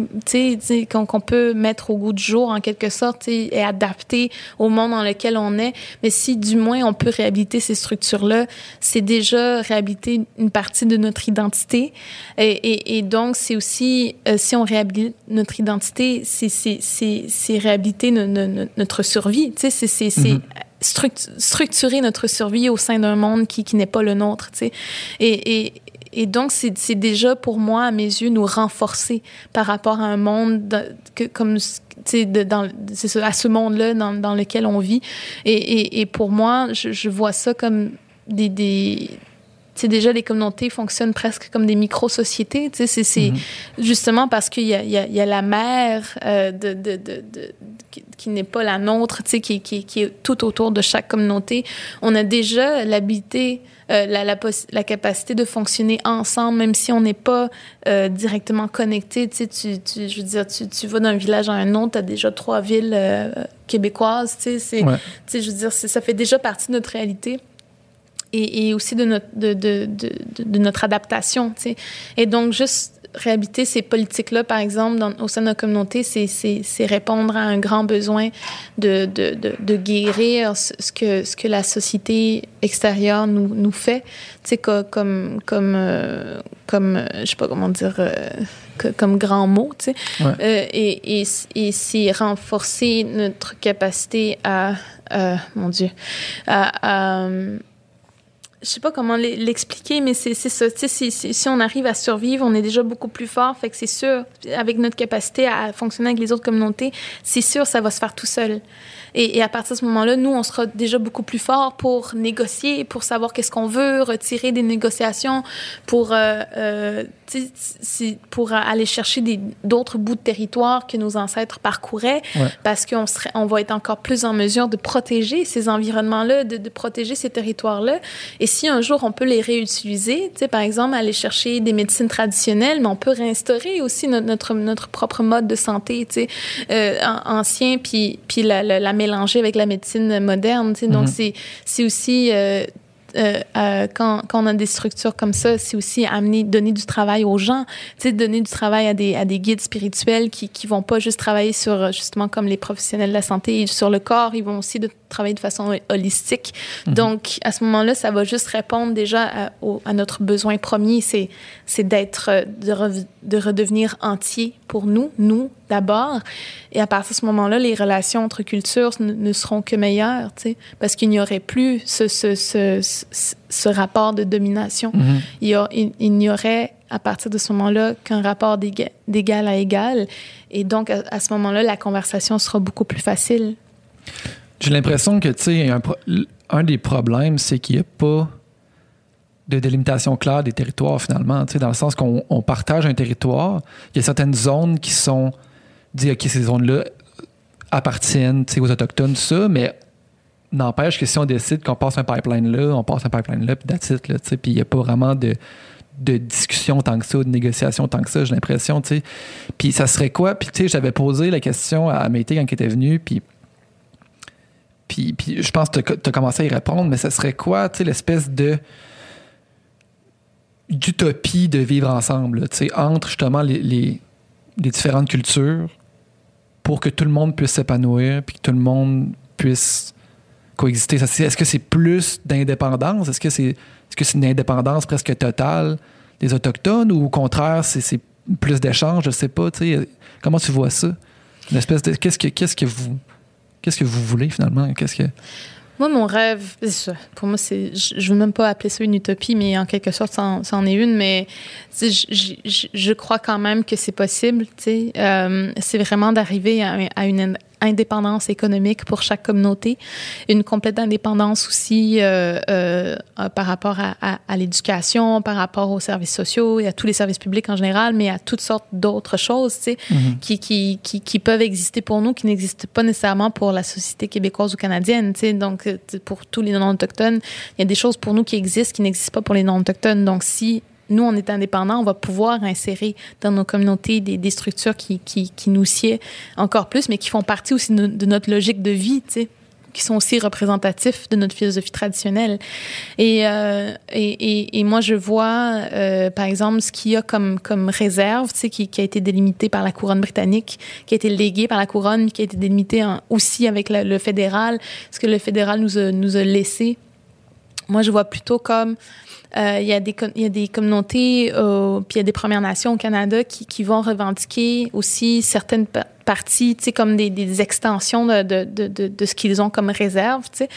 S4: qu'on peut mettre au goût du jour en quelque sorte et adapter au monde dans lequel on est. Mais si du moins on peut réhabiliter ces structures-là, c'est déjà réhabiliter une partie de notre identité. Et, donc, c'est aussi, euh, si on réhabilite notre identité, c'est réhabiliter no, no, notre survie. C'est mm -hmm. Structurer notre survie au sein d'un monde qui, qui n'est pas le nôtre, tu sais. Et, et, et donc, c'est déjà pour moi, à mes yeux, nous renforcer par rapport à un monde que, comme de, dans, ça, à ce monde-là dans, dans, lequel on vit. Et, et, et pour moi, je, je, vois ça comme des, des c'est déjà les communautés fonctionnent presque comme des micro-sociétés. C'est mm-hmm. justement parce qu'il y, y, y a, la mère euh, de, de, de, de, qui, n'est pas la nôtre, qui, qui, qui, est tout autour de chaque communauté. On a déjà l'habilité, euh, la, la, la, capacité de fonctionner ensemble, même si on n'est pas euh, directement connecté. Tu, tu, je veux dire, tu, tu vas d'un village à un autre, tu as déjà trois villes québécoises. Tu sais, ouais. je veux dire, ça fait déjà partie de notre réalité et, et aussi de notre, de, de, de, de notre adaptation. Tu sais. Et donc, juste réhabiliter ces politiques-là, par exemple, dans, au sein de notre communauté, c'est répondre à un grand besoin de, de, de, de, guérir ce que, ce que la société extérieure nous, nous fait. Tu sais, comme, comme, euh, comme, je sais pas comment dire, euh, comme grand mot, tu sais. Ouais. Euh, et et, et c'est renforcer notre capacité à, euh, mon Dieu, à, à je sais pas comment l'expliquer, mais c'est ça. Si, si, si, on arrive à survivre, on est déjà beaucoup plus fort. Fait que c'est sûr, avec notre capacité à fonctionner avec les autres communautés, c'est sûr, ça va se faire tout seul. Et, et, à partir de ce moment-là, nous, on sera déjà beaucoup plus fort pour négocier, pour savoir qu'est-ce qu'on veut, retirer des négociations, pour, euh, euh, pour aller chercher d'autres bouts de territoire que nos ancêtres parcouraient, ouais. parce qu'on serait, on va être encore plus en mesure de protéger ces environnements-là, de, de, protéger ces territoires-là. Et si un jour on peut les réutiliser, par exemple, aller chercher des médecines traditionnelles, mais on peut réinstaurer aussi notre, notre, notre propre mode de santé, euh, ancien, puis, puis la, la, la mélanger avec la médecine moderne. Tu sais. Donc, mm-hmm. c'est aussi euh, euh, euh, quand, on a des structures comme ça, c'est aussi amener, donner du travail aux gens, tu donner du travail à des, à des guides spirituels qui, qui vont pas juste travailler sur, justement, comme les professionnels de la santé, sur le corps, ils vont aussi de, travailler de façon holistique. Mm -hmm. Donc, à ce moment-là, ça va juste répondre déjà à, au, à notre besoin premier, c'est, d'être, de, re, de redevenir entier pour nous, nous d'abord. Et à partir de ce moment-là, les relations entre cultures ne, ne seront que meilleures, tu sais, parce qu'il n'y aurait plus ce, ce, ce, ce, rapport de domination. Mm -hmm. il, n'y aurait à partir de ce moment-là qu'un rapport d'égal à égal. Et donc, à, à ce moment-là, la conversation sera beaucoup plus facile.
S3: J'ai l'impression que, tu sais, un, des problèmes, c'est qu'il n'y a pas de délimitation claire des territoires, finalement, tu sais, dans le sens qu'on partage un territoire. Il y a certaines zones qui sont dit, OK, ces zones-là appartiennent aux Autochtones, ça, mais n'empêche que si on décide qu'on passe un pipeline là, on passe un pipeline là, puis that's it, là, puis il n'y a pas vraiment de, de discussion tant que ça, de négociation tant que ça, j'ai l'impression, tu sais. Puis ça serait quoi? Puis tu sais, j'avais posé la question à Mété quand il était venu, puis puis, je pense que tu as commencé à y répondre, mais ça serait quoi, tu sais, l'espèce de d'utopie de vivre ensemble, tu sais, entre justement les, les, les, différentes cultures pour que tout le monde puisse s'épanouir, puis que tout le monde puisse coexister. Est-ce que c'est plus d'indépendance? Est-ce que c'est est -ce c'est une indépendance presque totale des Autochtones ou au contraire, c'est plus d'échanges? Je sais pas, tu sais, comment tu vois ça? Une espèce de... Qu'est-ce que, qu'est-ce que vous Qu'est-ce que vous voulez finalement? Qu'est-ce que.
S4: Moi, mon rêve, pour moi, c'est, je ne veux même pas appeler ça une utopie, mais en quelque sorte, ça en, ça en est une, mais je, crois quand même que c'est possible. Euh, c'est vraiment d'arriver à, une indépendance économique pour chaque communauté, une complète indépendance aussi euh, euh, par rapport à, à, à l'éducation, par rapport aux services sociaux et à tous les services publics en général, mais à toutes sortes d'autres choses, tu sais, mm -hmm. qui, qui, qui, qui, peuvent exister pour nous, qui n'existent pas nécessairement pour la société québécoise ou canadienne, tu sais. Donc, pour tous les non-autochtones, il y a des choses pour nous qui existent, qui n'existent pas pour les non-autochtones. Donc, si nous, on est indépendants, on va pouvoir insérer dans nos communautés des, structures qui, qui, nous sied encore plus, mais qui font partie aussi de, notre logique de vie, tu sais qui sont aussi représentatifs de notre philosophie traditionnelle. Et, euh, et, et, et, moi, je vois, euh, par exemple, ce qu'il y a comme, comme réserve, tu sais, qui, qui, a été délimitée par la couronne britannique, qui a été léguée par la couronne, qui a été délimitée aussi avec le, fédéral, ce que le fédéral nous a, nous a laissé? Moi, je vois plutôt comme euh, il, y a des, y a des communautés, puis il y a des Premières Nations au Canada qui, qui vont revendiquer aussi certaines partie, tu sais, comme des, des extensions de, de, de, de ce qu'ils ont comme réserve, tu sais.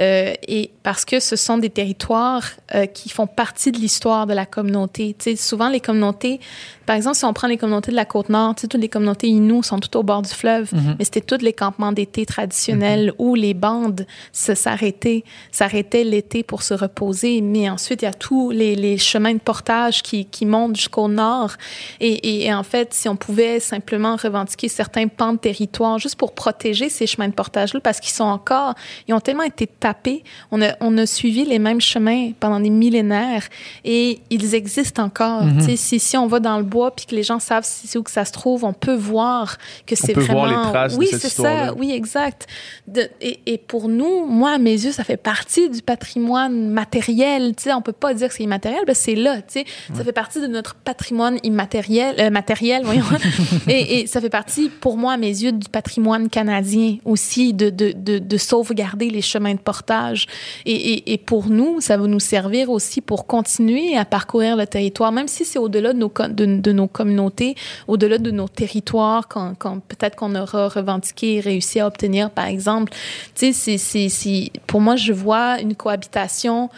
S4: Euh, et parce que ce sont des territoires euh, qui font partie de l'histoire de la communauté. Tu sais, souvent, les communautés, par exemple, si on prend les communautés de la Côte-Nord, tu sais, toutes les communautés Innu sont tout au bord du fleuve,
S3: Mhm.
S4: mais c'était tous les campements d'été traditionnels où les bandes s'arrêtaient, s'arrêtaient l'été pour se reposer. Mais ensuite, il y a tous les, les chemins de portage qui, qui montent jusqu'au nord. Et, et- et en fait, si on pouvait simplement revendiquer certains pans de territoire juste pour protéger ces chemins de portage-là, parce qu'ils sont encore, ils ont tellement été tapés, on a, on a suivi les mêmes chemins pendant des millénaires et ils existent encore. Tu sais, si, si on va dans le bois puis que les gens savent si c'est où que ça se trouve, on peut voir que c'est vraiment.
S2: voir les traces
S4: oui, c'est ça. Oui, exact. De- et, et pour nous, moi, à mes yeux, ça fait partie du patrimoine matériel. Tu on peut pas dire que c'est immatériel, que c'est là. Tu sais, ça fait partie de notre patrimoine immatériel, euh, matériel, voyons. et, et ça fait partie, pour moi, à mes yeux, du patrimoine canadien aussi, de, de, de, de sauvegarder les chemins de portage. Et, et, et pour nous, ça va nous servir aussi pour continuer à parcourir le territoire, même si c'est au-delà de nos, de, de nos communautés, au-delà de nos territoires, quand, quand peut-être qu'on aura revendiqué et réussi à obtenir, par exemple. Tu sais, c'est, c'est, pour moi, je vois une cohabitation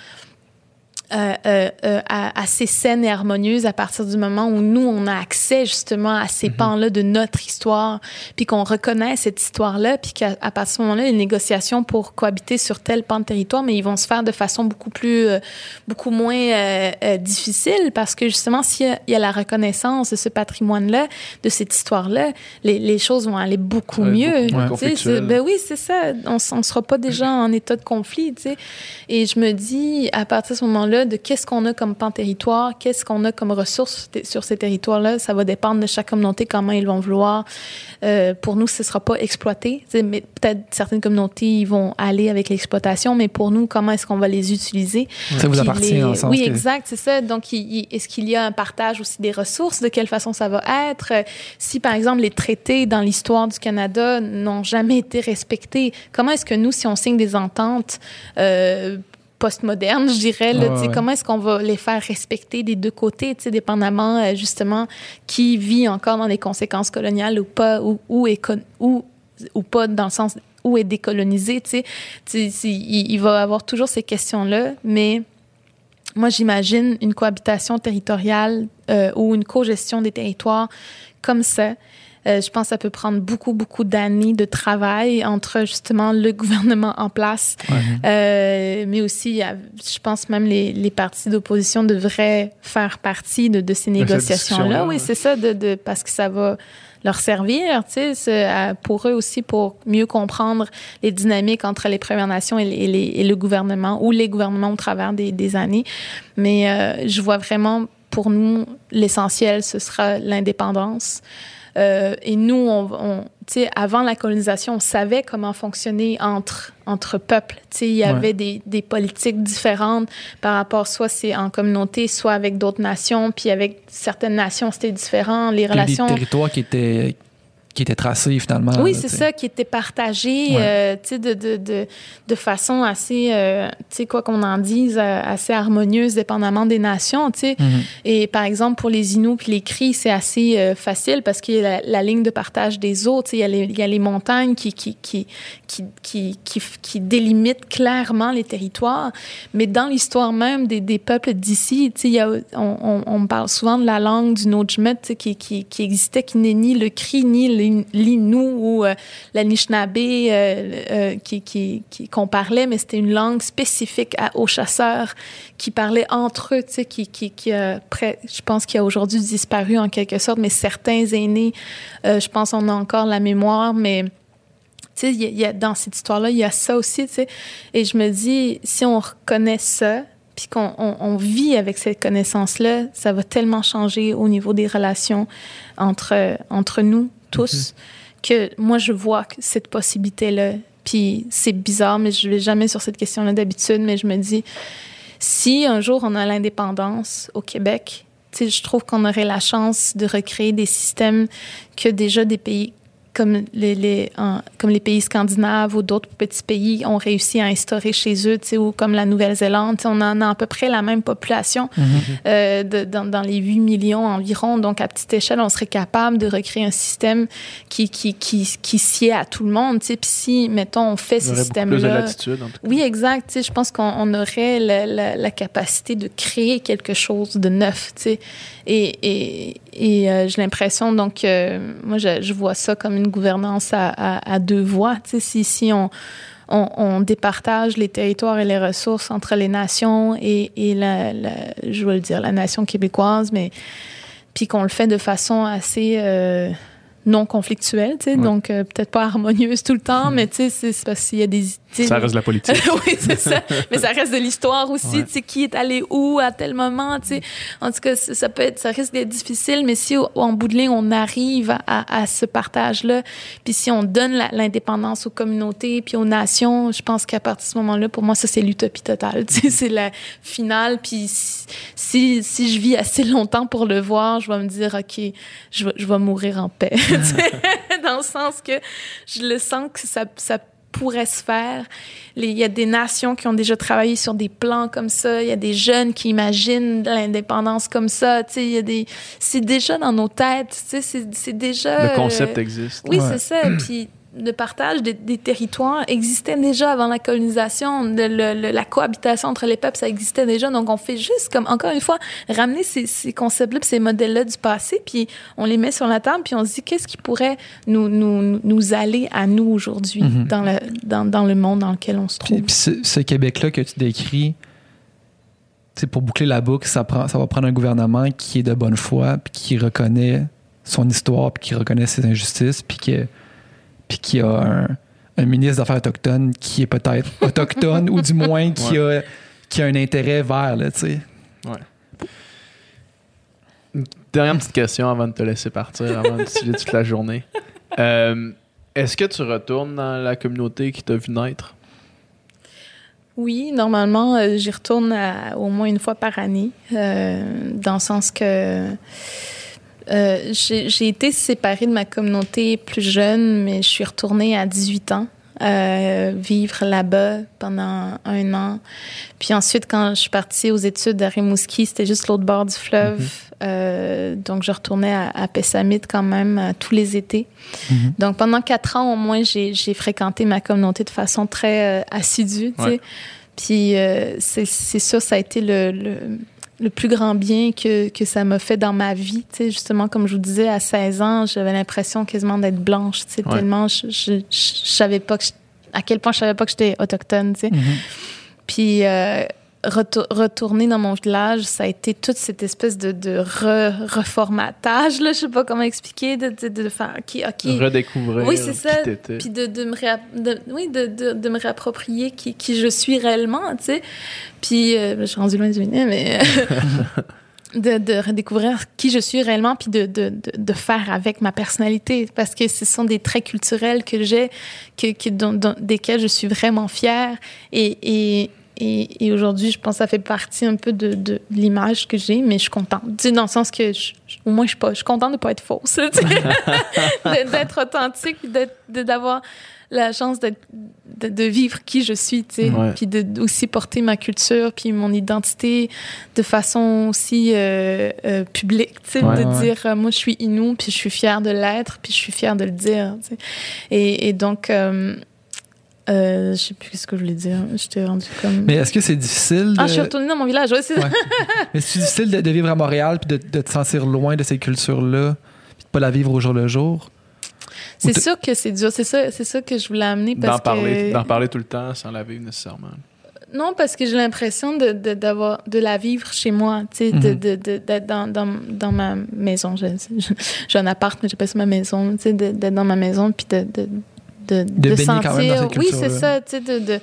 S4: euh, euh, euh, assez saine et harmonieuse à partir du moment où nous, on a accès justement à ces pans-là de notre histoire, puis qu'on reconnaît cette histoire-là, puis qu'à partir de ce moment-là, les négociations pour cohabiter sur tel pan de territoire, mais ils vont se faire de façon beaucoup plus, euh, beaucoup moins euh, euh, difficile, parce que justement, s'il y y a la reconnaissance de ce patrimoine-là, de cette histoire-là, les, les choses vont aller beaucoup
S2: Ouais,
S4: mieux.
S2: beaucoup moins
S4: Tu sais, ben oui, c'est ça. On ne sera pas déjà en état de conflit, tu sais. Et je me dis, à partir de ce moment-là, de qu'est-ce qu'on a comme pan-territoire, qu'est-ce qu'on a comme ressources sur ces territoires-là, ça va dépendre de chaque communauté, comment ils vont vouloir. Euh, pour nous, ce ne sera pas exploité. Mais peut-être certaines communautés, ils vont aller avec l'exploitation, mais pour nous, comment est-ce qu'on va les utiliser?
S3: Ça vous appartient
S4: les-
S3: en sens
S4: Oui,
S3: que-
S4: exact, c'est ça. Donc, est-ce qu'il y a un partage aussi des ressources? De quelle façon ça va être? Si, par exemple, les traités dans l'histoire du Canada n'ont jamais été respectés, comment est-ce que nous, si on signe des ententes euh, postmodernes, je dirais, là,
S3: ouais.
S4: comment est-ce qu'on va les faire respecter des deux côtés, tu sais, dépendamment, euh, justement, qui vit encore dans les conséquences coloniales ou pas, ou, ou, est ou, ou pas dans le sens où est décolonisé, tu sais. Tu sais, c'est- il, il va y avoir toujours ces questions-là, mais moi, j'imagine une cohabitation territoriale euh, ou une co-gestion des territoires comme ça. Euh, je pense que ça peut prendre beaucoup, beaucoup d'années de travail entre justement le gouvernement en place, euh, mais aussi, je pense même les, les partis d'opposition devraient faire partie de, de ces négociations-là. Oui,
S2: ouais.
S4: c'est ça, de, de, parce que ça va leur servir, tu sais, pour eux aussi, pour mieux comprendre les dynamiques entre les Premières Nations et, les- et les- et le gouvernement, ou les gouvernements au travers des, des années. Mais euh, je vois vraiment, pour nous, l'essentiel, ce sera l'indépendance. Euh, et nous, on, on- avant la colonisation, on savait comment fonctionner entre, entre peuples. Il y
S3: Ouais.
S4: avait des, des politiques différentes par rapport, soit c'est en communauté, soit avec d'autres nations, puis avec certaines nations, c'était différent. Les
S3: Il y a des
S4: relations...
S3: territoires qui étaient, qui étaient tracés finalement.
S4: Oui, c'est ça, qui était partagé
S3: Ouais.
S4: euh, tu sais, de, de, de, de façon assez, euh, tu sais, quoi qu'on en dise, euh, assez harmonieuse, dépendamment des nations. tu sais.
S3: Mhm.
S4: Et par exemple, pour les Inuits puis les Cris, c'est assez euh, facile parce qu'il y a la, la ligne de partage des eaux. tu sais, Il y, a les- il y a les montagnes qui, qui, qui, qui, qui, qui, qui délimitent clairement les territoires. Mais dans l'histoire même des, des peuples d'ici, on, on, on parle souvent de la langue du Nojmet qui, qui, qui existait, qui n'est ni le Cri ni l'In- l'Inu ou euh, l'Anishinaabe euh, euh, qui, qui, qu'on parlait, mais c'était une langue spécifique aux chasseurs qui parlaient entre eux, tu sais, qui, qui, qui près- je pense qu'il a aujourd'hui disparu en quelque sorte, mais certains aînés, euh, je pense on a encore la mémoire, mais tu sais, y a- dans cette histoire-là, il y a ça aussi, tu sais. Et je me dis, si on reconnaît ça, puis qu'on on, on vit avec cette connaissance-là, ça va tellement changer au niveau des relations entre, entre nous que moi, je vois cette possibilité-là. Puis c'est bizarre, mais je vais jamais sur cette question-là d'habitude, mais je me dis, si un jour on a l'indépendance au Québec, je trouve qu'on aurait la chance de recréer des systèmes que déjà des pays comme les, comme les pays scandinaves ou d'autres petits pays ont réussi à instaurer chez eux, ou comme la Nouvelle-Zélande, on en a à peu près la même population euh, de- dans, dans les 8 millions environ. Donc, à petite échelle, on serait capable de recréer un système qui, qui, qui, qui sied à tout le monde. Puis si, mettons, on fait ce système-là... Oui, exact. Je pense qu'on on aurait la, la- la capacité de créer quelque chose de neuf. Et, et, et euh, j'ai l'impression, donc, euh, moi, je, je vois ça comme une gouvernance à, à- à deux voies. Tu sais, si, si on, on, on départage les territoires et les ressources entre les nations et, et la, la- je veux le dire, la nation québécoise, mais puis qu'on le fait de façon assez euh, non conflictuelle, tu sais,
S2: Ouais.
S4: donc euh, peut-être pas harmonieuse tout le temps, mais tu sais, c'est parce qu'il y a des...
S2: Ça reste de la politique.
S4: oui, c'est ça. Mais ça reste de l'histoire aussi.
S2: Ouais.
S4: Tu sais, qui est allé où à tel moment. Tu sais. En tout cas, ça peut être, ça risque d'être difficile, mais si au- en bout de ligne, on arrive à, à ce partage-là, puis si on donne l'indépendance aux communautés puis aux nations, je pense qu'à partir de ce moment-là, pour moi, ça, c'est l'utopie totale. Tu sais, c'est la finale. Puis si, si, si je vis assez longtemps pour le voir, je vais me dire, OK, je je vais mourir en paix. Dans le sens que je le sens que ça, ça pourrait se faire. Il y a des nations qui ont déjà travaillé sur des plans comme ça. Il y a des jeunes qui imaginent l'indépendance comme ça. Tu sais, il y a des, c'est déjà dans nos têtes. Tu sais, c'est, c'est déjà.
S2: Le concept
S4: euh,
S2: existe.
S4: oui,
S3: Ouais.
S4: c'est ça. Puis le partage des, des territoires existait déjà avant la colonisation. Le- le- le- la cohabitation entre les peuples, ça existait déjà. Donc, on fait juste, comme encore une fois, ramener ces, ces concepts-là, puis ces modèles-là du passé, puis on les met sur la table, puis on se dit qu'est-ce qui pourrait nous, nous, nous aller à nous aujourd'hui
S3: Mhm.
S4: dans, le, dans, dans le monde dans lequel on se
S3: Puis,
S4: trouve?
S3: puis ce, ce Québec-là que tu décris, c'est pour boucler la boucle, ça, prend, ça va prendre un gouvernement qui est de bonne foi, puis qui reconnaît son histoire, puis qui reconnaît ses injustices, puis, que, puis qui a un, un ministre d'Affaires autochtones qui est peut-être autochtone, ou du moins qui, a, qui a un intérêt vers, là, tu sais.
S2: Dernière petite question avant de te laisser partir, avant de utiliser toute la journée. Euh, Est-ce que tu retournes dans la communauté qui t'a vu naître?
S4: Oui, normalement, euh, j'y retourne à- au moins une fois par année, euh, dans le sens que euh, j'ai été séparée de ma communauté plus jeune, mais je suis retournée à 18 ans. euh, vivre là-bas pendant un an. Puis ensuite, quand je suis partie aux études à Rimouski, c'était juste l'autre bord du fleuve. Euh, donc, je retournais à, à Pessamit quand même euh, tous les étés.
S3: Mhm.
S4: Donc, pendant quatre ans, au moins, j'ai fréquenté ma communauté de façon très euh, assidue.
S2: Ouais.
S4: Puis, euh, c'est c'est sûr, ça a été le, le, le plus grand bien que, que ça m'a fait dans ma vie. Tu sais, justement, comme je vous disais, à 16 ans, j'avais l'impression quasiment d'être blanche. Tu sais,
S2: Ouais.
S4: Tellement je, je, je savais pas que je- à quel point je savais pas que j'étais autochtone. Tu sais.
S3: Mhm.
S4: Puis euh, retour- retourner dans mon village, ça a été toute cette espèce de, de re- reformatage, là, je sais pas comment expliquer, de, de, de faire, OK, OK.
S2: Redécouvrir
S4: Oui, c'est ça. Puis de, de me de- oui, de, me réapproprier qui, qui je suis réellement, tu sais. Puis, euh, je suis rendue loin du Bénin, mais de, de redécouvrir qui je suis réellement, puis de, de, de, faire avec ma personnalité. Parce que ce sont des traits culturels que j'ai, que, que, desquels je suis vraiment fière. Et, et, et, et aujourd'hui, je pense que ça fait partie un peu de, de l'image que j'ai, mais je suis contente. Tu sais, dans le sens que, je- je- au moins, je suis, pas, je suis contente de ne pas être fausse, tu sais. D'être authentique, d'avoir la chance de, de vivre qui je suis, tu sais,
S2: Ouais.
S4: puis de aussi porter ma culture, puis mon identité de façon aussi euh, euh, publique, tu sais,
S2: Ouais,
S4: de
S3: ouais.
S4: dire euh, moi je suis Inou, puis je suis fière de l'être, puis je suis fière de le dire, tu sais. Et, et donc, euh, je sais plus ce que je voulais dire, j'étais rendue comme.
S3: Mais est-ce que c'est difficile de...
S4: Ah, je suis retournée dans mon village, ouais, c'est
S3: Ouais. Mais c'est difficile de, de vivre à Montréal puis de, de te sentir loin de ces cultures-là puis de pas la vivre au jour le jour?
S4: C'est sûr que c'est dur, c'est ça, c'est ça que je voulais amener parce
S2: D'en parler,
S4: que
S2: d'en parler tout le temps sans la vivre nécessairement.
S4: Non, parce que j'ai l'impression de, de, d'avoir, de la vivre chez moi, tu sais, de,
S3: Mhm.
S4: de, de- d'être dans, dans, dans ma maison. J'ai un appart, mais j'appelle ça ma maison, tu sais, d'être dans ma maison, puis de, de, de,
S3: De cette
S4: oui, c'est ça, tu sais, de, de,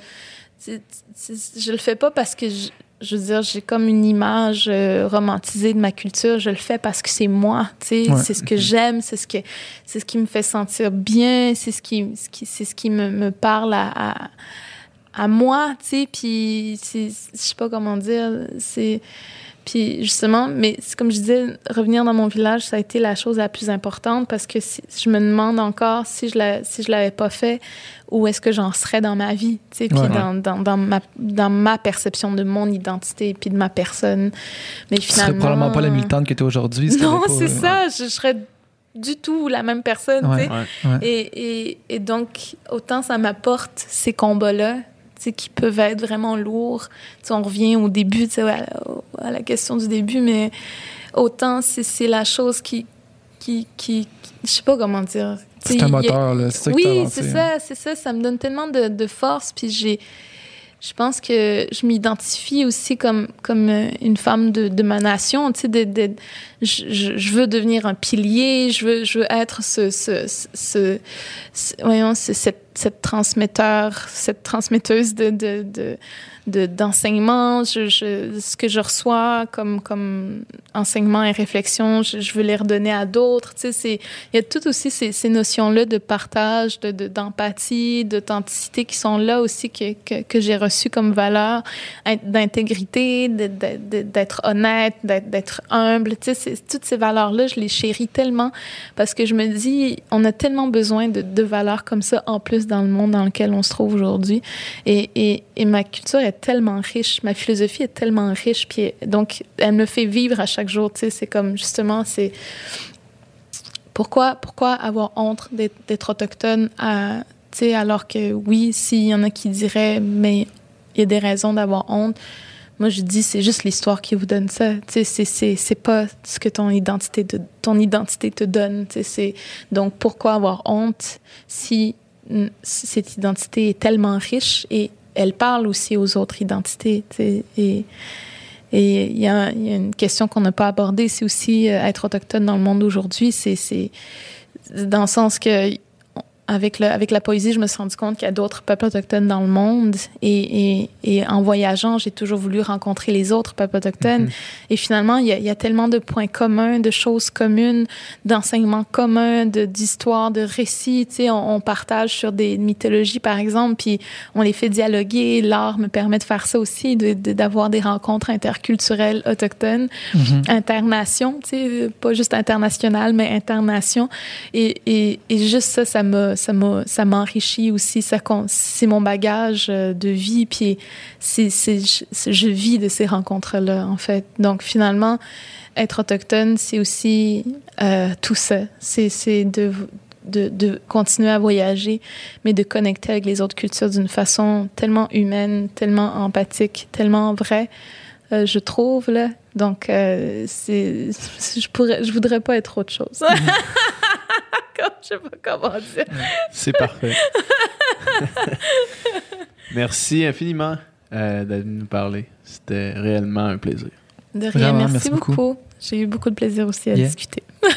S4: c'est- c'est- je le fais pas parce que, je, je veux dire, j'ai comme une image euh, romantisée de ma culture, je le fais parce que c'est moi, tu sais,
S3: Ouais.
S4: c'est ce que j'aime, c'est ce que, c'est ce qui me fait sentir bien, c'est ce qui, ce qui, c'est ce qui me, me parle à- à à moi, tu sais, puis je sais pas comment dire, c'est puis justement, mais comme je disais, revenir dans mon village, ça a été la chose la plus importante parce que je me demande encore si je la, si je l'avais pas fait, où est-ce que j'en serais dans ma vie, tu sais, puis dans, dans, dans, ma, dans ma perception de mon identité puis de ma personne. Mais finalement,
S3: tu serais probablement pas la militante que tu es aujourd'hui.
S4: non, c'est ça. Je, serais du tout la même personne, tu sais. Et, et, et donc, autant ça m'apporte ces combats-là, qui peuvent être vraiment lourds. on revient au début, à, à, la question du début, mais autant c'est la chose qui, qui, qui, je sais pas comment dire.
S3: C'est un moteur, là.
S4: Ça oui, c'est ça, c'est ça. Ça me donne tellement de, de force, puis j'ai je pense que je m'identifie aussi comme, comme euh, une femme de, de ma nation. Tu sais, de, de, je, je, veux devenir un pilier, je veux, je veux être ce, ce, ce, ce voyons, cette, cette transmetteur, cette transmetteuse de, de, de d'enseignement, je, je, ce que je reçois comme, comme enseignement et réflexion, je, je veux les redonner à d'autres. Tu sais, il y a tout aussi ces, ces notions-là de partage, de, d'empathie, d'authenticité qui sont là aussi que, que, que j'ai reçues comme valeur, d'intégrité, d'être honnête, d'être humble. Tu sais, toutes ces valeurs-là, je les chéris tellement parce que je me dis, on a tellement besoin de, de valeurs comme ça en plus dans le monde dans lequel on se trouve aujourd'hui. Et, et, et ma culture est tellement riche, ma philosophie est tellement riche, puis donc elle me fait vivre à chaque jour. Tu sais, c'est comme justement, c'est pourquoi, pourquoi avoir honte d'être autochtone tu sais, alors que oui, s'il y en a qui diraient, mais il y a des raisons d'avoir honte. Moi, je dis, c'est juste l'histoire qui vous donne ça. Tu sais, c'est pas ce que ton identité, de, ton identité te donne. Tu sais, donc, pourquoi avoir honte si cette identité est tellement riche et elle parle aussi aux autres identités. Et il y, a une question qu'on n'a pas abordée, c'est aussi euh, être autochtone dans le monde aujourd'hui. C'est dans le sens que avec, le, avec la poésie, je me suis rendu compte qu'il y a d'autres peuples autochtones dans le monde. Et, et, et en voyageant, j'ai toujours voulu rencontrer les autres peuples autochtones. Mm-hmm. Et finalement, il y, a, il y, a, tellement de points communs, de choses communes, d'enseignements communs, d'histoires, de, de, récits. Tu sais, on, on, partage sur des mythologies, par exemple, puis on les fait dialoguer. L'art me permet de faire ça aussi, d'avoir de, des rencontres interculturelles autochtones, mm-hmm. internation, tu sais, pas juste international, mais internation. Et, et, et juste ça, ça m'a ça m'enrichit aussi. C'est mon bagage euh, de vie. Puis je vis de ces rencontres-là, en fait. Donc finalement, être autochtone, c'est aussi euh, tout ça. C'est, de, continuer à voyager, mais de connecter avec les autres cultures d'une façon tellement humaine, tellement empathique, tellement vraie, euh, je trouve. Donc, je, pourrais, je voudrais pas être autre chose. Je sais pas comment dire.
S2: C'est parfait. merci infiniment euh, d'être nous parler. C'était réellement un plaisir.
S4: De rien, merci, beaucoup. J'ai eu beaucoup de plaisir aussi à discuter.